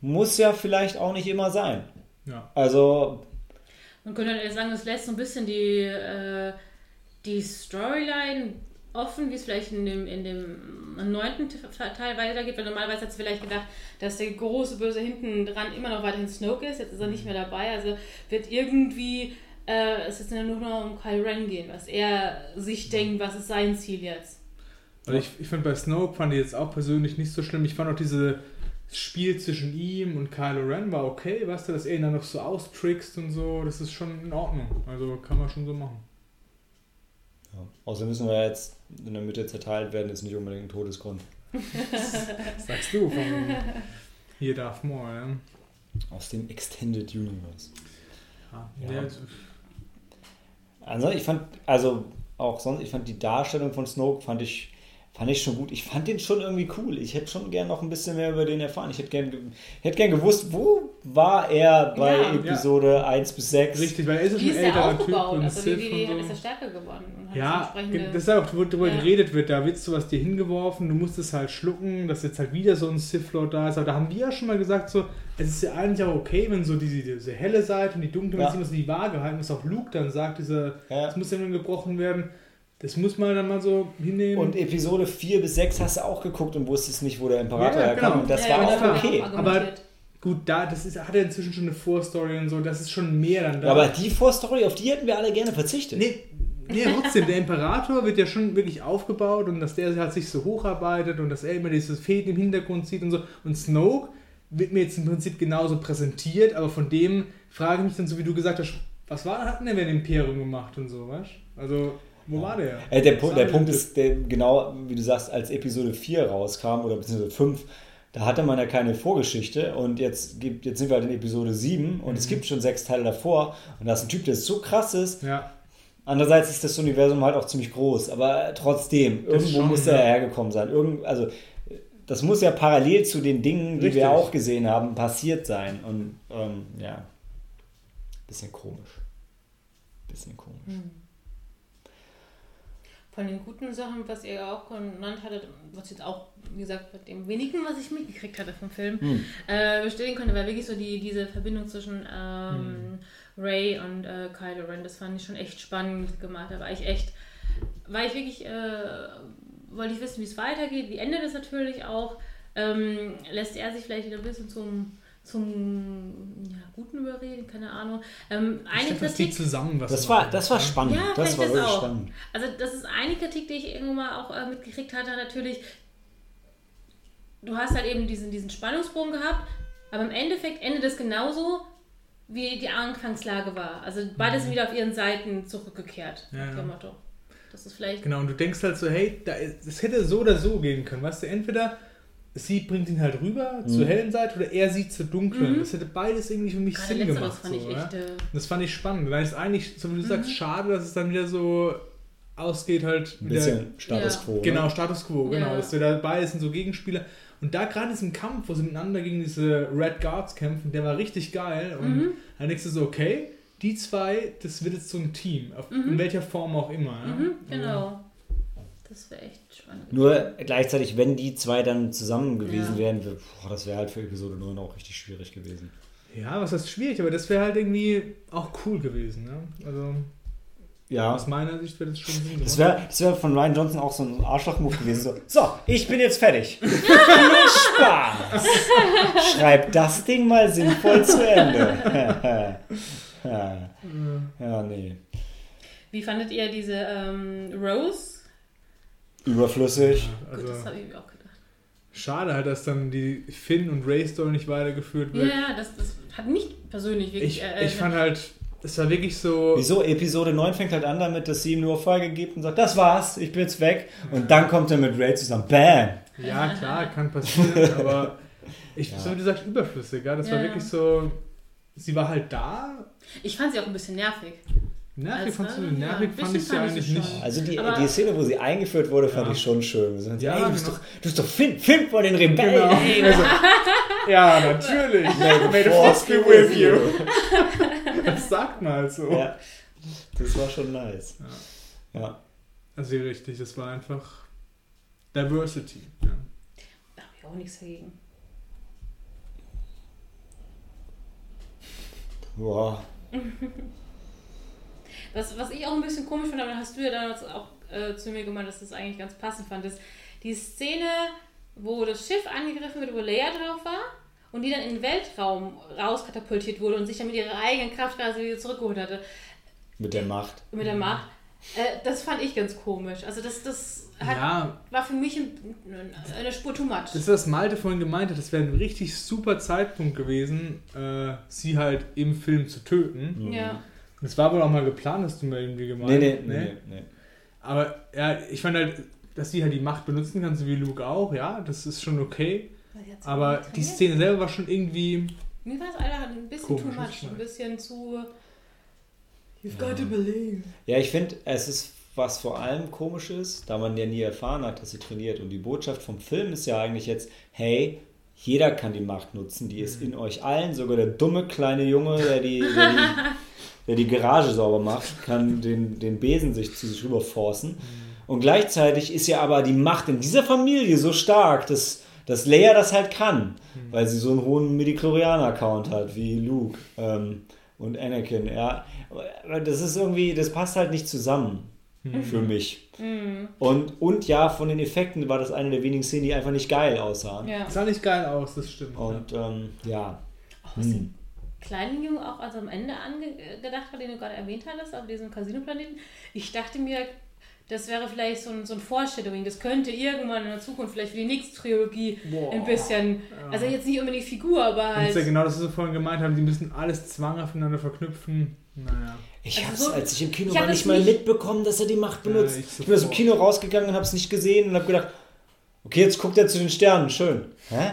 Speaker 1: muss ja vielleicht auch nicht immer sein.
Speaker 3: Ja.
Speaker 1: Also,
Speaker 2: Man könnte halt sagen, es lässt so ein bisschen die, äh, die Storyline offen, wie es vielleicht in dem, in dem neunten Teil weitergeht, weil normalerweise hat es vielleicht gedacht, dass der große Böse hinten dran immer noch weiterhin Snoke ist, jetzt ist er nicht mehr dabei, also wird irgendwie äh, es jetzt nur noch um Kylo Ren gehen, was er sich denkt, was ist sein Ziel jetzt.
Speaker 3: Also ich, ich fand bei Snoke fand ich jetzt auch persönlich nicht so schlimm. Ich fand auch dieses Spiel zwischen ihm und Kylo Ren war okay, weißt du, dass er ihn dann noch so austrickst und so, das ist schon in Ordnung. Also kann man schon so machen.
Speaker 1: ja. außer müssen wir jetzt in der Mitte zerteilt werden, ist nicht unbedingt ein Todesgrund.
Speaker 3: Das sagst du von hier Darth Maul, ja.
Speaker 1: Aus dem Extended Universe.
Speaker 3: Ja.
Speaker 1: Ja.
Speaker 3: Der-
Speaker 1: Also ich fand, also auch sonst, ich fand die Darstellung von Snoke fand ich, fand ich schon gut. Ich fand den schon irgendwie cool. Ich hätte schon gern noch ein bisschen mehr über den erfahren. Ich hätte gern, ge- hätte gern gewusst, wo war er bei
Speaker 2: Ja.
Speaker 1: Episode 1 bis 6.
Speaker 3: Richtig, weil er ist ja
Speaker 2: Wie
Speaker 3: schon
Speaker 2: ist
Speaker 3: älterer Typ und
Speaker 2: Also wie,
Speaker 3: Sith
Speaker 2: wie, wie
Speaker 3: und
Speaker 2: ist
Speaker 3: so.
Speaker 2: er stärker geworden? Und hat
Speaker 3: Ja,
Speaker 2: das
Speaker 3: ist auch, wo darüber
Speaker 2: Ja.
Speaker 3: geredet wird, da wird sowas dir hingeworfen, du musst es halt schlucken, dass jetzt halt wieder so ein Sith Lord da ist. Aber da haben wir ja schon mal gesagt, so, es ist ja eigentlich auch okay, wenn so diese, diese helle Seite und die dunkle,
Speaker 1: Ja.
Speaker 3: wenn sie die Waage halten, was auch Luke dann sagt, dieser,
Speaker 1: Ja.
Speaker 3: das muss ja nun gebrochen werden. Das muss man dann mal so hinnehmen.
Speaker 1: Und Episode 4 bis 6 hast du auch geguckt und wusstest nicht, wo der Imperator
Speaker 3: Ja,
Speaker 1: herkam.
Speaker 3: genau.
Speaker 1: Und das
Speaker 2: Ja,
Speaker 1: war
Speaker 2: ja,
Speaker 1: auch
Speaker 2: das
Speaker 1: okay.
Speaker 3: Aber-. Gut, da, das ist, hat er inzwischen schon eine Vorstory und so, das ist schon mehr dann da.
Speaker 1: Aber die Vorstory, auf die hätten wir alle gerne verzichtet.
Speaker 3: Nee, nee, trotzdem, der Imperator wird ja schon wirklich aufgebaut und dass der halt sich so hocharbeitet und dass er immer dieses Fäden im Hintergrund sieht und so. Und Snoke wird mir jetzt im Prinzip genauso präsentiert, aber von dem frage ich mich dann so, wie du gesagt hast, was war, hat denn der dem Imperium gemacht und so, weißt Also, wo war der?
Speaker 1: Äh, der, Pu der Punkt ist, der, genau wie du sagst, als Episode 4 rauskam oder beziehungsweise 5, da hatte man ja keine Vorgeschichte und jetzt, gibt, jetzt sind wir halt in Episode 7 und
Speaker 3: Mhm.
Speaker 1: es gibt schon sechs Teile davor und da ist ein Typ, der so krass ist.
Speaker 3: Ja,
Speaker 1: Andererseits ist das Universum halt auch ziemlich groß, aber trotzdem,
Speaker 3: Das
Speaker 1: irgendwo
Speaker 3: schon,
Speaker 1: muss er
Speaker 3: ja.
Speaker 1: hergekommen sein. Irgend, also, das muss ja parallel zu den Dingen, die
Speaker 3: Richtig.
Speaker 1: wir auch gesehen haben, passiert sein. Und ähm, ja, bisschen komisch. Bisschen komisch.
Speaker 2: Hm. Von den guten Sachen, was ihr auch genannt hattet, was jetzt auch, wie gesagt, mit dem wenigen, was ich mitgekriegt hatte vom Film,
Speaker 1: Hm.
Speaker 2: äh, bestätigen konnte, war wirklich so die, diese Verbindung zwischen ähm, Ray und äh, Kylo Ren. Das fand ich schon echt spannend gemacht. Da war ich echt weil ich wirklich, äh, wollte ich wissen, wie es weitergeht, wie endet es natürlich auch. Ähm, lässt er sich vielleicht wieder ein bisschen zum, zum ja, Guten überreden, keine Ahnung. Ähm,
Speaker 3: Ich
Speaker 2: eine
Speaker 3: dachte, das geht
Speaker 2: Kritik,
Speaker 3: zusammen, was
Speaker 1: Das war, das war spannend.
Speaker 2: Ja,
Speaker 1: das war
Speaker 2: das
Speaker 1: wirklich
Speaker 2: auch.
Speaker 1: spannend.
Speaker 2: also das ist eine Kritik, die ich irgendwann mal auch äh, mitgekriegt hatte, natürlich. Du hast halt eben diesen, diesen Spannungsbogen gehabt, aber im Endeffekt endet es genauso, wie die Anfangslage war. Also beide sind wieder auf ihren Seiten zurückgekehrt,
Speaker 3: Mhm. Ja,
Speaker 2: nach dem
Speaker 3: ja.
Speaker 2: Motto. Das ist vielleicht
Speaker 3: Genau, und du denkst halt so, hey, es hätte so oder so gehen können. Weißt du, entweder sie bringt ihn halt rüber
Speaker 1: Mhm.
Speaker 3: zur hellen Seite oder er sie zur dunklen.
Speaker 2: Mhm.
Speaker 3: Das hätte beides irgendwie für mich
Speaker 2: gerade
Speaker 3: Sinn gemacht.
Speaker 2: fand
Speaker 3: so,
Speaker 2: ich
Speaker 3: ja?
Speaker 2: echt. Äh,
Speaker 3: Das fand ich spannend, weil es eigentlich, so wie du
Speaker 2: Mhm.
Speaker 3: sagst, schade, dass es dann wieder so ausgeht, halt
Speaker 1: Ein
Speaker 3: wieder,
Speaker 1: bisschen Status
Speaker 2: Ja.
Speaker 1: Quo. ne?
Speaker 3: Genau, Status Quo, genau.
Speaker 2: Ja.
Speaker 3: Dass wir da beide sind so Gegenspieler. Und da gerade diesen Kampf, wo sie miteinander gegen diese Red Guards kämpfen, der war richtig geil. Und
Speaker 2: Mhm.
Speaker 3: dann denkst du so, okay, die zwei, das wird jetzt so ein Team. Auf,
Speaker 2: Mhm.
Speaker 3: In welcher Form auch immer. Ja?
Speaker 2: mhm, genau. Das wäre echt spannend.
Speaker 1: Nur gleichzeitig, wenn die zwei dann zusammen gewesen
Speaker 2: Ja.
Speaker 1: wären, wär- boah, das wäre halt für Episode 9 auch richtig schwierig gewesen.
Speaker 3: Ja, was heißt schwierig, aber das wäre halt irgendwie auch cool gewesen. Ne? Also
Speaker 1: Ja.
Speaker 3: aus meiner Sicht wäre das schon Sinn
Speaker 1: Das wäre das wär von Ryan Johnson auch so ein Arschloch-Move gewesen. So, so, ich bin jetzt fertig. Viel Spaß. Schreib das Ding mal sinnvoll zu Ende. ja, ja, nee.
Speaker 2: Wie fandet ihr diese ähm, Rose?
Speaker 1: Überflüssig.
Speaker 3: Also,
Speaker 2: Gut, das habe ich mir auch gedacht.
Speaker 3: schade halt, dass dann die Finn und Ray Story nicht weitergeführt wird.
Speaker 2: ja, das, das hat mich persönlich wirklich.
Speaker 3: Ich,
Speaker 2: äh,
Speaker 3: ich fand halt, es war wirklich so.
Speaker 1: Wieso? Episode 9 fängt halt an damit, dass sie ihm nur Folge gibt und sagt, das war's, ich bin jetzt weg. Und dann kommt er mit Ray zusammen. Bam!
Speaker 3: Ja, klar, kann passieren, aber ich,
Speaker 1: Ja.
Speaker 3: so wie du sagst, überflüssig. Ja? Das
Speaker 2: Ja,
Speaker 3: war wirklich so. Sie war halt da.
Speaker 2: ich fand sie auch ein bisschen nervig.
Speaker 3: Nervig
Speaker 2: Also,
Speaker 3: fandst du
Speaker 2: ja?
Speaker 3: Nervig fand ich sie eigentlich nicht.
Speaker 1: Also die,
Speaker 2: Aber-
Speaker 1: die Szene, wo sie eingeführt wurde, fand
Speaker 3: Ja.
Speaker 1: ich schon schön. Wir sind,
Speaker 3: Ja,
Speaker 1: ey, du, bist
Speaker 3: genau.
Speaker 1: doch, du bist doch Finn, Finn von den Rebellen.
Speaker 3: Genau.
Speaker 1: Ey,
Speaker 3: Also, ja, natürlich. May the force be with you. Das sagt man halt so.
Speaker 1: Ja, das war schon nice. Ja.
Speaker 3: Also richtig, das war einfach Diversity. Ja.
Speaker 2: Da habe ich auch nichts dagegen.
Speaker 1: Boah.
Speaker 2: Was, was ich auch ein bisschen komisch fand, aber hast du ja damals auch äh, zu mir gemeint, dass du das eigentlich ganz passend fandest. Die Szene, wo das Schiff angegriffen wird, wo Leia drauf war und die dann in den Weltraum rauskatapultiert wurde und sich dann mit ihrer eigenen Kraft quasi wieder zurückgeholt hatte
Speaker 1: Mit der Macht.
Speaker 2: mit der Macht. Äh, das fand ich ganz komisch. Also das, das hat,
Speaker 3: ja,
Speaker 2: war für mich ein, eine Spur too much.
Speaker 3: das ist was Malte vorhin gemeint hat. Das wäre ein richtig super Zeitpunkt gewesen, äh, sie halt im Film zu töten.
Speaker 2: ja.
Speaker 3: Das war wohl auch mal geplant, hast du mir irgendwie gemeint.
Speaker 1: Nee, nee, nee, nee.
Speaker 3: Aber ja, ich fand halt, dass sie halt die Macht benutzen kann, so wie Luke auch, ja, das ist schon okay. Aber die Szene selber war schon irgendwie.
Speaker 2: Mir war es einfach ein bisschen
Speaker 3: Komisch,
Speaker 2: too much. Ein bisschen zu.
Speaker 3: You've got to believe.
Speaker 1: Ja, ich finde, es ist was vor allem komisch ist, da man ja nie erfahren hat, dass sie trainiert. Und die Botschaft vom Film ist ja eigentlich jetzt, hey, jeder kann die Macht nutzen, die ist in euch allen, sogar der dumme kleine Junge, der die, der die, der die Garage sauber macht, kann den, den Besen sich zu sich rüber forcen. Und gleichzeitig ist ja aber die Macht in dieser Familie so stark, dass, dass Leia das halt kann, weil sie so einen hohen Midichlorianer-Account hat, wie Luke ähm, und Anakin. Ja, aber das ist irgendwie, das passt halt nicht zusammen für mich.
Speaker 2: Mhm.
Speaker 1: Und, und ja, von den Effekten war das eine der wenigen Szenen, die einfach nicht geil aussahen.
Speaker 2: Ja.
Speaker 3: Sah nicht geil aus, das stimmt.
Speaker 1: Und ähm, ja,
Speaker 2: was
Speaker 1: Hm.
Speaker 2: Kleinen Jungen auch also am Ende angedacht hat, den du gerade erwähnt hattest, auf diesem Casino-Planeten. Ich dachte mir, das wäre vielleicht so ein, so ein Foreshadowing. Das könnte irgendwann in der Zukunft vielleicht für die nächste Trilogie
Speaker 3: Boah.
Speaker 2: ein bisschen, also jetzt nicht unbedingt Figur, aber
Speaker 3: Das ist ja
Speaker 2: halt.
Speaker 3: genau das, was wir vorhin gemeint haben, die müssen alles zwanghaft miteinander verknüpfen. Naja.
Speaker 1: ich
Speaker 2: Also
Speaker 1: hab's,
Speaker 2: so-
Speaker 1: als ich im Kino
Speaker 2: ich
Speaker 1: war, nicht mal
Speaker 2: nicht-
Speaker 1: mitbekommen, dass er die Macht benutzt.
Speaker 3: Ja, ich
Speaker 1: ich bin aus dem. Kino rausgegangen und hab's nicht gesehen und hab gedacht, okay, jetzt guckt er zu den Sternen, schön. Hä?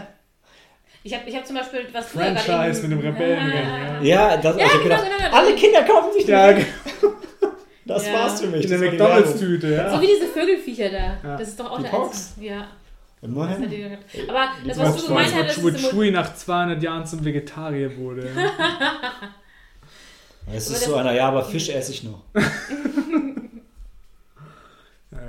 Speaker 2: Ich habe ich hab zum Beispiel, was ja
Speaker 3: Franchise mit dem Rebellengang,
Speaker 1: Ja, das,
Speaker 2: Ja,
Speaker 1: ich hab
Speaker 2: genau,
Speaker 1: gedacht,
Speaker 2: genau, genau.
Speaker 1: alle Kinder kaufen sich
Speaker 3: Ja,
Speaker 1: die. Das
Speaker 2: Ja.
Speaker 1: war's für mich.
Speaker 3: in der
Speaker 1: Das.
Speaker 3: McDonalds-Tüte, ja.
Speaker 2: So wie diese Vögelviecher da.
Speaker 3: Ja.
Speaker 2: Das ist doch auch
Speaker 1: Die
Speaker 2: der
Speaker 1: Pox?
Speaker 2: Ja. Das
Speaker 1: Immerhin.
Speaker 2: die gesagt. Aber das,
Speaker 3: Was
Speaker 2: du gemeint
Speaker 3: wo
Speaker 2: ist
Speaker 3: Chewie nach 200 Jahren zum Vegetarier wurde. Ja.
Speaker 1: Es ist
Speaker 2: das-
Speaker 1: so einer, ja, aber Fisch esse ich noch.
Speaker 3: ja,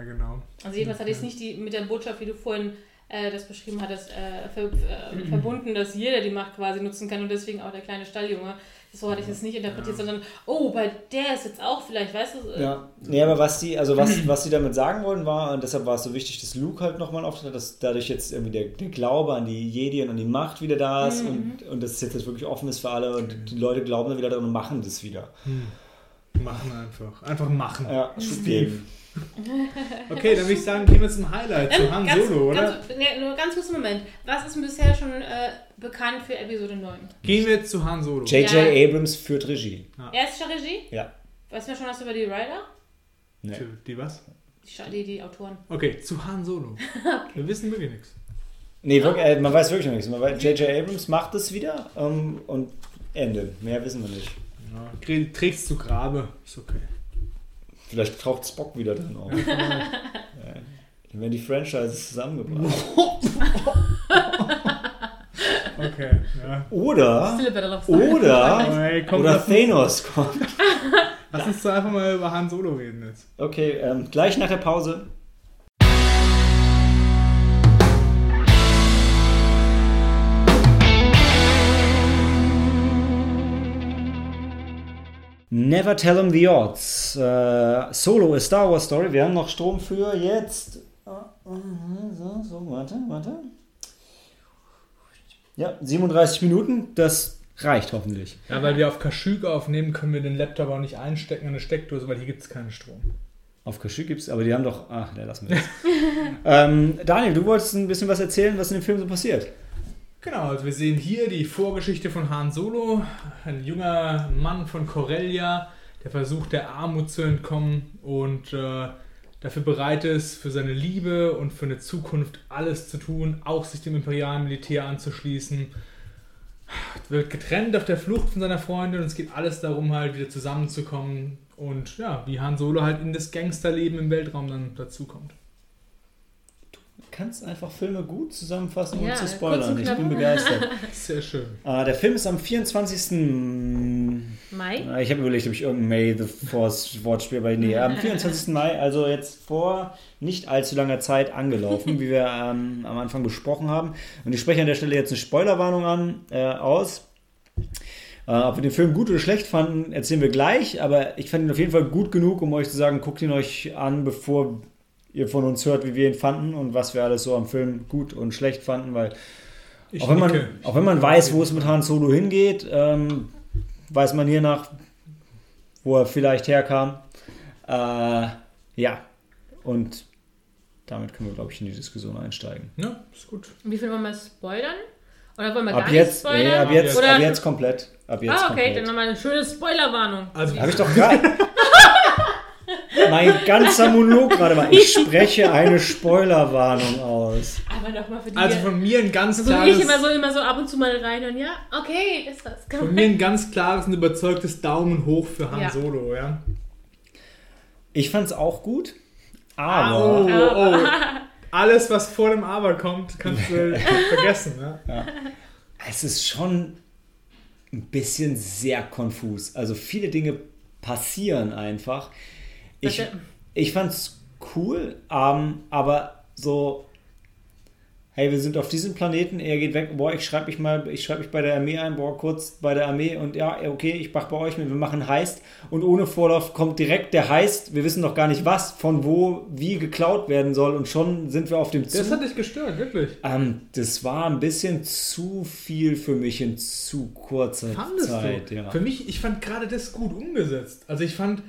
Speaker 3: genau.
Speaker 2: Also jedenfalls hatte ich es nicht die, mit der Botschaft, wie du vorhin äh, das beschrieben hat, das äh, ver, äh, verbunden, dass jeder die Macht quasi nutzen kann und deswegen auch der kleine Stalljunge. So hatte ich es nicht interpretiert, sondern, oh, bei der ist jetzt auch vielleicht, weißt du, äh,
Speaker 1: Ja, nee, aber was die, also was, was die damit sagen wollen war, und deshalb war es so wichtig, dass Luke halt nochmal auftritt, dass dadurch jetzt irgendwie der, der Glaube an die Jedi und an die Macht wieder da ist und, und dass es jetzt, jetzt wirklich offen ist für alle und die Leute glauben dann wieder daran und machen das wieder.
Speaker 3: Machen einfach. Einfach machen.
Speaker 1: Ja, geben.
Speaker 3: Okay, dann würde ich sagen, gehen wir zum Highlight, zu Han
Speaker 2: ganz,
Speaker 3: Solo, oder?
Speaker 2: Ganz, nee, nur ganz kurz einen Moment. Was ist denn bisher schon äh, bekannt für Episode 9?
Speaker 3: Gehen wir jetzt zu Han Solo.
Speaker 1: J.J.
Speaker 2: Ja.
Speaker 1: Abrams führt Regie.
Speaker 2: Erste Regie?
Speaker 1: Ja.
Speaker 2: Weißt du schon was über die Rider?
Speaker 1: Nee.
Speaker 3: Für Die was?
Speaker 2: Die, die, die Autoren.
Speaker 3: Okay, zu Han Solo. Wir wissen wirklich nichts.
Speaker 1: Nee, wirklich, äh, man weiß wirklich noch nichts. Man weiß, J.J. Abrams macht es wieder ähm, und Ende. Mehr wissen wir nicht.
Speaker 3: Ja, trägst zu Grabe. Ist okay.
Speaker 1: Vielleicht taucht Spock wieder drin auf. ja. Dann werden die Franchises zusammengebracht.
Speaker 3: Okay, ja.
Speaker 1: Oder, oder,
Speaker 3: Hey, komm,
Speaker 1: oder Thanos kommt.
Speaker 3: lass uns doch einfach mal über Han Solo reden jetzt.
Speaker 1: Okay, ähm, gleich nach der Pause. Never Tell 'em the Odds. Äh, Solo ist Star Wars Story. Wir haben noch Strom für jetzt. So, so, warte, warte. Ja, 37 Minuten. Das reicht hoffentlich.
Speaker 3: Ja, weil wir auf Kashyyyk aufnehmen, können wir den Laptop auch nicht einstecken in eine Steckdose, weil hier gibt es keinen Strom.
Speaker 1: Auf Kashyyyk gibt's, aber die haben doch. Ach, ne, lassen wir das. ähm, Daniel, du wolltest ein bisschen was erzählen, was in dem Film so passiert.
Speaker 3: Genau, also wir sehen hier die Vorgeschichte von Han Solo, ein junger Mann von Corellia, der versucht der Armut zu entkommen und äh, dafür bereit ist, für seine Liebe und für eine Zukunft alles zu tun, auch sich dem imperialen Militär anzuschließen. Wird getrennt auf der Flucht von seiner Freundin und es geht alles darum, halt wieder zusammenzukommen und ja, wie Han Solo halt in das Gangsterleben im Weltraum dann dazukommt.
Speaker 1: Du kannst einfach Filme gut zusammenfassen, ohne
Speaker 2: Ja,
Speaker 1: zu spoilern. Ich bin begeistert.
Speaker 3: Sehr schön.
Speaker 1: äh, der Film ist am 24.
Speaker 2: Mai?
Speaker 1: Äh, Ich habe überlegt, ob ich irgendein May the Force Wortspiel bei nee, am 24. Mai, also jetzt vor nicht allzu langer Zeit angelaufen, wie wir ähm, am Anfang besprochen haben. Und ich spreche an der Stelle jetzt eine Spoilerwarnung an, äh, aus. Äh, ob wir den Film gut oder schlecht fanden, erzählen wir gleich, aber ich fand ihn auf jeden Fall gut genug, um euch zu sagen, guckt ihn euch an, bevor ihr von uns hört, wie wir ihn fanden und was wir alles so am Film gut und schlecht fanden, weil
Speaker 3: Ich
Speaker 1: auch wenn, man,
Speaker 3: nicke.
Speaker 1: auch wenn man weiß, wo es mit Han Solo hingeht, ähm, weiß man hier nach, wo er vielleicht herkam. Äh, ja, und damit können wir, glaube ich, in die Diskussion einsteigen.
Speaker 3: Ja, ist gut.
Speaker 2: Wie viel wollen wir spoilern? Oder wollen wir gar
Speaker 1: Ab
Speaker 2: nicht
Speaker 1: jetzt,
Speaker 2: spoilern?
Speaker 1: nee, ab jetzt, ab jetzt komplett. Ab jetzt
Speaker 2: ah, okay, dann
Speaker 1: komplett.
Speaker 2: nochmal eine schöne Spoilerwarnung.
Speaker 3: Also,
Speaker 1: Habe ich doch gerade. mein ganzer Monolog gerade war, ich spreche eine Spoilerwarnung aus.
Speaker 2: Aber nochmal für die.
Speaker 3: also von mir ein ganz
Speaker 2: so
Speaker 3: klares...
Speaker 2: ich immer so, immer so ab und zu mal rein und ja, okay, ist das.
Speaker 3: Von mir ein ganz klares und überzeugtes Daumen hoch für Han
Speaker 2: Ja.
Speaker 3: Solo, ja.
Speaker 1: Ich fand es auch gut,
Speaker 3: Oh,
Speaker 1: aber
Speaker 3: oh. Alles, was vor dem Aber kommt, kannst du vergessen, ne?
Speaker 1: es ist schon ein bisschen sehr konfus. Also viele Dinge passieren einfach. Ich, ich fand's cool, ähm, aber so, hey, wir sind auf diesem Planeten, er geht weg, boah, ich schreibe mich mal, ich schreibe mich bei der Armee ein, boah, kurz bei der Armee und ja, okay, ich mach bei euch mit, wir machen Heist und ohne Vorlauf kommt direkt der Heist, wir wissen noch gar nicht was, von wo, wie geklaut werden soll und schon sind wir auf dem Zug.
Speaker 3: Das hat dich gestört, wirklich.
Speaker 1: Ähm, das war ein bisschen zu viel für mich in zu kurzer
Speaker 3: Fandest
Speaker 1: Zeit.
Speaker 3: du?
Speaker 1: Ja.
Speaker 3: Für mich, ich fand gerade das gut umgesetzt. Also ich fand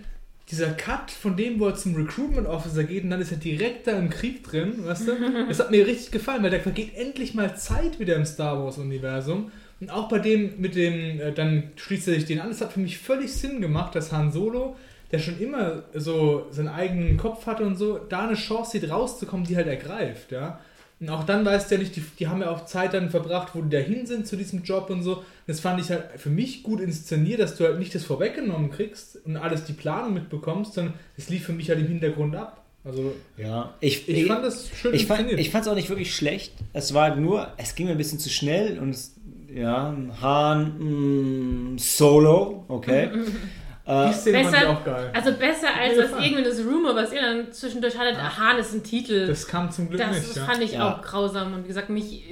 Speaker 3: dieser Cut von dem, wo er zum Recruitment Officer geht und dann ist er direkt da im Krieg drin, weißt du? Das hat mir richtig gefallen, weil da vergeht endlich mal Zeit wieder im Star Wars Universum. Und auch bei dem mit dem, äh, dann schließt er sich den an. Es hat für mich völlig Sinn gemacht, dass Han Solo, der schon immer so seinen eigenen Kopf hatte und so, da eine Chance sieht, rauszukommen, die halt ergreift, ja. Und auch dann weißt du ja nicht, die, die haben ja auch Zeit dann verbracht, wo die dahin sind zu diesem Job und so. Das fand ich halt für mich gut inszeniert, dass du halt nicht das vorweggenommen kriegst und alles die Planung mitbekommst, sondern es lief für mich halt im Hintergrund ab. Also
Speaker 1: ja. Ich,
Speaker 3: ich fand das schön
Speaker 1: ich fand ich fand's auch nicht wirklich schlecht. Es war nur, es ging mir ein bisschen zu schnell und es, ja, Han mm, Solo, okay.
Speaker 3: Die Szene fand ich
Speaker 2: Besser,
Speaker 3: auch geil.
Speaker 2: also besser als das das Rumor, was ihr dann zwischendurch hattet,
Speaker 3: Ja.
Speaker 2: Hahn ist ein Titel.
Speaker 3: Das kam zum Glück
Speaker 2: Das,
Speaker 3: nicht.
Speaker 2: das
Speaker 3: ja.
Speaker 2: fand ich
Speaker 1: Ja.
Speaker 2: auch grausam. Und wie gesagt, mich,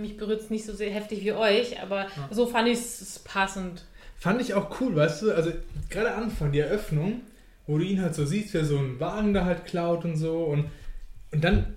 Speaker 2: mich berührt es nicht so sehr heftig wie euch, aber so fand ich es passend.
Speaker 3: Fand ich auch cool, weißt du? Also gerade Anfang, die Eröffnung, wo du ihn halt so siehst, wie er so einen Wagen da halt klaut und so. Und, und dann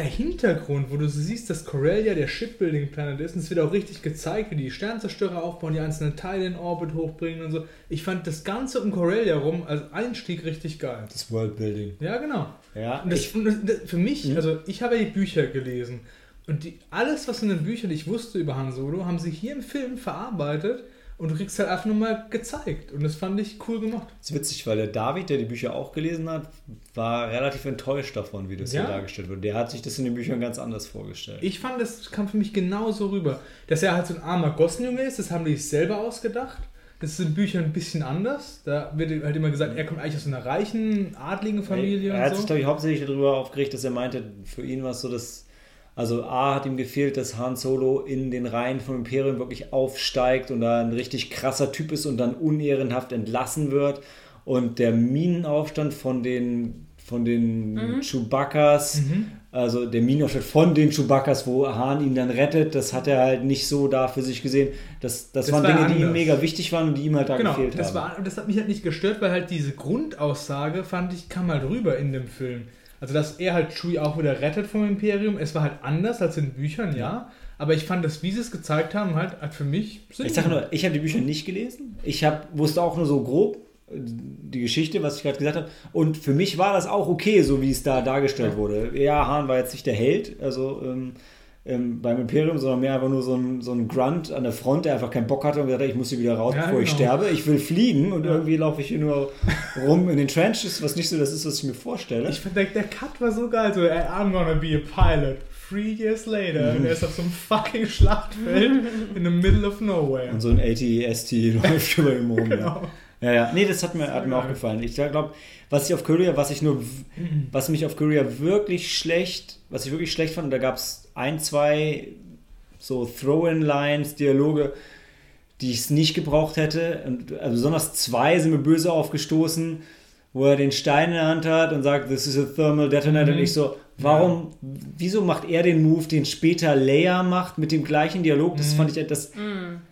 Speaker 3: der Hintergrund, wo du so siehst, dass Corellia der Shipbuilding-Planet ist. Und es wird auch richtig gezeigt, wie die Sternzerstörer aufbauen, die einzelnen Teile in Orbit hochbringen und so. Ich fand das Ganze um Corellia rum als Einstieg richtig geil.
Speaker 1: Das Worldbuilding.
Speaker 3: Ja, genau.
Speaker 1: Ja,
Speaker 3: Und das,
Speaker 1: ich,
Speaker 3: das, das, für mich,
Speaker 1: Mhm.
Speaker 3: also ich habe ja die Bücher gelesen und die, alles, was in den Büchern ich wusste über Han Solo, haben sie hier im Film verarbeitet und du kriegst halt einfach nur mal gezeigt. Und das fand ich cool gemacht.
Speaker 1: ist witzig, weil der David, der die Bücher auch gelesen hat, war relativ enttäuscht davon, wie das
Speaker 3: Ja?
Speaker 1: hier dargestellt wird. Der hat sich das in den Büchern ganz anders vorgestellt.
Speaker 3: Ich fand, das kam für mich genauso rüber. Dass er halt so ein armer Gossenjunge ist, das haben die sich selber ausgedacht. Das ist in Büchern ein bisschen anders. Da wird halt immer gesagt, er kommt eigentlich aus einer reichen, adligen Familie
Speaker 1: er hat
Speaker 3: und
Speaker 1: sich,
Speaker 3: so.
Speaker 1: glaube ich, hauptsächlich darüber aufgeregt, dass er meinte, für ihn war es so, dass. Also A hat ihm gefehlt, dass Han Solo in den Reihen vom Imperium wirklich aufsteigt und da ein richtig krasser Typ ist und dann unehrenhaft entlassen wird. Und der Minenaufstand von den, von den Chewbacca's, also der Minenaufstand von den Chewbacca's, wo Han ihn dann rettet, das hat er halt nicht so da für sich gesehen. Das, das,
Speaker 3: Das
Speaker 1: waren
Speaker 3: war
Speaker 1: Dinge, die ihm
Speaker 3: anders.
Speaker 1: mega wichtig waren und die ihm halt da
Speaker 3: Genau,
Speaker 1: gefehlt
Speaker 3: das,
Speaker 1: haben.
Speaker 3: war, das hat mich halt nicht gestört, weil halt diese Grundaussage, fand ich, kam halt rüber in dem Film. Also, dass er halt Chewie auch wieder rettet vom Imperium. Es war halt anders als in Büchern, ja. Aber ich fand, dass wie sie es gezeigt haben, halt, hat für mich Sinn
Speaker 1: Ich sage
Speaker 3: gemacht.
Speaker 1: nur, ich habe die Bücher nicht gelesen. Ich hab, wusste auch nur so grob äh, die Geschichte, was ich gerade gesagt habe. Und für mich war das auch okay, so wie es da dargestellt wurde. Ja, Hahn war jetzt nicht der Held, also ähm, ähm, beim Imperium, sondern mehr einfach nur so ein, so ein Grunt an der Front, der einfach keinen Bock hatte und gesagt hat, ich muss hier wieder raus,
Speaker 3: Ja,
Speaker 1: bevor ich
Speaker 3: genau.
Speaker 1: sterbe. Ich will fliegen und
Speaker 3: Ja.
Speaker 1: irgendwie laufe ich hier nur rum in den Trenches, was nicht so das ist, was ich mir vorstelle.
Speaker 3: Ich fand, der, der Cut war so geil. So, "Hey, I'm gonna be a pilot. Three years later. Und er ist auf so einem fucking Schlachtfeld in the middle of nowhere.
Speaker 1: und so ein AT-ST läuft über ihm rum.
Speaker 3: Genau.
Speaker 1: Ja, ja. Nee, das hat mir, hat mir auch gefallen. Ich glaube, was ich auf Korea, was ich nur, was mich auf Korea wirklich schlecht, was ich wirklich schlecht fand, und da gab es ein, zwei so Throw-in-Lines, Dialoge, die ich es nicht gebraucht hätte. Und, also besonders zwei sind mir böse aufgestoßen, wo er den Stein in der Hand hat und sagt, this is a thermal detonator.
Speaker 3: Mhm.
Speaker 1: Und ich so, warum, wieso macht er den Move, den später Leia macht, mit dem gleichen Dialog? Das
Speaker 3: Mhm.
Speaker 1: fand ich, das,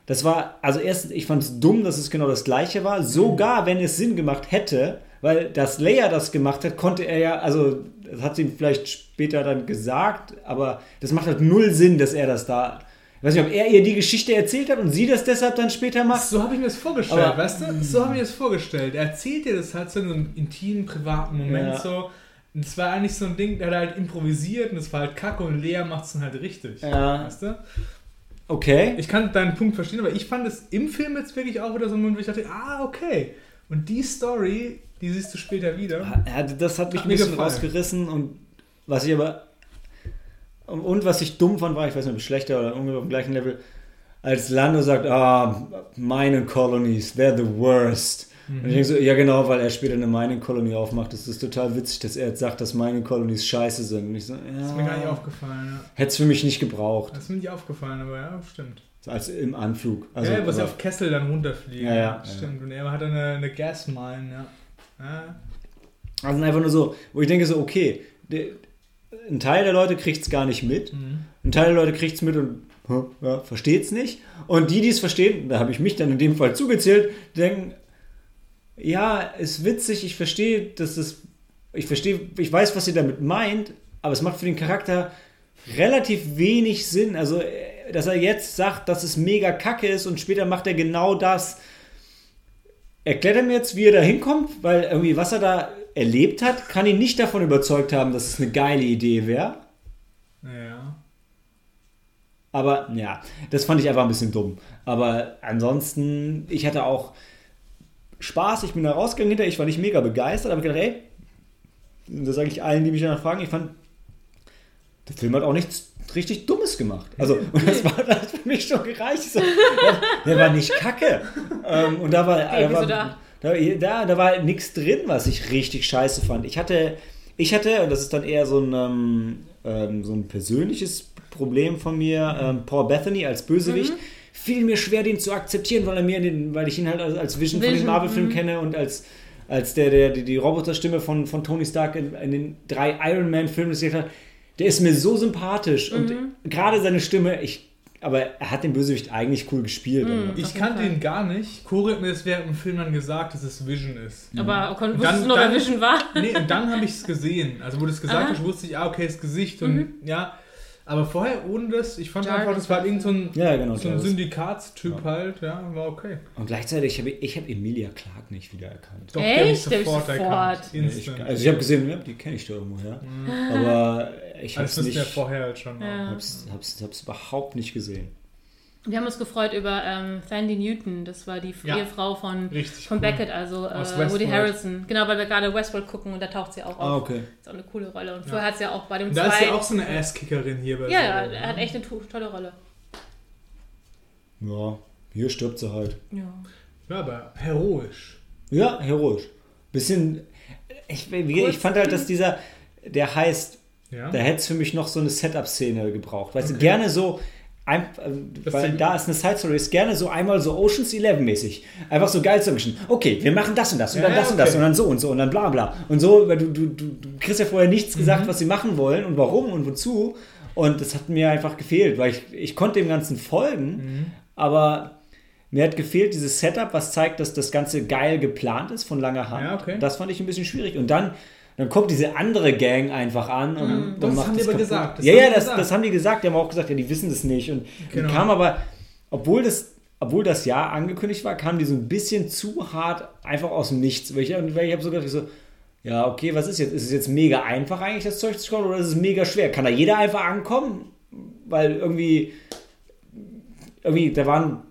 Speaker 1: das war, also erstens, ich fand es dumm, dass es genau das gleiche war. Sogar wenn es Sinn gemacht hätte, weil das Leia das gemacht hat, konnte er ja, also das hat sie ihm vielleicht später dann gesagt, aber das macht halt null Sinn, dass er das da. Ich weiß nicht, ob er ihr die Geschichte erzählt hat und sie das deshalb dann später macht.
Speaker 3: So habe ich mir das vorgestellt,
Speaker 1: Aber-
Speaker 3: weißt du? So habe ich mir das vorgestellt. Er erzählt dir das halt so in so einem intimen, privaten Moment
Speaker 1: Ja.
Speaker 3: so. Und es war eigentlich so ein Ding, der hat halt improvisiert und es war halt kacke und Lea macht es dann halt richtig.
Speaker 1: Ja.
Speaker 3: Weißt du?
Speaker 1: Okay.
Speaker 3: Ich kann deinen Punkt verstehen, aber ich fand es im Film jetzt wirklich auch wieder so ein Moment, wo ich dachte, ah, okay. Und die Story, die siehst du später wieder.
Speaker 1: Ja, das hat mich
Speaker 3: Hat
Speaker 1: ein bisschen
Speaker 3: gefallen.
Speaker 1: rausgerissen und was ich aber und was ich dumm fand, war, ich weiß nicht, ob es schlechter oder irgendwie auf dem gleichen Level, als Lando sagt, ah, Mining Colonies, they're the worst. Und ich denke so, ja genau, weil er später eine Mining Colony aufmacht. Das ist total witzig, dass er jetzt sagt, dass Mining Colonies scheiße sind. Und ich so, ja,
Speaker 3: Das ist mir gar nicht aufgefallen. Ja.
Speaker 1: hätte es für mich nicht gebraucht.
Speaker 3: Das ist mir nicht aufgefallen, aber ja, stimmt.
Speaker 1: So als im Anflug. Also,
Speaker 3: ja, wo sie
Speaker 1: aber-
Speaker 3: auf Kessel dann runterfliegen.
Speaker 1: Ja, ja,
Speaker 3: Stimmt. Und er hat eine, eine Gasmine, ja. ja.
Speaker 1: Also einfach nur so, wo ich denke so, okay, der, ein Teil der Leute kriegt es gar nicht mit,
Speaker 3: Mhm.
Speaker 1: ein Teil der Leute kriegt es mit und ja, versteht es nicht. Und die, die es verstehen, da habe ich mich dann in dem Fall zugezählt, denken, ja, ist witzig, ich verstehe, dass es, ich verstehe, ich weiß, was ihr damit meint, aber es macht für den Charakter relativ wenig Sinn. Also, äh, dass er jetzt sagt, dass es mega kacke ist und später macht er genau das. Erklärt er mir jetzt, wie er da hinkommt, weil irgendwie, was er da erlebt hat, kann ihn nicht davon überzeugt haben, dass es eine geile Idee wäre.
Speaker 3: Ja.
Speaker 1: Aber ja, das fand ich einfach ein bisschen dumm. Aber ansonsten, ich hatte auch Spaß, ich bin da rausgegangen hinterher, ich war nicht mega begeistert, aber ich gedacht, ey, das sage ich allen, die mich danach fragen, ich fand, der Film hat auch nichts richtig Dummes gemacht. Also, und das war das für mich schon gereicht. Ich So, der, war nicht kacke. Ähm, und da war,
Speaker 2: Okay,
Speaker 1: da, war
Speaker 2: da?
Speaker 1: da, da, da war nichts drin, was ich richtig scheiße fand. Ich hatte, ich hatte, und das ist dann eher so ein, ähm, ähm, so ein persönliches Problem von mir, ähm, Paul Bethany als Bösewicht, fiel mir schwer, den zu akzeptieren, weil er mir in den, weil ich ihn halt als, als Vision, von
Speaker 2: Vision,
Speaker 1: den Marvel-Filmen
Speaker 2: mhm.
Speaker 1: kenne und als, als der, der, die, die Roboterstimme von, von Tony Stark in, in den drei Iron Man-Filmen das hat, der ist mir so sympathisch und
Speaker 2: Mhm.
Speaker 1: gerade seine Stimme, ich, aber er hat den Bösewicht eigentlich cool gespielt.
Speaker 2: Mhm.
Speaker 3: Ich kannte ihn gar nicht. Hat mir das während dem Film dann gesagt, dass es Vision ist.
Speaker 2: Aber kon-
Speaker 3: Und
Speaker 2: wusstest
Speaker 3: dann-
Speaker 2: du noch, wer Vision war?
Speaker 3: Nee, und dann habe ich es gesehen. Also, wo du es gesagt
Speaker 2: Aha.
Speaker 3: hast, wusste ich, ah, okay, das Gesicht und ja. Aber vorher ohne das, ich fand
Speaker 2: Jarvis
Speaker 3: einfach, das war irgend so ein,
Speaker 1: Ja, genau.
Speaker 3: so ein. Syndikatstyp halt, ja, war okay.
Speaker 1: Und gleichzeitig habe ich, ich hab Emilia Clark nicht wiedererkannt.
Speaker 3: Doch,
Speaker 2: Echt? Der ich
Speaker 3: sofort
Speaker 2: sofort.
Speaker 3: erkannt.
Speaker 1: Ja, ich, also ich habe gesehen, ja, die kenne ich da irgendwo her. Aber ich habe
Speaker 3: das
Speaker 1: es
Speaker 3: ist ja
Speaker 1: nicht,
Speaker 3: vorher halt schon.
Speaker 2: Ja.
Speaker 1: hab's, hab's, hab's überhaupt nicht gesehen.
Speaker 2: Wir haben uns gefreut über ähm, Sandy Newton, das war die
Speaker 3: Ja.
Speaker 2: Ehefrau von, von
Speaker 3: cool.
Speaker 2: Beckett, also äh, Woody. Harrison. Genau, weil wir gerade Westworld gucken und da taucht sie auch auf.
Speaker 1: Ah, okay.
Speaker 2: Ist auch eine coole Rolle. Und vorher hat sie ja auch bei dem
Speaker 3: da ist ja auch so eine Ass-Kickerin hier bei
Speaker 2: ja, ja, er hat
Speaker 3: ne?
Speaker 2: echt eine to- tolle Rolle.
Speaker 1: Ja, hier stirbt sie halt.
Speaker 2: Ja.
Speaker 3: Ja, aber heroisch.
Speaker 1: Ja, heroisch. Bisschen. Ich, ich fand halt, dass dieser, der heißt,
Speaker 3: Ja.
Speaker 1: da hätte es für mich noch so eine Setup-Szene gebraucht. Weißt du,
Speaker 3: Okay.
Speaker 1: gerne so. Ein, äh, weil da ist eine Side Story, ist gerne so einmal so Oceans 11 mäßig. Einfach so geil zu mischen. Okay, wir machen das und das und
Speaker 3: Ja,
Speaker 1: dann das
Speaker 3: ja,
Speaker 1: und das
Speaker 3: okay.
Speaker 1: und dann so und so und dann bla bla. Und so, weil du, du, du, du kriegst ja vorher nichts
Speaker 3: Mhm.
Speaker 1: gesagt, was sie machen wollen und warum und wozu. Und das hat mir einfach gefehlt, weil ich, ich konnte dem Ganzen folgen,
Speaker 3: Mhm.
Speaker 1: aber mir hat gefehlt dieses Setup, was zeigt, dass das Ganze geil geplant ist von langer Hand.
Speaker 3: Ja, okay.
Speaker 1: Das fand ich ein bisschen schwierig. Und dann, dann kommt diese andere Gang einfach an und dann
Speaker 3: Mhm. Das
Speaker 1: macht
Speaker 3: haben die
Speaker 1: das
Speaker 3: aber
Speaker 1: kaputt.
Speaker 3: gesagt. Das
Speaker 1: ja, ja,
Speaker 3: die
Speaker 1: das,
Speaker 3: gesagt.
Speaker 1: das haben die gesagt. Die haben auch gesagt, ja, die wissen das nicht. Und
Speaker 3: Genau.
Speaker 1: die kam aber, obwohl das, obwohl das Jahr angekündigt war, kam die so ein bisschen zu hart einfach aus dem Nichts. Weil ich, ich habe so gedacht, so, ja, okay, was ist jetzt? Ist es jetzt mega einfach eigentlich, das Zeug zu schauen oder ist es mega schwer? Kann da jeder einfach ankommen? Weil irgendwie, irgendwie, da waren,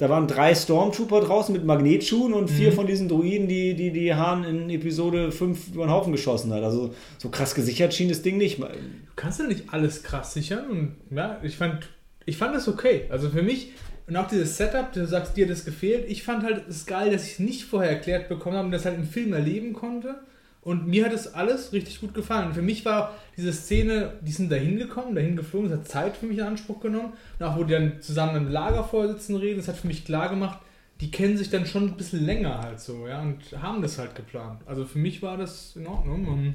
Speaker 1: da waren drei Stormtrooper draußen mit Magnetschuhen und
Speaker 3: Mhm.
Speaker 1: vier von diesen Druiden, die, die, die Hahn in Episode 5 über den Haufen geschossen hat. Also so krass gesichert schien das Ding nicht.
Speaker 3: Du kannst ja nicht alles krass sichern und ja, ich fand, ich fand das okay. Also für mich, und auch dieses Setup, du sagst, dir das gefehlt, ich fand halt es geil, dass ich es nicht vorher erklärt bekommen habe und das halt im Film erleben konnte. Und mir hat es alles richtig gut gefallen. Für mich war diese Szene, die sind da hingekommen, dahin geflogen, das hat Zeit für mich in Anspruch genommen. Und auch wo die dann zusammen im Lagerfeuer sitzen reden, das hat für mich klar gemacht, die kennen sich dann schon ein bisschen länger halt so, ja, und haben das halt geplant. Also für mich war das in Ordnung und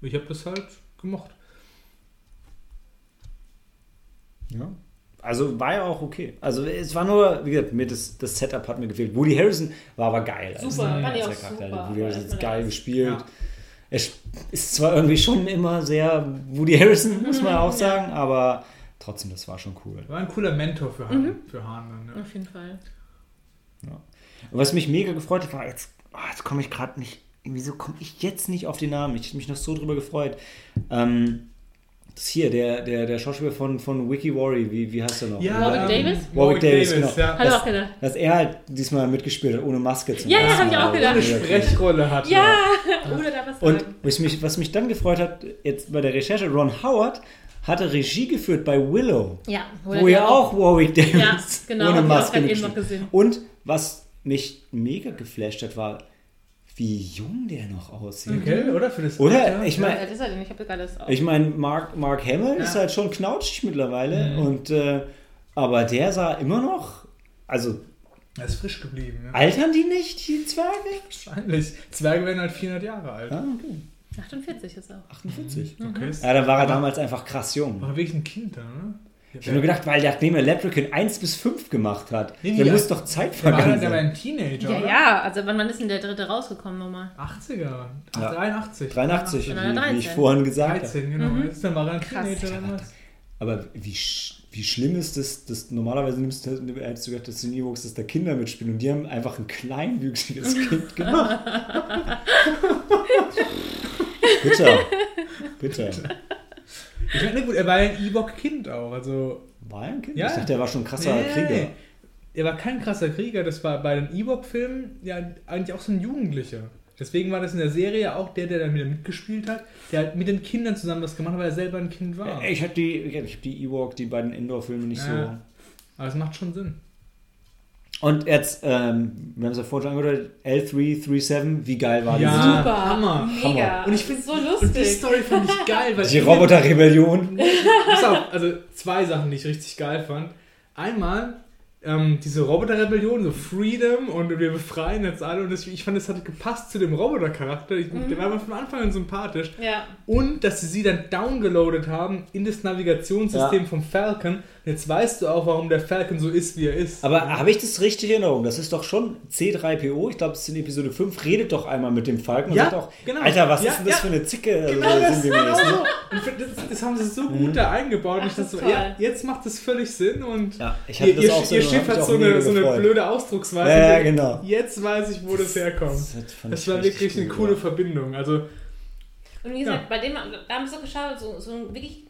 Speaker 3: ich habe das halt gemocht.
Speaker 1: Ja. Also war ja auch okay. Also es war nur, wie gesagt, mir das, das Setup hat mir gefehlt. Woody Harrison war aber geil. als-
Speaker 2: Super,
Speaker 1: als
Speaker 2: fand ich
Speaker 1: der
Speaker 2: auch super.
Speaker 1: Woody Harrison ist geil
Speaker 2: Ja.
Speaker 1: gespielt.
Speaker 3: Ja.
Speaker 1: Er ist zwar irgendwie schon immer sehr Woody Harrison, muss man auch
Speaker 2: Ja.
Speaker 1: sagen, aber trotzdem, das war schon cool.
Speaker 3: War ein cooler Mentor für Hahn, für Hahn dann, ja.
Speaker 2: Auf jeden Fall.
Speaker 1: Und was mich mega gefreut hat, war jetzt, oh, jetzt komme ich gerade nicht, wieso komme ich jetzt nicht auf den Namen? Ich habe mich noch so drüber gefreut. Ähm, das hier, der, der, der Schauspieler von, von Wiki Worry, wie, wie heißt er noch?
Speaker 2: Warwick
Speaker 1: Ähm,
Speaker 2: Davis?
Speaker 1: Warwick Davis, genau.
Speaker 3: ja.
Speaker 2: Hallo
Speaker 1: Das-
Speaker 2: auch gedacht.
Speaker 1: Dass er halt diesmal mitgespielt hat, ohne Maske zum
Speaker 2: Ja, ja,
Speaker 1: ersten
Speaker 2: hab ich
Speaker 1: Mal.
Speaker 2: auch gedacht.
Speaker 3: Eine Sprechrolle hat.
Speaker 2: Ja, ohne da was
Speaker 1: Und
Speaker 2: sagen.
Speaker 1: was mich, was mich dann gefreut hat, jetzt bei der Recherche, Ron Howard hatte Regie geführt bei Willow,
Speaker 2: Ja,
Speaker 1: wo ja auch Warwick Davis
Speaker 2: Ja, genau,
Speaker 1: ohne
Speaker 2: hab ich auch
Speaker 1: Maske
Speaker 2: eben
Speaker 1: mitgespielt
Speaker 2: noch gesehen.
Speaker 1: Und was mich mega geflasht hat, war, wie jung der noch aussieht.
Speaker 3: Okay, oder? Für das
Speaker 1: Oder?
Speaker 3: Alter?
Speaker 1: Ich
Speaker 2: Wie
Speaker 1: meine,
Speaker 2: alt ist er denn? Ich habe gerade das auch.
Speaker 1: ich meine, Mark, Mark Hamill ist
Speaker 3: Ja.
Speaker 1: halt schon knautschig mittlerweile.
Speaker 3: Mhm.
Speaker 1: Und, äh, aber der sah immer noch, also
Speaker 3: Er ist frisch geblieben. Ja.
Speaker 1: altern die nicht, die Zwerge?
Speaker 3: Wahrscheinlich. Zwerge werden halt 400 Jahre alt.
Speaker 1: Ah, okay.
Speaker 2: 48 ist er auch.
Speaker 1: 48.
Speaker 3: Okay. ist-
Speaker 1: Ja, dann war er damals einfach krass jung.
Speaker 3: War wirklich ein Kind da, ne?
Speaker 1: Ich habe nur gedacht, weil der nachdem er Leprechaun 1 bis 5 gemacht hat,
Speaker 3: Nee,
Speaker 1: der
Speaker 3: ja.
Speaker 1: muss doch Zeit vergangen
Speaker 3: der war
Speaker 1: sein.
Speaker 3: ein Teenager,
Speaker 2: Ja,
Speaker 3: oder?
Speaker 2: ja, also wann, wann ist denn der dritte rausgekommen nochmal?
Speaker 3: 80er. Ach,
Speaker 1: Ja.
Speaker 3: 83.
Speaker 1: 83, wie,
Speaker 2: Ja,
Speaker 1: wie ich
Speaker 2: 13.
Speaker 1: vorhin gesagt habe.
Speaker 3: 13, genau.
Speaker 2: Mhm.
Speaker 3: Jetzt dann war er ein
Speaker 2: Krass.
Speaker 3: Teenager damals.
Speaker 1: Aber wie, sch- wie schlimm ist das, dass normalerweise nimmst du, hättest du gedacht, dass die Ewoks, dass da Kinder mitspielen und die haben einfach ein kleinwüchsiges Kind gemacht. Bitter. Bitter.
Speaker 3: Ich meine, gut, er war ja ein Ewok-Kind auch. Also,
Speaker 1: War er ein Kind?
Speaker 3: Ja.
Speaker 1: Ich dachte, der war schon ein krasser
Speaker 3: Nee,
Speaker 1: Krieger.
Speaker 3: Er war kein krasser Krieger, das war bei den Ewok-Filmen ja eigentlich auch so ein Jugendlicher. Deswegen war das in der Serie auch der, der dann wieder mitgespielt hat, der halt mit den Kindern zusammen das gemacht hat, weil er selber ein Kind war.
Speaker 1: Ich habe die, ich hab die Ewok, die beiden Indoor-Filme nicht
Speaker 3: Ja. Aber es macht schon Sinn.
Speaker 1: Und jetzt, ähm, wir haben es ja vorhin schon angehört, L337, wie geil war
Speaker 3: Ja.
Speaker 1: diese
Speaker 2: Super,
Speaker 3: Hammer.
Speaker 2: mega.
Speaker 3: Und ich
Speaker 2: finde
Speaker 3: find-
Speaker 2: so
Speaker 3: Und die
Speaker 2: lustig.
Speaker 3: Story fand ich geil, weil
Speaker 1: Die Roboter-Rebellion.
Speaker 3: Pass auf, also zwei Sachen, die ich richtig geil fand. Einmal, ähm, diese Roboter-Rebellion, so Freedom und wir befreien jetzt alle. Und das, ich fand, das hat gepasst zu dem Roboter-Charakter. Ich- Der war von Anfang an sympathisch.
Speaker 2: Ja.
Speaker 3: Und dass sie sie dann downgeloadet haben in das Navigationssystem
Speaker 1: Ja.
Speaker 3: vom Falcon. Und jetzt weißt du auch, warum der Falcon so ist, wie er ist.
Speaker 1: Aber habe ich das richtig in Erinnerung? Das ist doch schon C3PO, ich glaube, es ist in Episode 5, redet doch einmal mit dem Falken und
Speaker 3: Ja,
Speaker 1: sagt auch,
Speaker 3: genau.
Speaker 1: Alter, was
Speaker 3: Ja,
Speaker 1: ist denn das
Speaker 3: ja.
Speaker 1: für eine Zicke? Also,
Speaker 3: Genau das,
Speaker 1: sinngemäß,
Speaker 3: genau so. Und das, das haben sie so gut da eingebaut.
Speaker 2: Ach,
Speaker 3: ich dachte so, ja, jetzt macht das völlig Sinn. Und
Speaker 1: Ja, ich hatte
Speaker 3: ihr,
Speaker 1: das
Speaker 3: ihr,
Speaker 1: auch so,
Speaker 3: ihr Schiff hat so eine, so eine blöde Ausdrucksweise.
Speaker 1: Ja, ja, genau.
Speaker 3: Jetzt weiß ich, wo das herkommt.
Speaker 1: Das fand
Speaker 3: Das war wirklich eine coole
Speaker 1: ja.
Speaker 3: Verbindung. Also,
Speaker 2: Und wie gesagt,
Speaker 3: Ja.
Speaker 2: bei dem, da haben sie so geschaut, so, so wirklich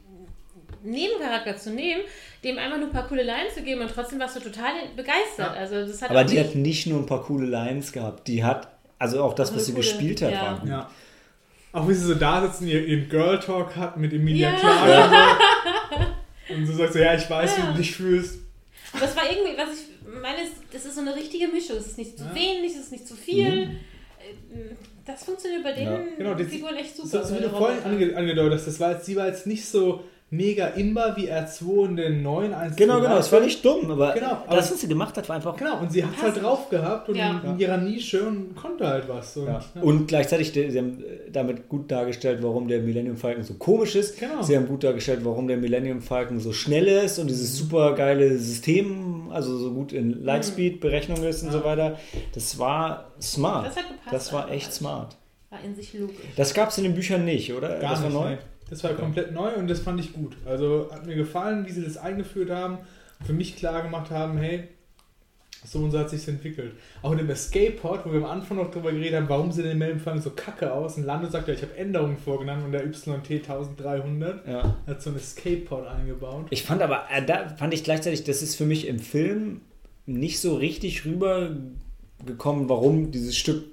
Speaker 2: Nebencharakter zu nehmen, dem einfach nur ein paar coole Lines zu geben und trotzdem warst du total begeistert.
Speaker 3: Ja.
Speaker 2: Also das hat
Speaker 1: Aber die
Speaker 2: nicht-
Speaker 1: hat nicht nur ein paar coole Lines gehabt, die hat, also auch das, was
Speaker 2: eine
Speaker 1: sie
Speaker 2: coole-
Speaker 1: gespielt hat,
Speaker 2: ja.
Speaker 1: war gut.
Speaker 3: ja. Auch wie sie so da sitzen, ihr- ihren Girl Talk hat mit Emilia
Speaker 2: Ja.
Speaker 3: Clarke. Und so sagt so, ja, ich weiß, wie du dich fühlst.
Speaker 2: Aber das war irgendwie, was ich meine, ist, das ist so eine richtige Mischung. Es ist nicht zu
Speaker 3: Ja.
Speaker 2: wenig, es ist nicht zu viel.
Speaker 1: Mhm.
Speaker 2: Äh, Das funktioniert bei den
Speaker 1: Ja.
Speaker 3: Genau, die-
Speaker 2: Figuren echt super.
Speaker 3: So, so wie du
Speaker 2: den
Speaker 3: vorhin angedeutet hast, das war jetzt, sie war jetzt nicht so mega imbar wie R2 in den neuen 1
Speaker 1: Genau, genau, es war nicht dumm, aber,
Speaker 3: Genau, aber-
Speaker 1: das, was sie gemacht hat, war einfach
Speaker 3: Genau, und sie hat es halt drauf gehabt und
Speaker 2: Ja.
Speaker 3: in ihrer Nische und konnte halt was. Und,
Speaker 1: Ja.
Speaker 3: ja.
Speaker 1: Und gleichzeitig, sie haben äh, damit gut dargestellt, warum der Millennium Falcon so komisch ist.
Speaker 3: Genau.
Speaker 1: Sie haben gut dargestellt, warum der Millennium Falcon so schnell ist und dieses super geile System, also so gut in Lightspeed-Berechnung ist und
Speaker 3: Ja.
Speaker 1: so weiter. Das war smart.
Speaker 2: Das hat gepasst
Speaker 1: Das war echt smart.
Speaker 2: War in sich logisch.
Speaker 1: Das gab es in den Büchern nicht, oder?
Speaker 3: Gar
Speaker 1: das war
Speaker 3: nicht,
Speaker 1: neu?
Speaker 3: nee. Das war komplett neu und das fand ich gut. Also hat mir gefallen, wie sie das eingeführt haben, für mich klar gemacht haben, hey, so und so hat sich entwickelt. Auch in dem Escape Pod, wo wir am Anfang noch drüber geredet haben, warum sehen die Meldenfallen so kacke aus und Lando sagt ja, ich habe Änderungen vorgenommen und der YT 1300
Speaker 1: Ja.
Speaker 3: hat so ein Escape Pod eingebaut.
Speaker 1: Ich fand aber, äh, da fand ich gleichzeitig, das ist für mich im Film nicht so richtig rübergekommen, warum dieses Stück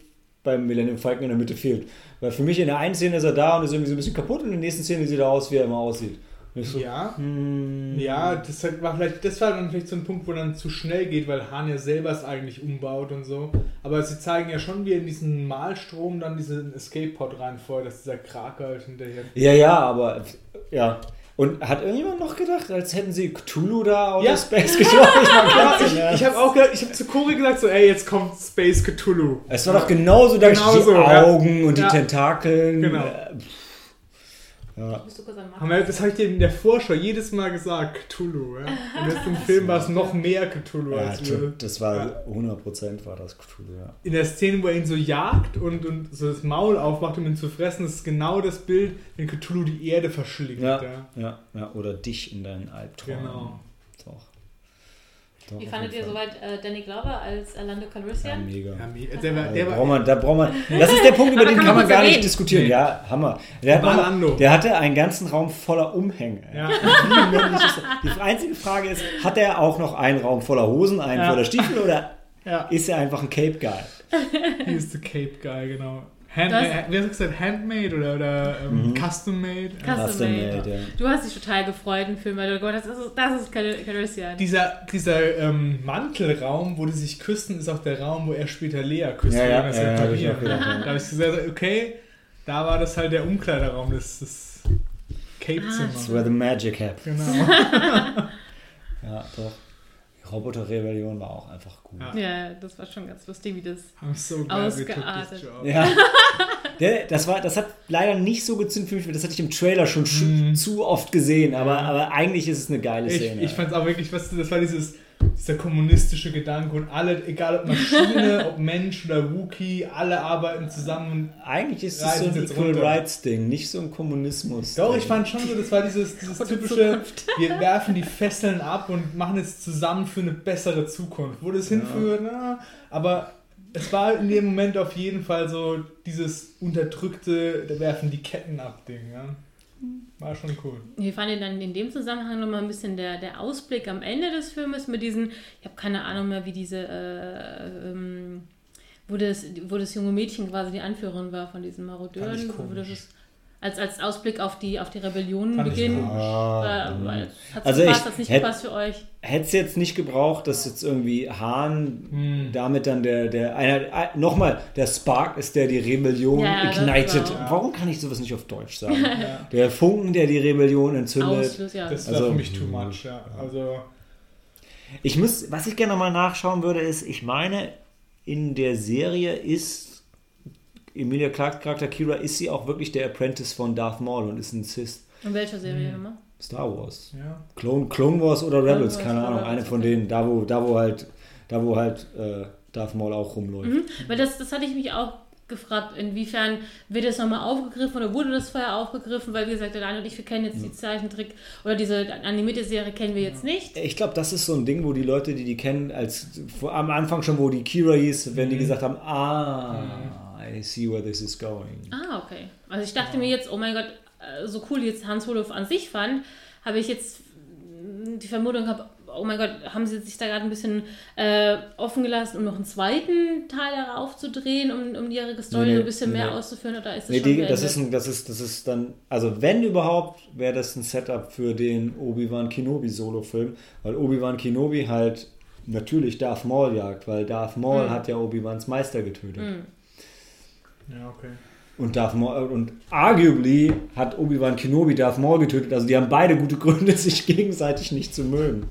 Speaker 1: beim Millennium Falcon in der Mitte fehlt. Weil für mich in der einen Szene ist er da und ist irgendwie so ein bisschen kaputt und in der nächsten Szene sieht er aus, wie er immer aussieht. So,
Speaker 3: Ja,
Speaker 1: hm,
Speaker 3: Ja, das war vielleicht, das war dann vielleicht so ein Punkt, wo dann zu schnell geht, weil Hahn ja selber es eigentlich umbaut und so. Aber sie zeigen ja schon, wie in diesen Malstrom dann diesen Escape Pod reinfeuert, dass dieser Kraker halt hinterher.
Speaker 1: Ja, ja, aber ja. Und hat irgendjemand noch gedacht, als hätten sie Cthulhu da aus
Speaker 3: Ja.
Speaker 1: Space geschoben? Ich
Speaker 3: Ja, ich, ich habe auch gedacht, ich habe zu Cory gesagt, so, ey, jetzt kommt Space Cthulhu.
Speaker 1: Es war doch genauso, da
Speaker 3: Genauso,
Speaker 1: die
Speaker 3: ja.
Speaker 1: Augen und die
Speaker 3: Ja.
Speaker 1: Tentakeln.
Speaker 3: Genau.
Speaker 1: Äh. Ja.
Speaker 3: Haben wir, das habe ich dir in der Vorschau jedes Mal gesagt, Cthulhu. Ja? Und jetzt im Film war es noch mehr Cthulhu
Speaker 1: Ja,
Speaker 3: als wir.
Speaker 1: das war
Speaker 3: Ja.
Speaker 1: 100% war das Cthulhu, ja.
Speaker 3: In der Szene, wo er ihn so jagt und, und so das Maul aufmacht, um ihn zu fressen, ist genau das Bild, wenn Cthulhu die Erde verschlingt.
Speaker 1: Ja,
Speaker 3: Ja.
Speaker 1: ja, ja. Oder dich in deinen Albträumen.
Speaker 3: Genau.
Speaker 2: Wie fandet ihr soweit äh, Danny Glover als Orlando
Speaker 1: Ja,
Speaker 2: Calrissian?
Speaker 1: mega.
Speaker 3: Ja, me- der war, der
Speaker 1: da
Speaker 3: war,
Speaker 1: braucht man, da braucht man, das ist der Punkt, über den
Speaker 2: kann man
Speaker 1: man gar
Speaker 2: kurz
Speaker 1: nicht diskutieren.
Speaker 3: Nee.
Speaker 1: Ja, Hammer. Der,
Speaker 3: Lando.
Speaker 1: der hatte einen ganzen Raum voller Umhänge.
Speaker 3: Ja.
Speaker 1: Ist? Die einzige Frage ist, hat er auch noch einen Raum voller Hosen, einen
Speaker 3: Ja.
Speaker 1: voller Stiefel oder
Speaker 3: ja,
Speaker 1: ist er einfach ein Cape Guy?
Speaker 3: he is the Cape Guy, genau. Hand, äh, wie hast du gesagt, Handmade oder, oder ähm,
Speaker 1: Mhm.
Speaker 3: Custom Made?
Speaker 2: Custom
Speaker 1: Custom
Speaker 2: made.
Speaker 1: made, ja.
Speaker 2: Du hast dich total gefreut im Film, weil du Gott, das ist, das ist Cal- Calrissian.
Speaker 3: Dieser, dieser ähm, Mantelraum, wo die sich küssen, ist auch der Raum, wo er später Lea küsst.
Speaker 1: Ja, ja, ja, ja, hab ich gedacht, ja.
Speaker 3: Da habe ich gesagt, okay, da war das halt der Umkleideraum, das, das Cape-Zimmer.
Speaker 1: That's where the magic happens.
Speaker 3: genau.
Speaker 1: Ja, doch. Roboter-Rebellion war auch einfach gut.
Speaker 3: Ja.
Speaker 2: ja, das war schon ganz lustig, wie das.
Speaker 3: I'm so glad we took
Speaker 2: Ausgeartet.
Speaker 3: this job.
Speaker 1: Ja. Der, das, war, das hat leider nicht so gezündet für mich, weil das hatte ich im Trailer schon sch-
Speaker 3: Mhm.
Speaker 1: zu oft gesehen, aber, aber eigentlich ist es eine geile
Speaker 3: Ich,
Speaker 1: Szene.
Speaker 3: ich fand es auch wirklich, was, das war dieses, dieser kommunistische Gedanke und alle, egal ob Maschine, ob Mensch oder Wookie, alle arbeiten zusammen.
Speaker 1: eigentlich ist es so ein Equal
Speaker 3: runter.
Speaker 1: Rights Ding, nicht so ein Kommunismus.
Speaker 3: Doch, ich fand schon so, das war dieses, dieses typische, wir werfen die Fesseln ab und machen es zusammen für eine bessere Zukunft. Wo das hinführt, na, aber es war in dem Moment auf jeden Fall so dieses unterdrückte, da werfen die Ketten ab Ding, ja. War schon cool.
Speaker 2: Wir fanden dann in dem Zusammenhang nochmal ein bisschen der, der Ausblick am Ende des Filmes mit diesen, ich habe keine Ahnung mehr, wie diese, äh, ähm, wo, das, wo das junge Mädchen quasi die Anführerin war von diesen
Speaker 3: Fand
Speaker 2: Marodeuren.
Speaker 3: ich
Speaker 2: Wo das
Speaker 3: komisch.
Speaker 2: Ist, als, als Ausblick auf die, auf die Rebellion beginnen.
Speaker 3: komisch.
Speaker 1: Ah,
Speaker 2: Äh, weil- hat's
Speaker 1: Also
Speaker 2: gepasst, hat's nicht
Speaker 1: hätt-
Speaker 2: gepasst für euch?
Speaker 1: Hätte es jetzt nicht gebraucht, dass jetzt irgendwie Hahn
Speaker 3: Hm.
Speaker 1: damit dann der, der einer, äh, nochmal, der Spark ist, der die Rebellion
Speaker 2: Ja, das
Speaker 1: ignited.
Speaker 2: war-
Speaker 1: Warum kann ich sowas nicht auf Deutsch sagen?
Speaker 3: Ja.
Speaker 1: Der Funken, der die Rebellion entzündet.
Speaker 2: Ja.
Speaker 3: Das war
Speaker 1: Also-
Speaker 3: für mich too much, ja. Also,
Speaker 1: Ich muss, was ich gerne mal nachschauen würde, ist, ich meine, in der Serie ist Emilia Clarks Charakter Kira, ist sie auch wirklich der Apprentice von Darth Maul und ist ein Sith.
Speaker 2: In welcher Serie immer?
Speaker 1: Star Wars.
Speaker 3: Ja.
Speaker 1: Clone, Clone Wars oder Rebels,
Speaker 2: Wars
Speaker 1: keine Ahnung, eine von denen, da wo, da wo halt, da wo halt äh, Darth Maul auch rumläuft.
Speaker 2: Mhm. Weil das, das hatte ich mich auch gefragt, inwiefern wird das nochmal aufgegriffen oder wurde das vorher aufgegriffen? Weil, wie gesagt, der Daniel und ich, wir kennen jetzt die Zeichentrick oder diese animierte Serie kennen wir jetzt nicht.
Speaker 1: Ich glaube, das ist so ein Ding, wo die Leute, die die kennen, als vor- am Anfang schon, wo die Kira hieß, wenn die
Speaker 3: Mhm.
Speaker 1: gesagt haben, ah, I see where this is going.
Speaker 2: Ah, okay. Also ich dachte mir jetzt, oh mein Gott, äh, so cool jetzt Hans Solo an sich fand, habe ich jetzt mm, die Vermutung gehabt, oh mein Gott, haben sie sich da gerade ein bisschen äh, offen gelassen, um noch einen zweiten Teil darauf zu drehen, um, um ihre Story
Speaker 1: Nee,
Speaker 2: ein bisschen
Speaker 1: nee,
Speaker 2: mehr auszuführen oder ist das
Speaker 1: Nee,
Speaker 2: schon
Speaker 1: die, das, ist ein, das, ist, das ist dann, also wenn überhaupt, wäre das ein Setup für den Obi-Wan Kenobi Solo-Film, weil Obi-Wan Kenobi halt natürlich Darth Maul jagt, weil Darth Maul
Speaker 2: Mhm.
Speaker 1: hat ja Obi-Wans Meister getötet.
Speaker 2: Mhm.
Speaker 3: Ja, okay.
Speaker 1: Und Darth Maul, und arguably hat Obi-Wan Kenobi Darth Maul getötet, also die haben beide gute Gründe, sich gegenseitig nicht zu mögen.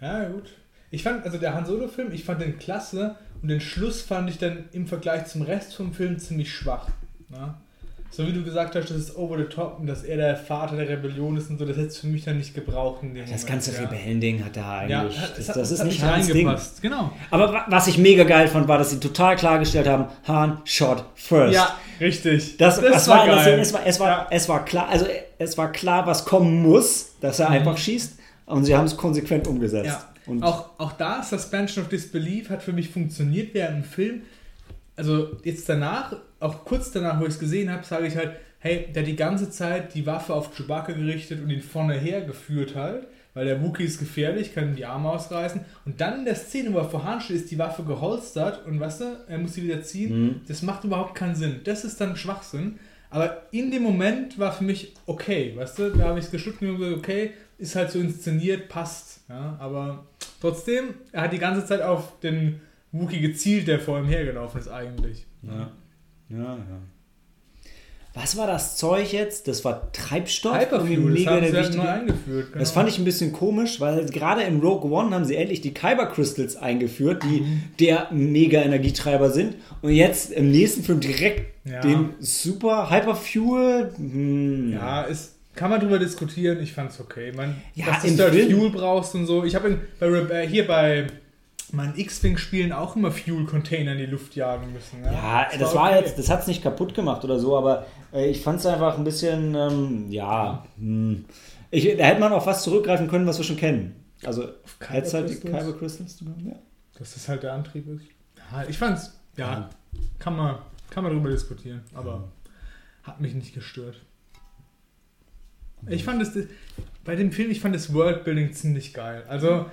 Speaker 3: Ja, gut. Ich fand, also der Han Solo-Film, ich fand den klasse und den Schluss fand ich dann im Vergleich zum Rest vom Film ziemlich schwach. Ne? So wie du gesagt hast, das ist over the top und dass er der Vater der Rebellion ist und so, das hätte es für mich dann nicht gebraucht in dem
Speaker 1: Das
Speaker 3: Moment,
Speaker 1: ganze
Speaker 3: ja.
Speaker 1: Rebellending hat da
Speaker 3: Ja,
Speaker 1: eigentlich,
Speaker 3: hat-
Speaker 1: das,
Speaker 3: hat-
Speaker 1: das
Speaker 3: es
Speaker 1: ist nicht Hans Ding.
Speaker 3: Genau.
Speaker 1: Aber wa- was ich mega geil fand, war, dass sie total klargestellt haben, Han shot first.
Speaker 3: Ja, richtig.
Speaker 1: Das, das, war, das,
Speaker 3: geil.
Speaker 1: es, war, es, war,
Speaker 3: Ja.
Speaker 1: es war klar, also es war klar, was kommen muss, dass er einfach schießt und sie haben es konsequent umgesetzt.
Speaker 3: Mhm. Ja.
Speaker 1: Und
Speaker 3: Auch, auch da, Suspension of Disbelief hat für mich funktioniert während dem Film. Also jetzt danach, auch kurz danach, wo ich es gesehen habe, sage ich halt, hey, der die ganze Zeit die Waffe auf Chewbacca gerichtet und ihn vorne her geführt halt, weil der Wookie ist gefährlich, kann ihm die Arme ausreißen. Und dann in der Szene, wo er vor Han steht, ist die Waffe geholstert und weißt du, er muss sie wieder ziehen.
Speaker 1: Mhm.
Speaker 3: Das macht überhaupt keinen Sinn. Das ist dann Schwachsinn. Aber in dem Moment war für mich okay, weißt du, da habe ich es geschluckt und gesagt, okay, ist halt so inszeniert, passt. Ja, aber trotzdem, er hat die ganze Zeit auf den Wookie gezielt, der vor ihm hergelaufen ist eigentlich.
Speaker 1: ja. ja, ja. Was war das Zeug jetzt? Das war Treibstoff?
Speaker 3: Hyperfuel,
Speaker 1: Irgendwie
Speaker 3: das haben
Speaker 1: der
Speaker 3: sie halt
Speaker 1: wichtige-
Speaker 3: neu eingeführt. Genau.
Speaker 1: Das fand ich ein bisschen komisch, weil gerade in Rogue One haben sie endlich die Kyber Crystals eingeführt, die
Speaker 3: Mhm.
Speaker 1: der mega Energietreiber sind. Und jetzt im nächsten Film direkt
Speaker 3: Ja.
Speaker 1: den Super Hyperfuel. Hm.
Speaker 3: Ja, ist, kann man drüber diskutieren. Ich fand's okay. Man,
Speaker 1: Ja,
Speaker 3: dass du Fuel brauchst und so. Ich habe in- bei äh, hier bei meinen X-Wing-Spielen auch immer Fuel-Container in die Luft jagen müssen. Ja,
Speaker 1: Ja, das war
Speaker 3: okay.
Speaker 1: jetzt, das hat es nicht kaputt gemacht oder so, aber äh, ich fand es einfach ein bisschen, ähm, ja, hm. ich, da hätte man auf was zurückgreifen können, was wir schon kennen. Also, hätte es halt die
Speaker 3: Crystals?
Speaker 1: Kyber Crystals genommen, ja.
Speaker 3: Dass das halt der Antrieb ist. Ja, ich fand's, ja, kann man, kann man drüber diskutieren, aber hat mich nicht gestört. Ich fand es, bei dem Film, ich fand das Worldbuilding ziemlich geil. Also,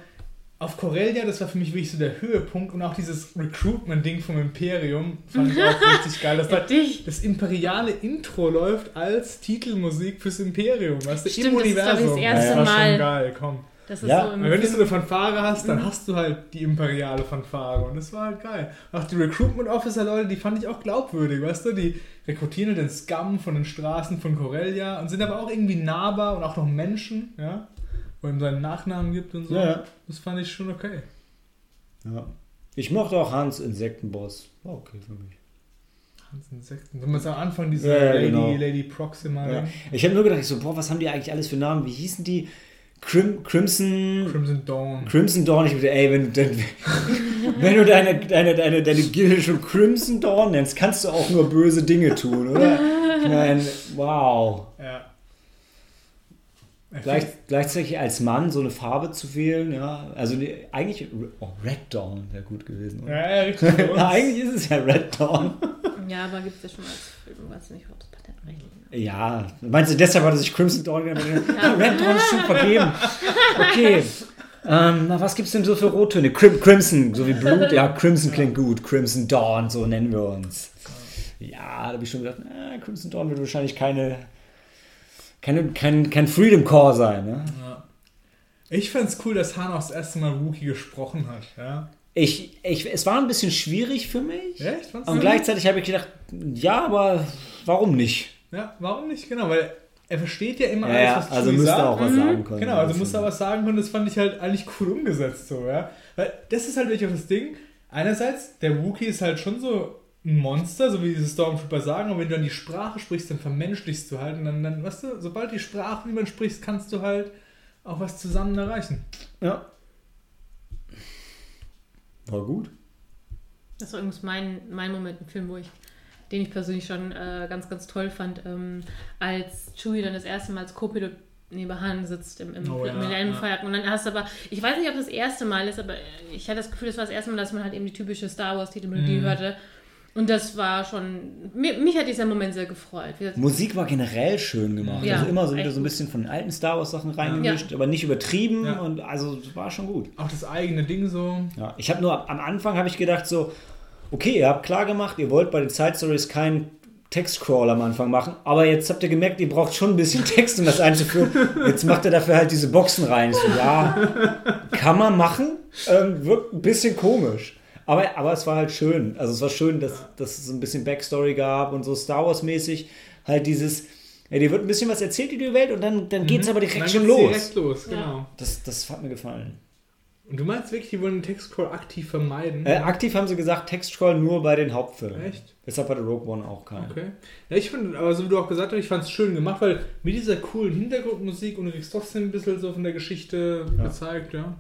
Speaker 3: auf Corellia, das war für mich wirklich so der Höhepunkt und auch dieses Recruitment-Ding vom Imperium fand ich auch richtig geil. Das,
Speaker 2: Ja, dich.
Speaker 3: das imperiale Intro läuft als Titelmusik fürs Imperium, weißt du,
Speaker 2: Stimmt,
Speaker 3: im
Speaker 2: das ist, glaub ich,
Speaker 3: Universum.
Speaker 2: das erste
Speaker 3: das war
Speaker 2: Mal.
Speaker 3: schon geil, komm.
Speaker 2: Das ist
Speaker 1: Ja,
Speaker 2: so
Speaker 3: wenn du so eine Fanfare hast, dann hast du halt die imperiale Fanfare und das war halt geil. Auch die Recruitment Officer Leute, die fand ich auch glaubwürdig, weißt du, die rekrutieren den Scum von den Straßen von Corellia und sind aber auch irgendwie nahbar und auch noch Menschen, ja, wo ihm seinen Nachnamen gibt und so.
Speaker 1: Ja.
Speaker 3: Das fand ich schon okay.
Speaker 1: ja. Ich mochte auch Hans Insektenboss. War okay für mich.
Speaker 3: Hans Insekten. Wenn man es am Anfang diese
Speaker 1: Ja,
Speaker 3: Lady,
Speaker 1: genau.
Speaker 3: Lady Proxima,
Speaker 1: Ja. Ich habe nur gedacht, so, boah, was haben die eigentlich alles für Namen? Wie hießen die? Crim Crimson.
Speaker 3: Crimson Dawn.
Speaker 1: Crimson Dawn, ich würde, ey, wenn, du- wenn du deine, deine, deine, deine Gilde schon Crimson Dawn nennst, kannst du auch nur böse Dinge tun, oder? Ich meine, wow.
Speaker 3: Ja.
Speaker 1: Gleich, gleichzeitig als Mann so eine Farbe zu wählen, ja. Also die, eigentlich, oh, Red Dawn wäre gut gewesen. Oder?
Speaker 3: Ja,
Speaker 1: eigentlich ist es ja Red Dawn.
Speaker 2: Ja, aber gibt es ja schon als Film, was nicht ob das patentrechtlich ist.
Speaker 1: Ja, meinst du, deshalb hat er sich Crimson Dawn genannt? Ja, Red Dawn ist schon vergeben. Okay. Ähm, na, was gibt's denn so für Rottöne? Crim Crimson, so wie Blut. Ja, Crimson klingt gut. Crimson Dawn, so nennen wir uns. Ja, da habe ich schon gedacht, äh, Crimson Dawn wird wahrscheinlich keine, keine, kein, kein Freedom Core sein. Ne?
Speaker 3: Ja. Ich fand's cool, dass Han auch das erste Mal Wookie gesprochen hat, ja.
Speaker 1: Ich, ich, es war ein bisschen schwierig für mich.
Speaker 3: Ja, ich fand's
Speaker 1: Und gleichzeitig habe ich gedacht, ja, aber warum nicht?
Speaker 3: Ja, warum nicht? Genau, weil er versteht ja immer
Speaker 1: Ja,
Speaker 3: alles,
Speaker 1: ja,
Speaker 3: was
Speaker 1: also
Speaker 3: Chewie
Speaker 1: müsste er
Speaker 3: sagt.
Speaker 1: auch was sagen können.
Speaker 3: Genau, also musste er was sagen können, das fand ich halt eigentlich cool umgesetzt so, ja. Weil das ist halt wirklich auch das Ding. Einerseits, der Wookie ist halt schon so ein Monster, so wie diese Stormtrooper sagen, aber wenn du dann die Sprache sprichst, dann vermenschlichst du halt und dann, dann weißt du, sobald die Sprache niemand sprichst, kannst du halt auch was zusammen erreichen.
Speaker 1: Ja. War gut.
Speaker 2: Das war übrigens mein, mein Moment im Film, wo ich, den ich persönlich schon äh, ganz, ganz toll fand, ähm, als Chewie dann das erste Mal als Co-Pilot neben Han sitzt im, im
Speaker 3: Oh ja,
Speaker 2: Millennium
Speaker 3: ja.
Speaker 2: Und dann hast du aber, ich weiß nicht, ob das erste Mal ist, aber ich hatte das Gefühl, das war das erste Mal, dass man halt eben die typische Star Wars-Titelmelodie
Speaker 3: Mhm.
Speaker 2: hörte. Und das war schon, mich, mich hat dieser Moment sehr gefreut.
Speaker 1: Musik war generell schön gemacht.
Speaker 2: Ja,
Speaker 1: also immer so wieder so ein bisschen von den alten Star Wars Sachen reingemischt, aber nicht übertrieben
Speaker 3: Ja.
Speaker 1: und also es war schon gut.
Speaker 3: Auch das eigene Ding so.
Speaker 1: Ja, ich habe nur am Anfang habe ich gedacht so, okay, ihr habt klar gemacht, ihr wollt bei den Side Stories keinen Textcrawl am Anfang machen, aber jetzt habt ihr gemerkt, ihr braucht schon ein bisschen Text, um das einzuführen. Jetzt macht er dafür halt diese Boxen rein. So, ja, kann man machen, ähm, wirkt ein bisschen komisch. Aber, aber es war halt schön. Also es war schön, dass, dass es so ein bisschen Backstory gab und so Star Wars mäßig halt dieses, ja, dir wird ein bisschen was erzählt in die Welt und dann, dann geht's aber direkt
Speaker 3: Mhm. Dann
Speaker 1: schon los.
Speaker 3: Direkt los,
Speaker 2: Ja.
Speaker 3: genau.
Speaker 1: Das, das hat mir gefallen.
Speaker 3: Und du meinst wirklich, die wollen den Textcrawl aktiv vermeiden?
Speaker 1: Äh, aktiv haben sie gesagt, Textcrawl nur bei den Hauptfilmen.
Speaker 3: Echt?
Speaker 1: Deshalb hatte Rogue One auch keinen.
Speaker 3: Okay. Ja, ich finde, aber so wie du auch gesagt hast, ich fand es schön gemacht, weil mit dieser coolen Hintergrundmusik und du kriegst trotzdem ein bisschen so von der Geschichte
Speaker 1: Ja.
Speaker 3: gezeigt, ja.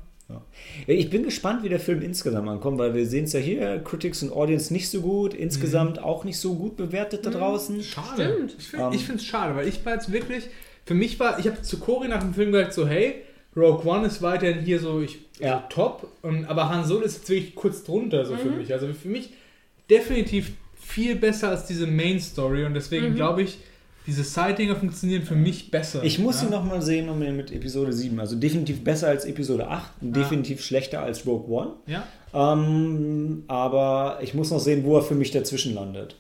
Speaker 1: Ja, Ich bin gespannt, wie der Film insgesamt ankommt, weil wir sehen es ja hier, Critics und Audience nicht so gut, insgesamt auch nicht so gut bewertet da draußen.
Speaker 3: Schade.
Speaker 2: Stimmt.
Speaker 3: Ich finde
Speaker 1: Ähm.
Speaker 3: es schade, weil ich war jetzt wirklich, für mich war, ich habe zu Cory nach dem Film gesagt, so, hey, Rogue One ist weiterhin hier so, ich,
Speaker 1: Ja.
Speaker 3: so top, und, aber Han Solo ist jetzt wirklich kurz drunter so für mich. Also für mich definitiv viel besser als diese Main Story und deswegen glaube ich, diese Side-Dinger funktionieren für mich besser.
Speaker 1: Ich muss
Speaker 3: ja?
Speaker 1: ihn nochmal sehen um mit Episode 7. Also definitiv besser als Episode 8 und
Speaker 3: Ja.
Speaker 1: definitiv schlechter als Rogue One.
Speaker 3: Ja?
Speaker 1: Ähm, aber ich muss noch sehen, wo er für mich dazwischen landet.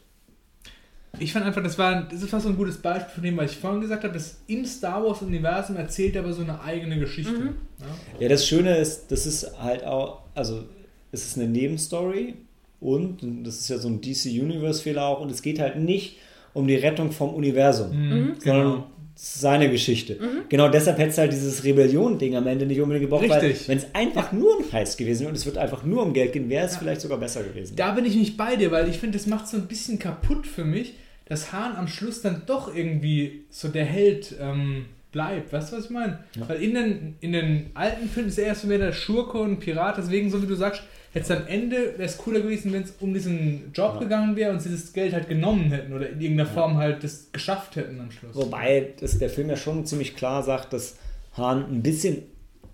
Speaker 3: Ich fand einfach, das war, das ist fast so ein gutes Beispiel von dem, was ich vorhin gesagt habe, das im Star Wars-Universum erzählt aber so eine eigene Geschichte. Ja?
Speaker 1: Ja, das Schöne ist, das ist halt auch, also es ist eine Nebenstory und das ist ja so ein DC Universe-Fehler auch und es geht halt nicht um die Rettung vom Universum,
Speaker 3: Mhm.
Speaker 1: sondern
Speaker 3: Genau.
Speaker 1: seine Geschichte. Genau deshalb hätte es halt dieses Rebellion-Ding am Ende nicht unbedingt gebraucht, weil
Speaker 3: Richtig.
Speaker 1: wenn es einfach nur ein Heist gewesen wäre und es wird einfach nur um Geld gehen, wäre es vielleicht sogar besser gewesen.
Speaker 3: Da bin ich nicht bei dir, weil ich finde, das macht so ein bisschen kaputt für mich, dass Hahn am Schluss dann doch irgendwie so der Held ähm, bleibt. Weißt du, was ich meine?
Speaker 1: Ja.
Speaker 3: Weil in den, in den alten Filmen ist er erst mehr der Schurke und Pirat, deswegen, so wie du sagst, hätte es am Ende, wäre es cooler gewesen, wenn es um diesen Job
Speaker 1: Ja.
Speaker 3: gegangen wäre und sie das Geld halt genommen hätten oder in irgendeiner Form halt das geschafft hätten am Schluss.
Speaker 1: Wobei das, der Film ja schon ziemlich klar sagt, dass Hahn ein bisschen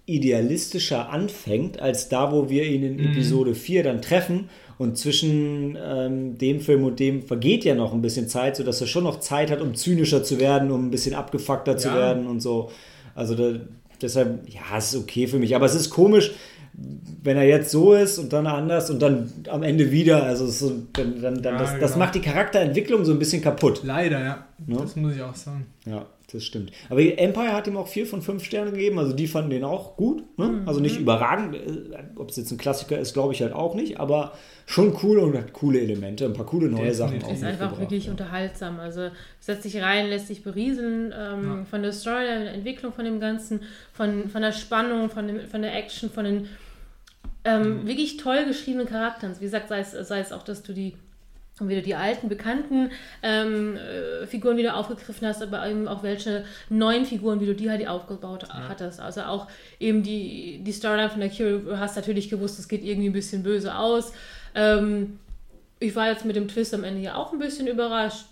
Speaker 1: idealistischer anfängt, als da, wo wir ihn in
Speaker 3: Mhm.
Speaker 1: Episode 4 dann treffen. Und zwischen ähm, dem Film und dem vergeht ja noch ein bisschen Zeit, sodass er schon noch Zeit hat, um zynischer zu werden, um ein bisschen abgefuckter zu
Speaker 3: Ja.
Speaker 1: werden und so. Also da, deshalb, ja, es ist okay für mich. Aber es ist komisch, wenn er jetzt so ist und dann anders und dann am Ende wieder. Also so, dann, dann, dann
Speaker 3: Ja,
Speaker 1: das, das
Speaker 3: genau.
Speaker 1: macht die Charakterentwicklung so ein bisschen kaputt.
Speaker 3: Leider, ja.
Speaker 1: Ne?
Speaker 3: Das muss ich auch sagen.
Speaker 1: Ja, das stimmt. Aber Empire hat ihm auch vier von fünf Sterne gegeben, also die fanden den auch gut. Ne? Also nicht überragend. Äh, Ob es jetzt ein Klassiker ist, glaube ich halt auch nicht, aber schon cool und hat coole Elemente, ein paar coole neue Sachen
Speaker 3: Definitiv.
Speaker 1: auch
Speaker 2: ist einfach wirklich
Speaker 1: ja.
Speaker 2: unterhaltsam. Also setzt sich rein, lässt sich berieseln ähm,
Speaker 3: Ja.
Speaker 2: von der Story, der Entwicklung von dem Ganzen, von, von der Spannung, von, dem, von der Action, von den ähm, wirklich toll geschriebenen Charakteren. Wie gesagt, sei es, sei es auch, dass du die wieder die alten, bekannten ähm, äh, Figuren wieder aufgegriffen hast, aber eben auch welche neuen Figuren, wie du die halt aufgebaut hattest. Also auch eben die, die Storyline von der Curie, du hast natürlich gewusst, es geht irgendwie ein bisschen böse aus. Ähm, ich war jetzt mit dem Twist am Ende ja auch ein bisschen überrascht.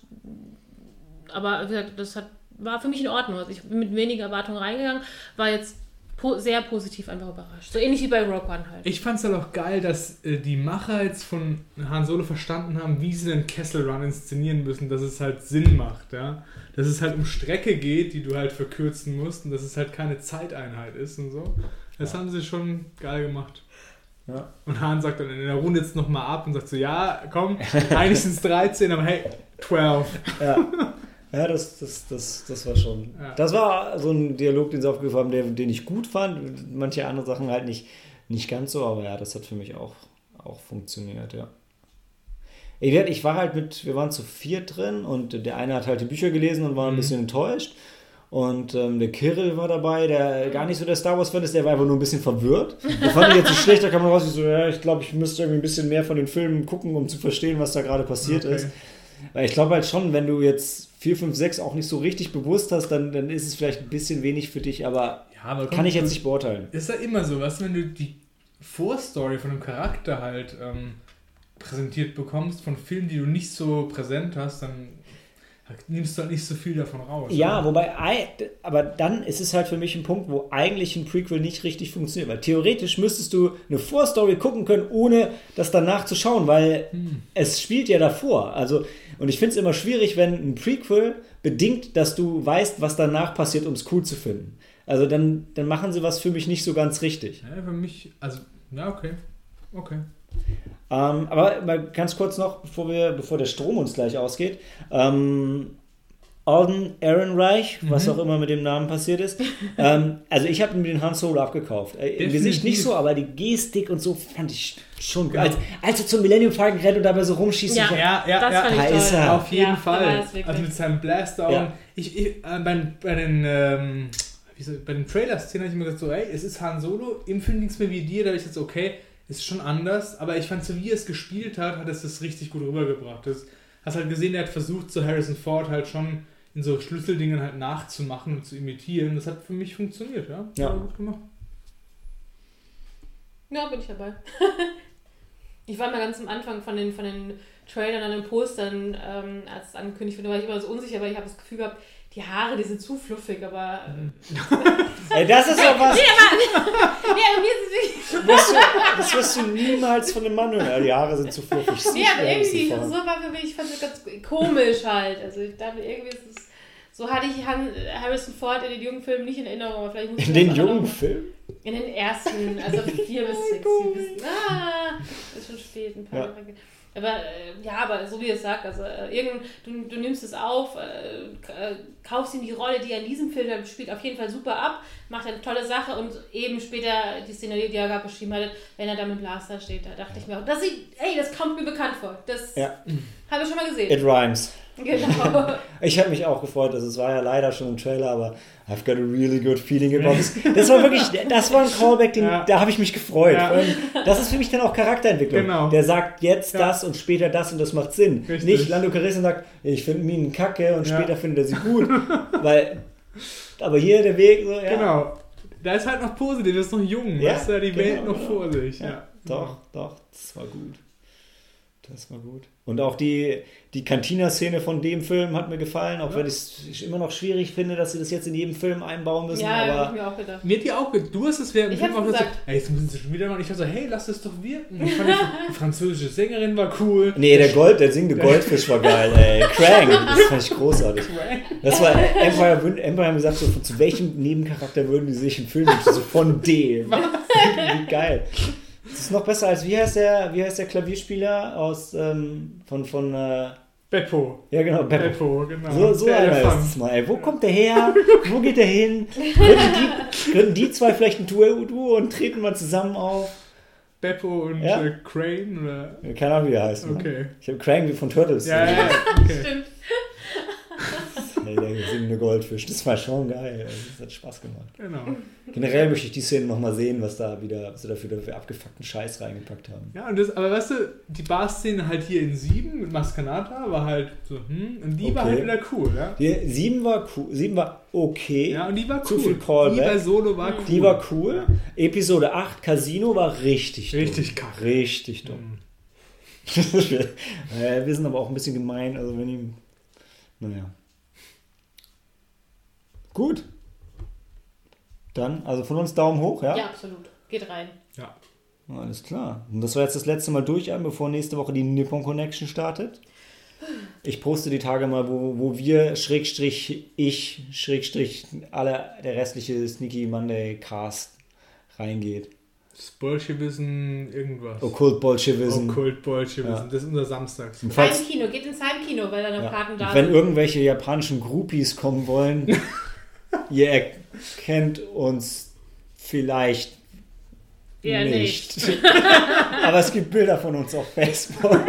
Speaker 2: Aber wie gesagt, das hat, war für mich in Ordnung. Also ich bin mit weniger Erwartungen reingegangen, war jetzt po sehr positiv einfach überrascht. So ähnlich wie bei Rock One halt.
Speaker 3: Ich fand es halt auch geil, dass äh, die Macher jetzt von Han Solo verstanden haben, wie sie den Kessel Run inszenieren müssen, dass es halt Sinn macht, ja. Dass es halt um Strecke geht, die du halt verkürzen musst und dass es halt keine Zeiteinheit ist und so. Das haben sie schon geil gemacht.
Speaker 1: Ja.
Speaker 3: Und Han sagt dann in der Runde jetzt nochmal ab und sagt so, ja, komm, eigentlich sind es 13, aber hey, 12.
Speaker 1: Ja, ja das, das, das, das war schon.
Speaker 3: Ja.
Speaker 1: Das war so ein Dialog, den sie aufgegriffen haben, den ich gut fand. Manche andere Sachen halt nicht, nicht ganz so, aber ja, das hat für mich auch, auch funktioniert, ja. Ich, war halt mit, wir waren zu viert drin und der eine hat halt die Bücher gelesen und war ein
Speaker 3: Mhm.
Speaker 1: bisschen enttäuscht. Und ähm, der Kirill war dabei, der gar nicht so der Star Wars-Fan ist, der war einfach nur ein bisschen verwirrt. Der fand ich jetzt nicht schlecht, da kam man raus, ich so, ja, ich glaube, ich müsste irgendwie ein bisschen mehr von den Filmen gucken, um zu verstehen, was da gerade passiert
Speaker 3: Okay.
Speaker 1: ist. Weil ich glaube halt schon, wenn du jetzt 4, 5, 6 auch nicht so richtig bewusst hast, dann, dann ist es vielleicht ein bisschen wenig für dich, aber
Speaker 3: Ja, aber
Speaker 1: kann ich jetzt nicht beurteilen.
Speaker 3: Ist ja immer so, was, wenn du die Vorstory von einem Charakter halt ähm, präsentiert bekommst, von Filmen, die du nicht so präsent hast, dann nimmst du halt nicht so viel davon raus.
Speaker 1: Ja,
Speaker 3: oder?
Speaker 1: wobei, ei- aber dann ist es halt für mich ein Punkt, wo eigentlich ein Prequel nicht richtig funktioniert. Weil theoretisch müsstest du eine Vorstory gucken können, ohne das danach zu schauen, weil es spielt ja davor. Also, und ich finde es immer schwierig, wenn ein Prequel bedingt, dass du weißt, was danach passiert, um es cool zu finden. Also dann, dann machen sie was für mich nicht so ganz richtig.
Speaker 3: Ja, für mich, also, ja, okay. Okay.
Speaker 1: Ähm, aber mal ganz kurz noch, bevor, wir, bevor der Strom uns gleich ausgeht. Ähm, Alden Ehrenreich, was auch immer mit dem Namen passiert ist. ähm, also ich habe mir den Han Solo abgekauft. Äh, Im. Gesicht nicht so, aber die Gestik und so fand ich schon gut.
Speaker 3: Genau.
Speaker 1: Als, als er zum Millennium Falcon rennt und dabei so rumschießt.
Speaker 2: Ja.
Speaker 1: ich-
Speaker 3: Ja, ja,
Speaker 2: das
Speaker 3: ja.
Speaker 2: fand ich
Speaker 1: da
Speaker 2: toll.
Speaker 1: ist er.
Speaker 3: Auf jeden
Speaker 2: Ja,
Speaker 3: Fall. Also mit seinem Blaster.
Speaker 1: Ja.
Speaker 3: Und ich, ich, äh, bei, bei den, ähm, wie so, bei den Trailer-Szenen habe ich mir gesagt, so, ey, es ist Han Solo. Im Film ging es mir wie dir, da habe ich jetzt, okay, ist schon anders. Aber ich fand, so wie er es gespielt hat, hat es das richtig gut rübergebracht. Das, hast halt gesehen, er hat versucht, so Harrison Ford halt schon in so Schlüsseldingen halt nachzumachen und zu imitieren. Das hat für mich funktioniert, ja.
Speaker 1: Ja.
Speaker 3: War gut gemacht.
Speaker 2: Ja, bin ich dabei. ich war mal ganz am Anfang von den, von den Trailern an den Postern, ähm, als es angekündigt wurde, war ich immer so unsicher, weil ich habe das Gefühl gehabt, die Haare, die sind zu fluffig, aber. Äh,
Speaker 1: Ey, das ist doch was,
Speaker 2: nee, aber mir ist es wirklich.
Speaker 1: wirst du, das wirst du niemals von einem Mann hören. Ja, die Haare sind zu fluffig.
Speaker 2: Nee, aber irgendwie, so war für mich, ich fand es ganz komisch halt. Also ich dachte, irgendwie ist es. So hatte ich Harrison Ford in den jungen Filmen nicht in Erinnerung, aber vielleicht muss ich
Speaker 1: In den jungen
Speaker 2: noch-
Speaker 1: Film?
Speaker 2: In den ersten, also vier bis sechs. Bis, ah, ist schon spät, ein paar
Speaker 1: Ja.
Speaker 2: Jahre. Aber äh, ja, aber so wie es sagt, also äh, irgend, du, du nimmst es auf, äh, äh, kaufst ihm die Rolle, die er in diesem Film spielt, auf jeden Fall super ab, macht eine tolle Sache und eben später die Szene, die er gerade beschrieben hatte, wenn er da mit Blaster steht, da dachte ich mir, auch, das sieht, ey, das kommt mir bekannt vor. Das
Speaker 1: Ja.
Speaker 2: habe ich schon mal gesehen.
Speaker 1: It rhymes.
Speaker 2: Genau.
Speaker 1: Ich habe mich auch gefreut, dass es war ja leider schon im Trailer, aber I've got a really good feeling about this. Das war wirklich, das war ein Callback, den,
Speaker 3: Ja.
Speaker 1: da habe ich mich gefreut.
Speaker 3: Ja.
Speaker 1: Das ist für mich dann auch Charakterentwicklung.
Speaker 3: Genau.
Speaker 1: Der sagt jetzt
Speaker 3: Ja.
Speaker 1: das und später das und das macht Sinn.
Speaker 3: Richtig.
Speaker 1: Nicht Lando Calrissian sagt, ich finde Minen kacke und später findet er sie gut. weil, aber hier der Weg, so, ja.
Speaker 3: Genau. Da ist halt noch positiv, das ist noch jung,
Speaker 1: Ja,
Speaker 3: weißt du, die
Speaker 1: genau,
Speaker 3: Welt noch
Speaker 1: genau.
Speaker 3: vor sich.
Speaker 1: Ja, Doch, doch, das war gut. Das war gut. Und auch die, die Cantina-Szene von dem Film hat mir gefallen, auch
Speaker 3: Ja.
Speaker 1: wenn ich es immer noch schwierig finde, dass sie das jetzt in jedem Film einbauen müssen.
Speaker 2: ja,
Speaker 1: aber
Speaker 2: ich mir auch gedacht.
Speaker 3: Mir hat die auch, ge- du hast es während dem
Speaker 2: Ich
Speaker 3: Film auch gesagt, so, ey, jetzt müssen sie schon wieder machen. Ich dachte so, hey, lass es doch wirken. Ich fand die, französische Sängerin war cool.
Speaker 1: Nee, der Gold, der singende Goldfisch war geil, ey. Krang, das fand ich großartig. Das war Empire, Empire haben gesagt, so, zu welchem Nebencharakter würden die sich im Film wünschen? So von dem. Wie geil. Das ist noch besser als, wie heißt der, wie heißt der Klavierspieler aus, ähm, von, von, äh,
Speaker 3: Beppo.
Speaker 1: ja genau, Beppo.
Speaker 3: Beppo, genau.
Speaker 1: So, so
Speaker 3: Der
Speaker 1: einer
Speaker 3: Elefant.
Speaker 1: ist es mal. Ey. Wo kommt der her? Wo geht der hin? Könnten die, könnten die zwei vielleicht ein Duo, und treten mal zusammen auf?
Speaker 3: Beppo und
Speaker 1: Ja.
Speaker 3: äh, Crane oder.
Speaker 1: Keine Ahnung, wie er heißt. Mann.
Speaker 3: Okay.
Speaker 1: Ich habe Krang wie von Turtles.
Speaker 3: Ja, ja, ja. Okay.
Speaker 2: Stimmt.
Speaker 1: Ey, der singende Goldfisch. Das war schon geil. Das hat Spaß gemacht.
Speaker 3: Genau.
Speaker 1: Generell möchte ich die Szene nochmal sehen, was da wieder, was sie dafür, dafür abgefuckten Scheiß reingepackt haben.
Speaker 3: Ja, und das, aber weißt du, die Bar-Szene halt hier in 7 mit Maskanata war halt so, hm, und die war
Speaker 1: Okay.
Speaker 3: halt wieder cool, ja.
Speaker 1: Die, sieben war cool. Sieben war okay.
Speaker 3: Ja, und die war cool.
Speaker 1: Zu viel Callback.
Speaker 3: Die bei Solo war cool.
Speaker 1: Die war cool. Episode 8, Casino, war richtig dumm.
Speaker 3: Richtig kacke.
Speaker 1: Richtig dumm.
Speaker 3: Mhm.
Speaker 1: Äh, wir sind aber auch ein bisschen gemein, also wenn ihm. Naja. Gut. Dann, also von uns Daumen hoch, ja?
Speaker 2: Ja, absolut. Geht rein.
Speaker 3: Ja.
Speaker 1: Alles klar. Und das war jetzt das letzte Mal durch, bevor nächste Woche die Nippon Connection startet. Ich poste die Tage mal, wo, wo wir, Schrägstrich, ich, Schrägstrich, alle, der restliche Sneaky Monday Cast reingeht.
Speaker 3: Bolschewissen, irgendwas.
Speaker 1: Okkult Bolschewism.
Speaker 3: Okkult Bolschewissen.
Speaker 1: Ja.
Speaker 3: Das ist unser Samstags.
Speaker 2: Heimkino, geht ins Heimkino, weil da noch
Speaker 1: Ja.
Speaker 2: Karten da
Speaker 1: wenn
Speaker 2: sind.
Speaker 1: irgendwelche japanischen Groupies kommen wollen, ihr erkennt uns vielleicht
Speaker 2: Eher
Speaker 1: nicht. Aber es gibt Bilder von uns auf Facebook.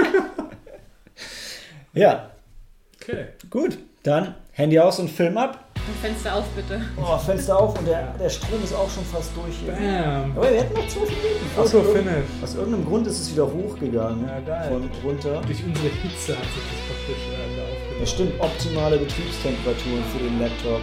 Speaker 1: ja,
Speaker 3: Okay.
Speaker 1: gut. Dann Handy aus und Film ab.
Speaker 2: Fenster auf, bitte.
Speaker 1: Oh, Fenster auf und der, der Strom ist auch schon fast durch hier.
Speaker 3: Bam.
Speaker 1: Aber wir hätten noch zwölf Minuten. Aus,
Speaker 3: Auto
Speaker 1: irgendeinem-
Speaker 3: finish.
Speaker 1: aus irgendeinem Grund ist es wieder hochgegangen.
Speaker 3: Ja, geil.
Speaker 1: Von runter.
Speaker 3: Durch unsere Hitze hat sich das praktisch äh, aufgebaut.
Speaker 1: Das stimmt, optimale Betriebstemperaturen für den Laptop.